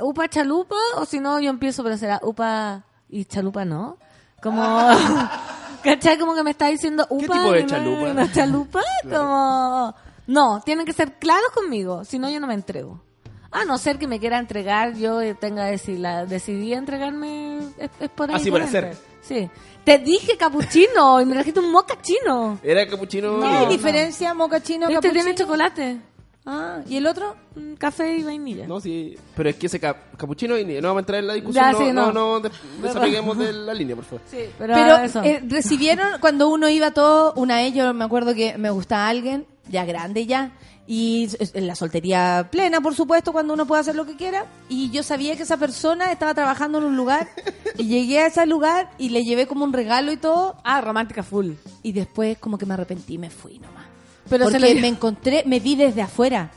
upa chalupa o si no yo empiezo, pero será upa y chalupa no. Como, ¿cachai? Como que me está diciendo upa. tipo de y no- chalupa? no, chalupa, como... No, tienen que ser claros conmigo, si no yo no me entrego. A no ser que me quiera entregar, yo tenga decir, la decidí entregarme, es, es por ahí. Así por por hacer. Sí. Te dije capuchino y me trajiste un moca chino. Era capuchino. ¿Qué hay diferencia moca chino Este capuchino? tiene chocolate. Ah, ¿y el otro? Mm, Café y vainilla. No, sí. Pero es que ese cap- capuchino y no vamos a entrar en la discusión. Ya, no, sí, no, no. no, des- desapeguemos de la línea, por favor. Sí, pero, Pero, eso. eh, recibieron cuando uno iba todo, una vez yo me acuerdo que me gustaba alguien, ya grande ya, y s- en la soltería plena, por supuesto, cuando uno puede hacer lo que quiera, y yo sabía que esa persona estaba trabajando en un lugar, y llegué a ese lugar y le llevé como un regalo y todo, ah, romántica full. y después como que me arrepentí y me fui nomás. Pero Porque se lo- me encontré, me vi desde afuera,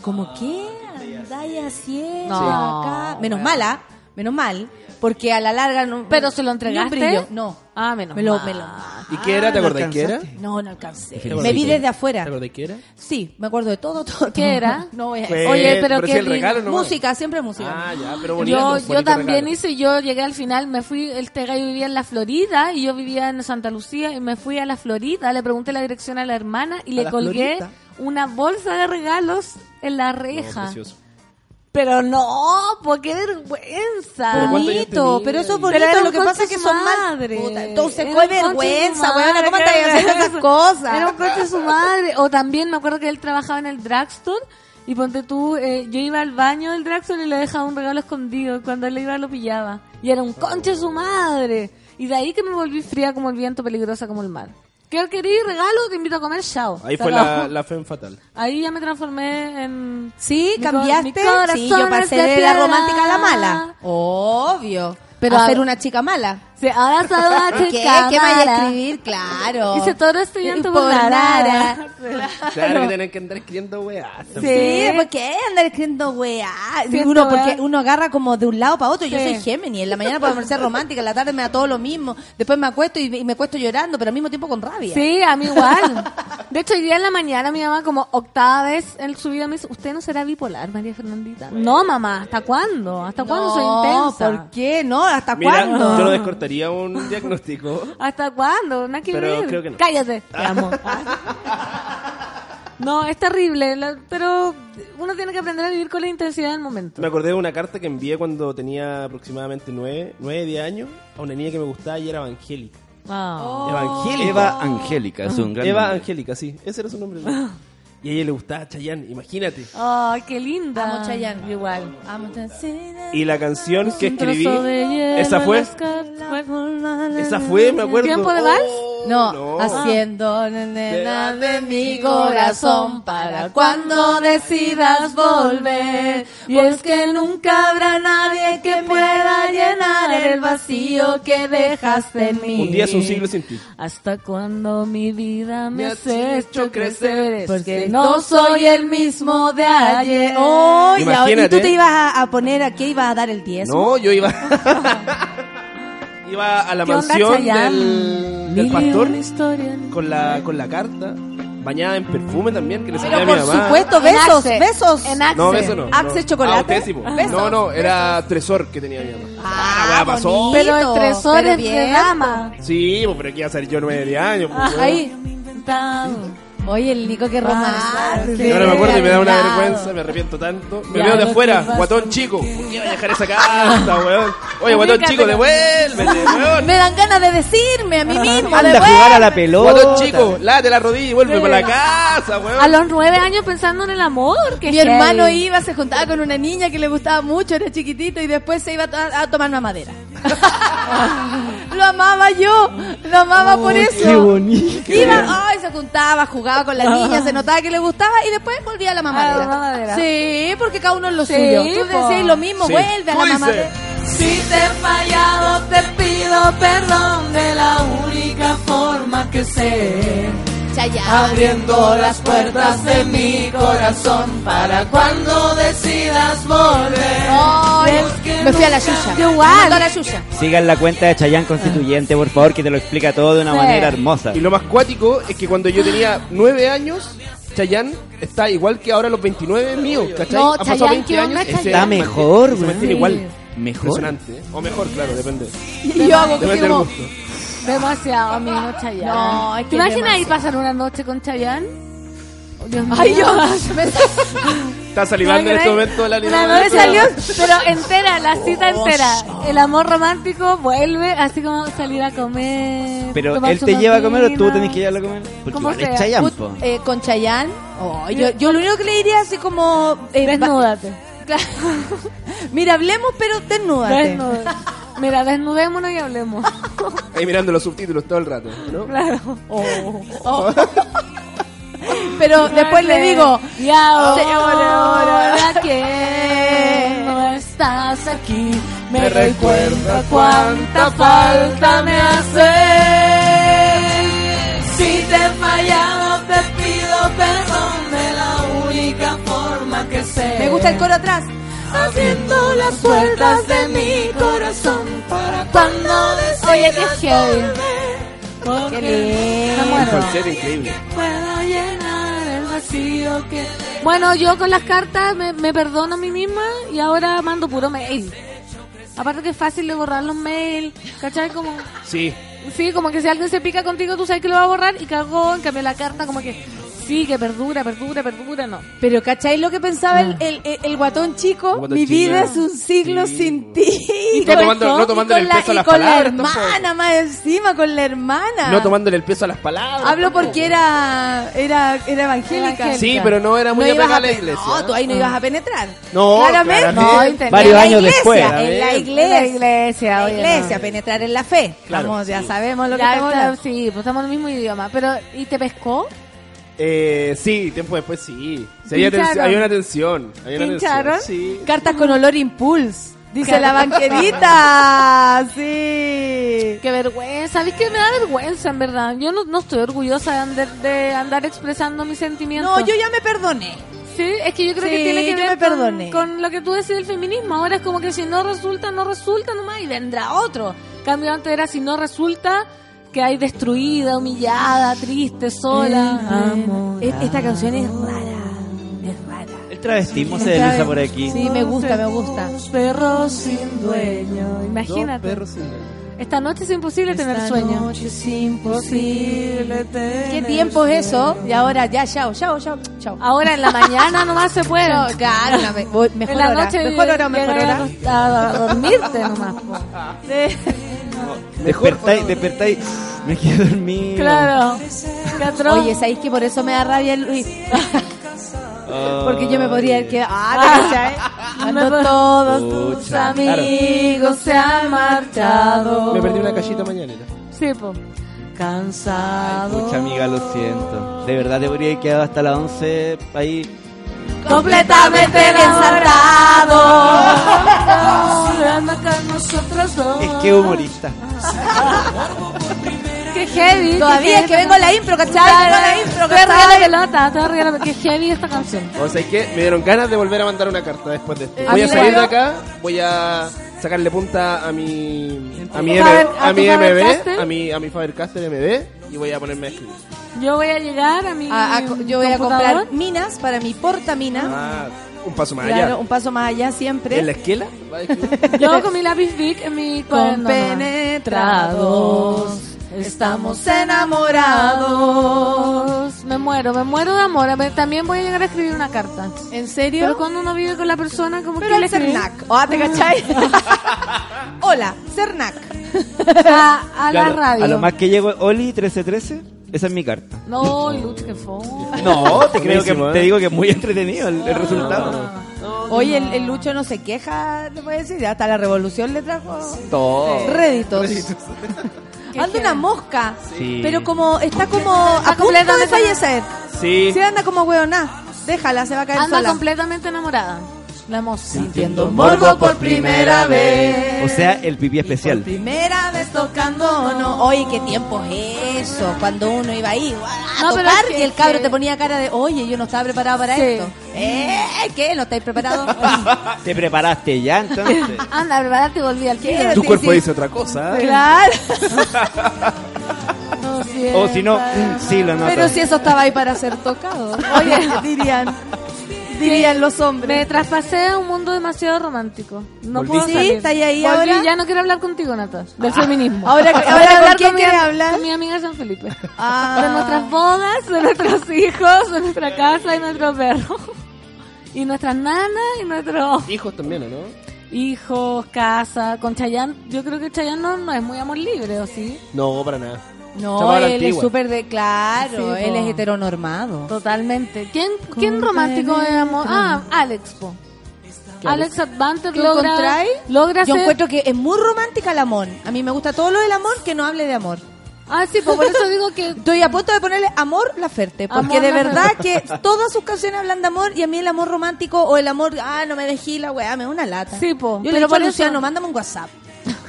como, ¿qué andáis haciendo No. acá? Menos mala, menos mal, porque a la larga no... ¿Pero se lo entregaste? brillo, No. Ah, menos Me lo, mal. me lo- ¿Y qué era? ¿Te ¿no acordás qué era? No, no alcancé. ¿Te Me vi qué- desde afuera. ¿Te acordás qué era? Sí, me acuerdo de todo, todo. ¿Qué era? No voy a Fue- Oye, pero si qué el regalo no Música, siempre música. Ah, ya, pero bonito. Yo, bonito yo también regalo. hice, yo llegué al final, me fui, este gallo vivía en la Florida y yo vivía en Santa Lucía y me fui a la Florida, le pregunté la dirección a la hermana y le colgué una bolsa de regalos en la No, reja. precioso. Pero no, vergüenza. Pero ¿cuántos años bonito, pero eso es bonito. Lo que pasa es que son madre. Puta, entonces, su vergüenza, weona. ¿Cómo qué estás haciendo esas vergüenza. cosas? Era un coche de su madre. O también me acuerdo que él trabajaba en el drugstore. Y ponte tú, eh, yo iba al baño del drugstore y le dejaba un regalo escondido. y Cuando él iba lo pillaba. Y era un conche su madre. Y de ahí que me volví fría como el viento, peligrosa como el mar. ¿Qué querí? Regalo, te invito a comer, chao. Ahí fue la, la fe fatal. Ahí ya me transformé en... Sí, Mi co- cambiaste. mi Sí, yo pasé de de la romántica a la mala. Obvio. Pero a- ser una chica mala. Sí, ahora soy una ¿Qué? ¿Qué vaya a escribir? Claro. Dice todo estoy llanto Por por la nada. rara. Claro que tienen que andar escribiendo weá. Sí, ¿por qué andar escribiendo weá? Sí, uno, porque uno agarra como de un lado para otro. Yo Sí. soy Géminis. En la mañana podemos ser romántica, en la tarde me da todo lo mismo. Después me acuesto y, y me acuesto llorando, pero al mismo tiempo con rabia. Sí, a mí igual. De hecho, hoy día en la mañana mi mamá, como octava vez en su vida, me dice, ¿usted no será bipolar, María Fernandita? No, mamá, ¿hasta cuándo? ¿Hasta cuándo soy No, intensa? ¿por qué? No, ¿hasta Mira, cuándo? yo no descortaría un diagnóstico. ¿Hasta cuándo? Nada que Pero ver. creo que no. Cállate, te amo. no, es terrible, la- pero uno tiene que aprender a vivir con la intensidad del momento. Me acordé de una carta que envié cuando tenía aproximadamente 9, 9 10 años a una niña que me gustaba y era evangélica. Ah. Evangélica. Eva Angélica, es un gran Eva nombre. Angélica, sí. Ese era su nombre. y a ella le gustaba Chayanne, imagínate. Ay, qué linda. Amo Chayanne. Igual. Amo Chayanne. Y la canción que escribí, esa fue, esa fue, me acuerdo. ¿Tiempo de vals? No, haciendo nena de mi corazón para cuando decidas volver. Y es que nunca habrá nadie que pueda llenar el vacío que dejaste en mí. Un día es un siglo sin ti. ¿Hasta cuando mi vida me, Me has hecho hecho crecer? Porque no soy el mismo de ayer. Oh, y ahora- y tú te ibas a, a poner a qué ibas a dar el 10. No, yo iba. iba a la ¿Qué onda, mansión del, del pastor con la, con la carta, bañada en perfume también, que le salía a mi por mamá. supuesto, En besos, besos. En Axe. No, beso no. Axe no. chocolate. Ah. Besos, no, no, era tresor que tenía mi mamá. Ah, weá pasó. bonito. Pero el tresor Pero es de dama. Sí, pues, pero aquí iba a salir yo nueve de años. pues. Ahí. Oye, el Nico que. Y ahora me acuerdo y me da una vergüenza, me arrepiento tanto. Me Ya, veo de afuera, guatón chico. ¿Por qué voy a dejar esa casa, weón? Oye, guatón chico, devuélvete, weón. Me dan ganas de decirme a mí mismo. Anda a jugar a la pelota. Guatón chico, lávate la rodilla y vuelve para la casa, A weón. los nueve años pensando en el amor. Que Mi hermano iba, se juntaba con una niña que le gustaba mucho, era chiquitito y después se iba a, to- a tomar una madera. lo amaba yo, lo amaba por eso. Qué bonito. Iba, ay, se juntaba, jugaba con la niña, se notaba que le gustaba y después volvía a la mamadera. A la mamadera. Sí, porque cada uno es lo Sí, suyo. Tú decís lo mismo, Sí. vuelve a la mamadera. Si te he fallado, te pido perdón de la única forma que sé. Chayanne. Abriendo las puertas de mi corazón para cuando decidas volver. Que me fui a la Yuya. Yo igual. a la Yuya. Sigan la cuenta de Chayán Constituyente, por favor, que te lo explica todo de una Sí. manera hermosa. Y lo más cuático es que cuando yo tenía nueve años, Chayanne está igual que ahora los 29 míos, ¿cachai? No, ha pasado Chayanne, 20 ¿qué onda, años. y se Chayanne? Está mantiene- mejor, Se güey. mantiene Sí. igual. Mejor. Impresionante. ¿eh? O mejor, claro, depende. Y yo hago Depende del como... gusto. Demasiado, amigo, Chayanne. No, es que ¿Te imaginas demasiado. ir pasar una noche con Chayanne? Oh, Dios mío. Ay, yo... me- Está salivando en este momento la Una línea. noche salió, pero entera, la cita entera. El amor romántico vuelve así como salir a comer. Pero él te lleva a comer o tú tenés que llevarlo a comer. Porque igual es po. eh, con Chayanne. Oh, yo, yo lo único que le diría así como... eh, Desnúdate. Mira, hablemos, pero desnúdate. Desnúdate. Mira, desnudémonos y hablemos. Ahí mirando los subtítulos todo el rato, ¿no? Claro. Oh. Pero después le digo... Y ahora, Ahora que no estás aquí, me, Me recuerda cuánta falta me hace. Si te he fallado, te pido perdón de la única forma que sé. Me gusta el coro atrás. Abriendo las puertas de mi corazón para cuando decidas Oye, qué volver. Qué lindo. Increíble. Puedo llenar el vacío que bueno, yo con las cartas me, me perdono a mí misma y ahora mando puro mail. Aparte que es fácil de borrar los mails, ¿cachai? Como, Sí. sí, como que si alguien se pica contigo, tú sabes que lo va a borrar y cagó, en cambio la carta como que, sí, que perdura, perdura, perdura, no. Pero ¿cachai lo que pensaba el, el, el- el guatón chico? El guatón Mi chico. vida es un siglo Sí. sin ti. Y No tomando, no tomándole y el con peso a la, y las con la palabras. hermana tampoco. más encima, con la hermana. No tomándole el peso a las palabras. Hablo tampoco. porque era, era, era evangélica. Sí, pero no era muy No apegada a la iglesia. No, tú ahí no ibas a penetrar. No, claramente. claramente. No. Varios En la años iglesia, después. En la En la iglesia. iglesia, La iglesia, no. penetrar en la fe. Claro, Vamos, ya sí. sabemos lo que Ya estamos está, hablando. sí, pues estamos en el mismo idioma. Pero, ¿y te pescó? Eh, sí, tiempo después sí. Había una tensión. Había una. Sí. Cartas con olor impulse. Dice la banquerita. Sí. Qué vergüenza. ¿Sabes qué? Me da vergüenza, en verdad. Yo no, no estoy orgullosa de andar, de andar expresando mis sentimientos. No, yo ya me perdoné. Sí, es que yo creo Sí, que tiene que yo ver me perdoné. Con, con lo que tú decís del feminismo. Ahora es como que si no resulta, no resulta nomás y vendrá otro. Cambio antes era si no resulta, que hay destruida, humillada, triste, sola. Amor. E- Esta canción es rara. Es rara. El travestismo se desliza por aquí. Sí, me gusta, me gusta. Perros sin dueño. Imagínate. Dos perros sin dueño. Esta noche es imposible tener sueño. es imposible tener ¿Qué tiempo es eso? Y ahora ya, chao, chao, chao, chao. Ahora en la mañana nomás se puede. Chao, claro, me- mejor en la hora, noche mejor hora, mejor hora. A dormirte nomás. Despertáis, despertáis. Me quedo dormido. Claro. Oye, ¿sabéis que por eso me da rabia el Luis? Oh. Porque yo me podría haber quedado. Ah, ¿cachai? Cuando todos tus Pucha, amigos se han marchado. Me perdí una cachita mañanera. Sí, po. Cansado. Mucha amiga, lo siento. De verdad te habría haber quedado hasta las 11 ahí. Completamente ensartado. nosotros dos. Es que humorista. Qué heavy. Todavía es que vengo a la impro, ¿cachai? Vengo a la impro, Qué heavy esta canción. O sea, es que me dieron ganas de volver a mandar una carta después de esto. ¿En Voy a salir de acá, voy a sacarle punta a mi a mi, M, Faber- a mi? MB, a mi a mi Faber-Castell MB y voy a ponerme a escribir. Yo voy a llegar a mi. A- a co- yo voy a comprar minas para mi portamina. Ah, un paso más Claro, allá. un paso más allá siempre. ¿En la esquela? Yo con mi lápiz Bic en mi. Compenetrados. Estamos enamorados. Me muero, me muero de amor. A ver, También voy a llegar a escribir una carta. ¿En serio? Pero cuando uno vive con la persona, como Pero que le? Cernac. ¿O te cachai? Hola, Cernac. a, a la Claro, radio. A lo más que llego, Oli 1313, esa es mi carta. No, y Lucho, que fue. No, te creo que Buenísimo, ¿eh? te digo que es muy entretenido el, el resultado. Oye, el, el Lucho no se queja, te puedo decir. Hasta la revolución le trajo Todo. réditos. Anda una mosca. Sí. Pero como está como a punto de completamente- fallecer. Sí. Si anda como hueona, déjala, se va a caer Anda sola. completamente enamorada. La emoción. Sintiendo morbo por primera vez. O sea, el pipí especial. Primera vez tocando, no. Oye, qué tiempo es eso. Cuando uno iba ahí a No, pero tocar es que- y el cabro que- te ponía cara de, oye, yo no estaba preparado para Sí. esto. ¿Eh? ¿Qué? ¿No estáis preparados? ¿Te preparaste ya entonces? Anda, prepárate y volví al. Tu Sí, cuerpo sí. dice otra cosa. ¿eh? Claro. O si no, sí lo noto. Pero si eso estaba ahí para ser tocado. Oye, dirían. Dirían los Me hombres. traspasé a un mundo demasiado romántico. No puedo ¿Sí? salir. ¿Está ahí, ahí Volví, ahora? Ya no quiero hablar contigo, Nata, del feminismo. Ahora- ahora, ¿con hablar quién mi- quieres hablar? Con mi amiga San Felipe. Ah. De nuestras bodas, de nuestros hijos, de nuestra casa y nuestro perro. Y nuestras nanas y nuestros Hijos también, ¿o ¿no? hijos, casa. Con Chayanne, yo creo que Chayanne no, no es muy amor libre, ¿o sí? No, para nada. No, él es súper de claro. Sí, po. él es heteronormado. Totalmente. ¿Quién, ¿quién romántico es amor? Ah, Alex, po. Alex Advanter ¿Qué logra, encontráis? logra Yo ser- encuentro que es muy romántica el amor. A mí me gusta todo lo del amor que no hable de amor. Ah, sí, pues por eso digo que Estoy a punto de ponerle amor la Ferte, porque Amor de Laferte. verdad que todas sus canciones hablan de amor y a mí el amor romántico o el amor, ah, no me dejé la weá, me da una lata. Sí, po, Yo le pero digo a por eso- Luciano, mándame un WhatsApp.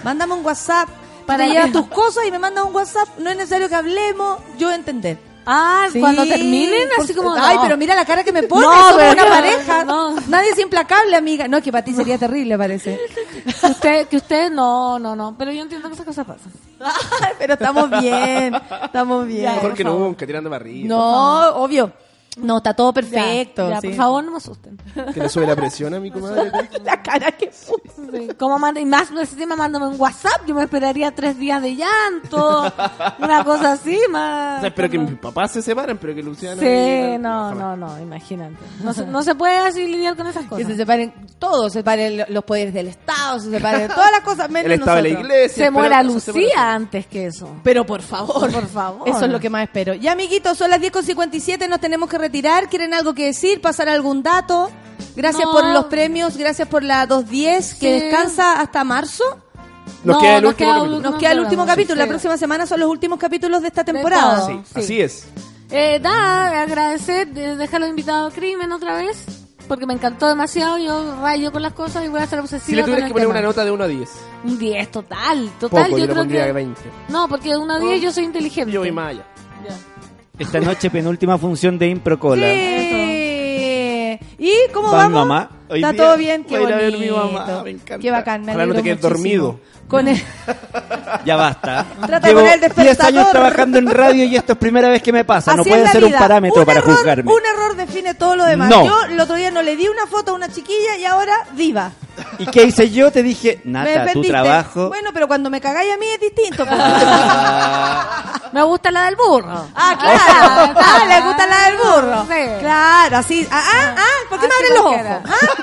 Mándame un WhatsApp para te llevas tus cosas y me mandas un WhatsApp. No es necesario que hablemos, yo entender. Ah, Sí, cuando terminen, así como. Ay, no. pero mira la cara que me pone, No, somos una no, pareja. no. Nadie es implacable, amiga. No, que para ti sería terrible, parece. Que usted, que usted, no, no, no. Pero yo entiendo que esas cosas pasan. Pero estamos bien, estamos bien. Mejor que nunca, tirando para arriba. No, obvio. No, está todo perfecto. Ya, ya, sí. por favor, no me asusten. Que le sube la presión a mi comadre. La cara que puso. Sí, ¿Cómo manda? Y más, encima mándame un WhatsApp. Yo me esperaría tres días de llanto. Una cosa así, O más. sea, espero que mis papás se separen, pero que Luciano... Sí, no, no, no, imagínate. No se, no se puede así lidiar con esas Que cosas. se separen todos, se separen los poderes del Estado, se separen todas las cosas menos El estado de la iglesia. Se muera que se. Lucía antes que eso. Pero por favor, Por favor. Eso es lo que más espero. Ya, amiguitos, son las 10.57, nos tenemos que retirar. ¿Quieren algo que decir? ¿Pasar algún dato? Gracias No. por los premios, gracias por la 210 que Sí. descansa hasta marzo. Nos No, queda el nos último queda capítulo. Nos queda el último capítulo. La próxima semana son los últimos capítulos de esta temporada. Sí, Sí. así es. Eh, da, agradecer, de- dejarlo invitado a Crimen otra vez. Porque me encantó demasiado. Yo rayo con las cosas y voy a ser obsesiva. Si le tuvieras que poner tema. una nota de 1 a 10. Un 10, total. Total, Poco, yo, yo, creo pondría que. 20. No, porque una 10 yo soy inteligente. Yo voy más allá. Esta noche penúltima función de Improcola. Sí. ¿Y cómo ¿Va mi vamos? mamá? Hoy Está día todo bien, qué voy a ir a ver bonito. mi mamá, me encanta. Qué bacán, me Ojalá no te quedes muchísimo. dormido. Con el... Ya basta. Trata de Llevo poner el 10 despertador. años trabajando en radio y esto es primera vez que me pasa. no puede ser un parámetro Un para error- juzgarme. Un error define todo lo demás. No. Yo el otro día no le di una foto a una chiquilla y ahora diva. ¿Y qué hice yo? Te dije, me Nata, tu trabajo. Bueno, pero cuando me cagáis a mí es distinto. pues. Ah, Me gusta la del burro. Ah, claro. Ah, le gusta la del burro. Sí. Claro, así. Ah, ah, ah, ¿por qué me abren los ojos? Ah,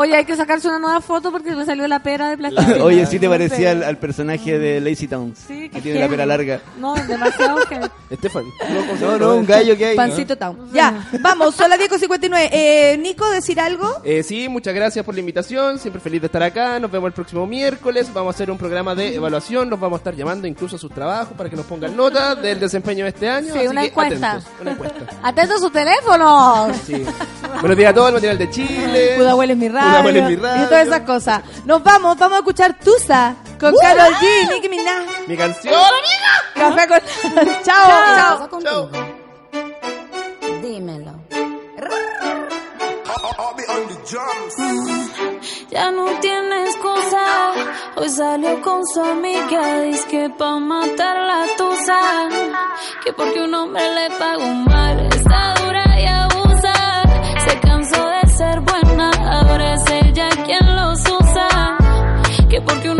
Oye, hay que sacarse una nueva foto porque me salió la pera de plástico. Oye, sí te parecía al, al personaje de Lazy Town. Sí, que tiene la pera larga. No, demasiado que... Estefan. No, no, un gallo que hay. ¿no? Pancito Town. Ya, vamos, son las 10.59. Eh, Nico, ¿decir algo? Eh, sí, muchas gracias por la invitación. Siempre feliz de estar acá. Nos vemos el próximo miércoles. Vamos a hacer un programa de evaluación. Nos vamos a estar llamando incluso a sus trabajos para que nos pongan nota del desempeño de este año. Sí, así una que encuesta. atentos, Una encuesta. ¡Atento a sus teléfonos! Sí. Buenos días a todos. El material de Chile. Pudahuel es mi radio. Y todas esas cosas. Nos vamos, vamos a escuchar Tusa con Carol G, Nicki Minaj. Mi canción. Café con... chao, chao. Chao. Dímelo. Ya no tiene excusa. Hoy salió con su amiga. Dice que pa' matar la tusa. Que porque un hombre le pagó mal. Está dura Ahora es ella quien los usa. Que porque un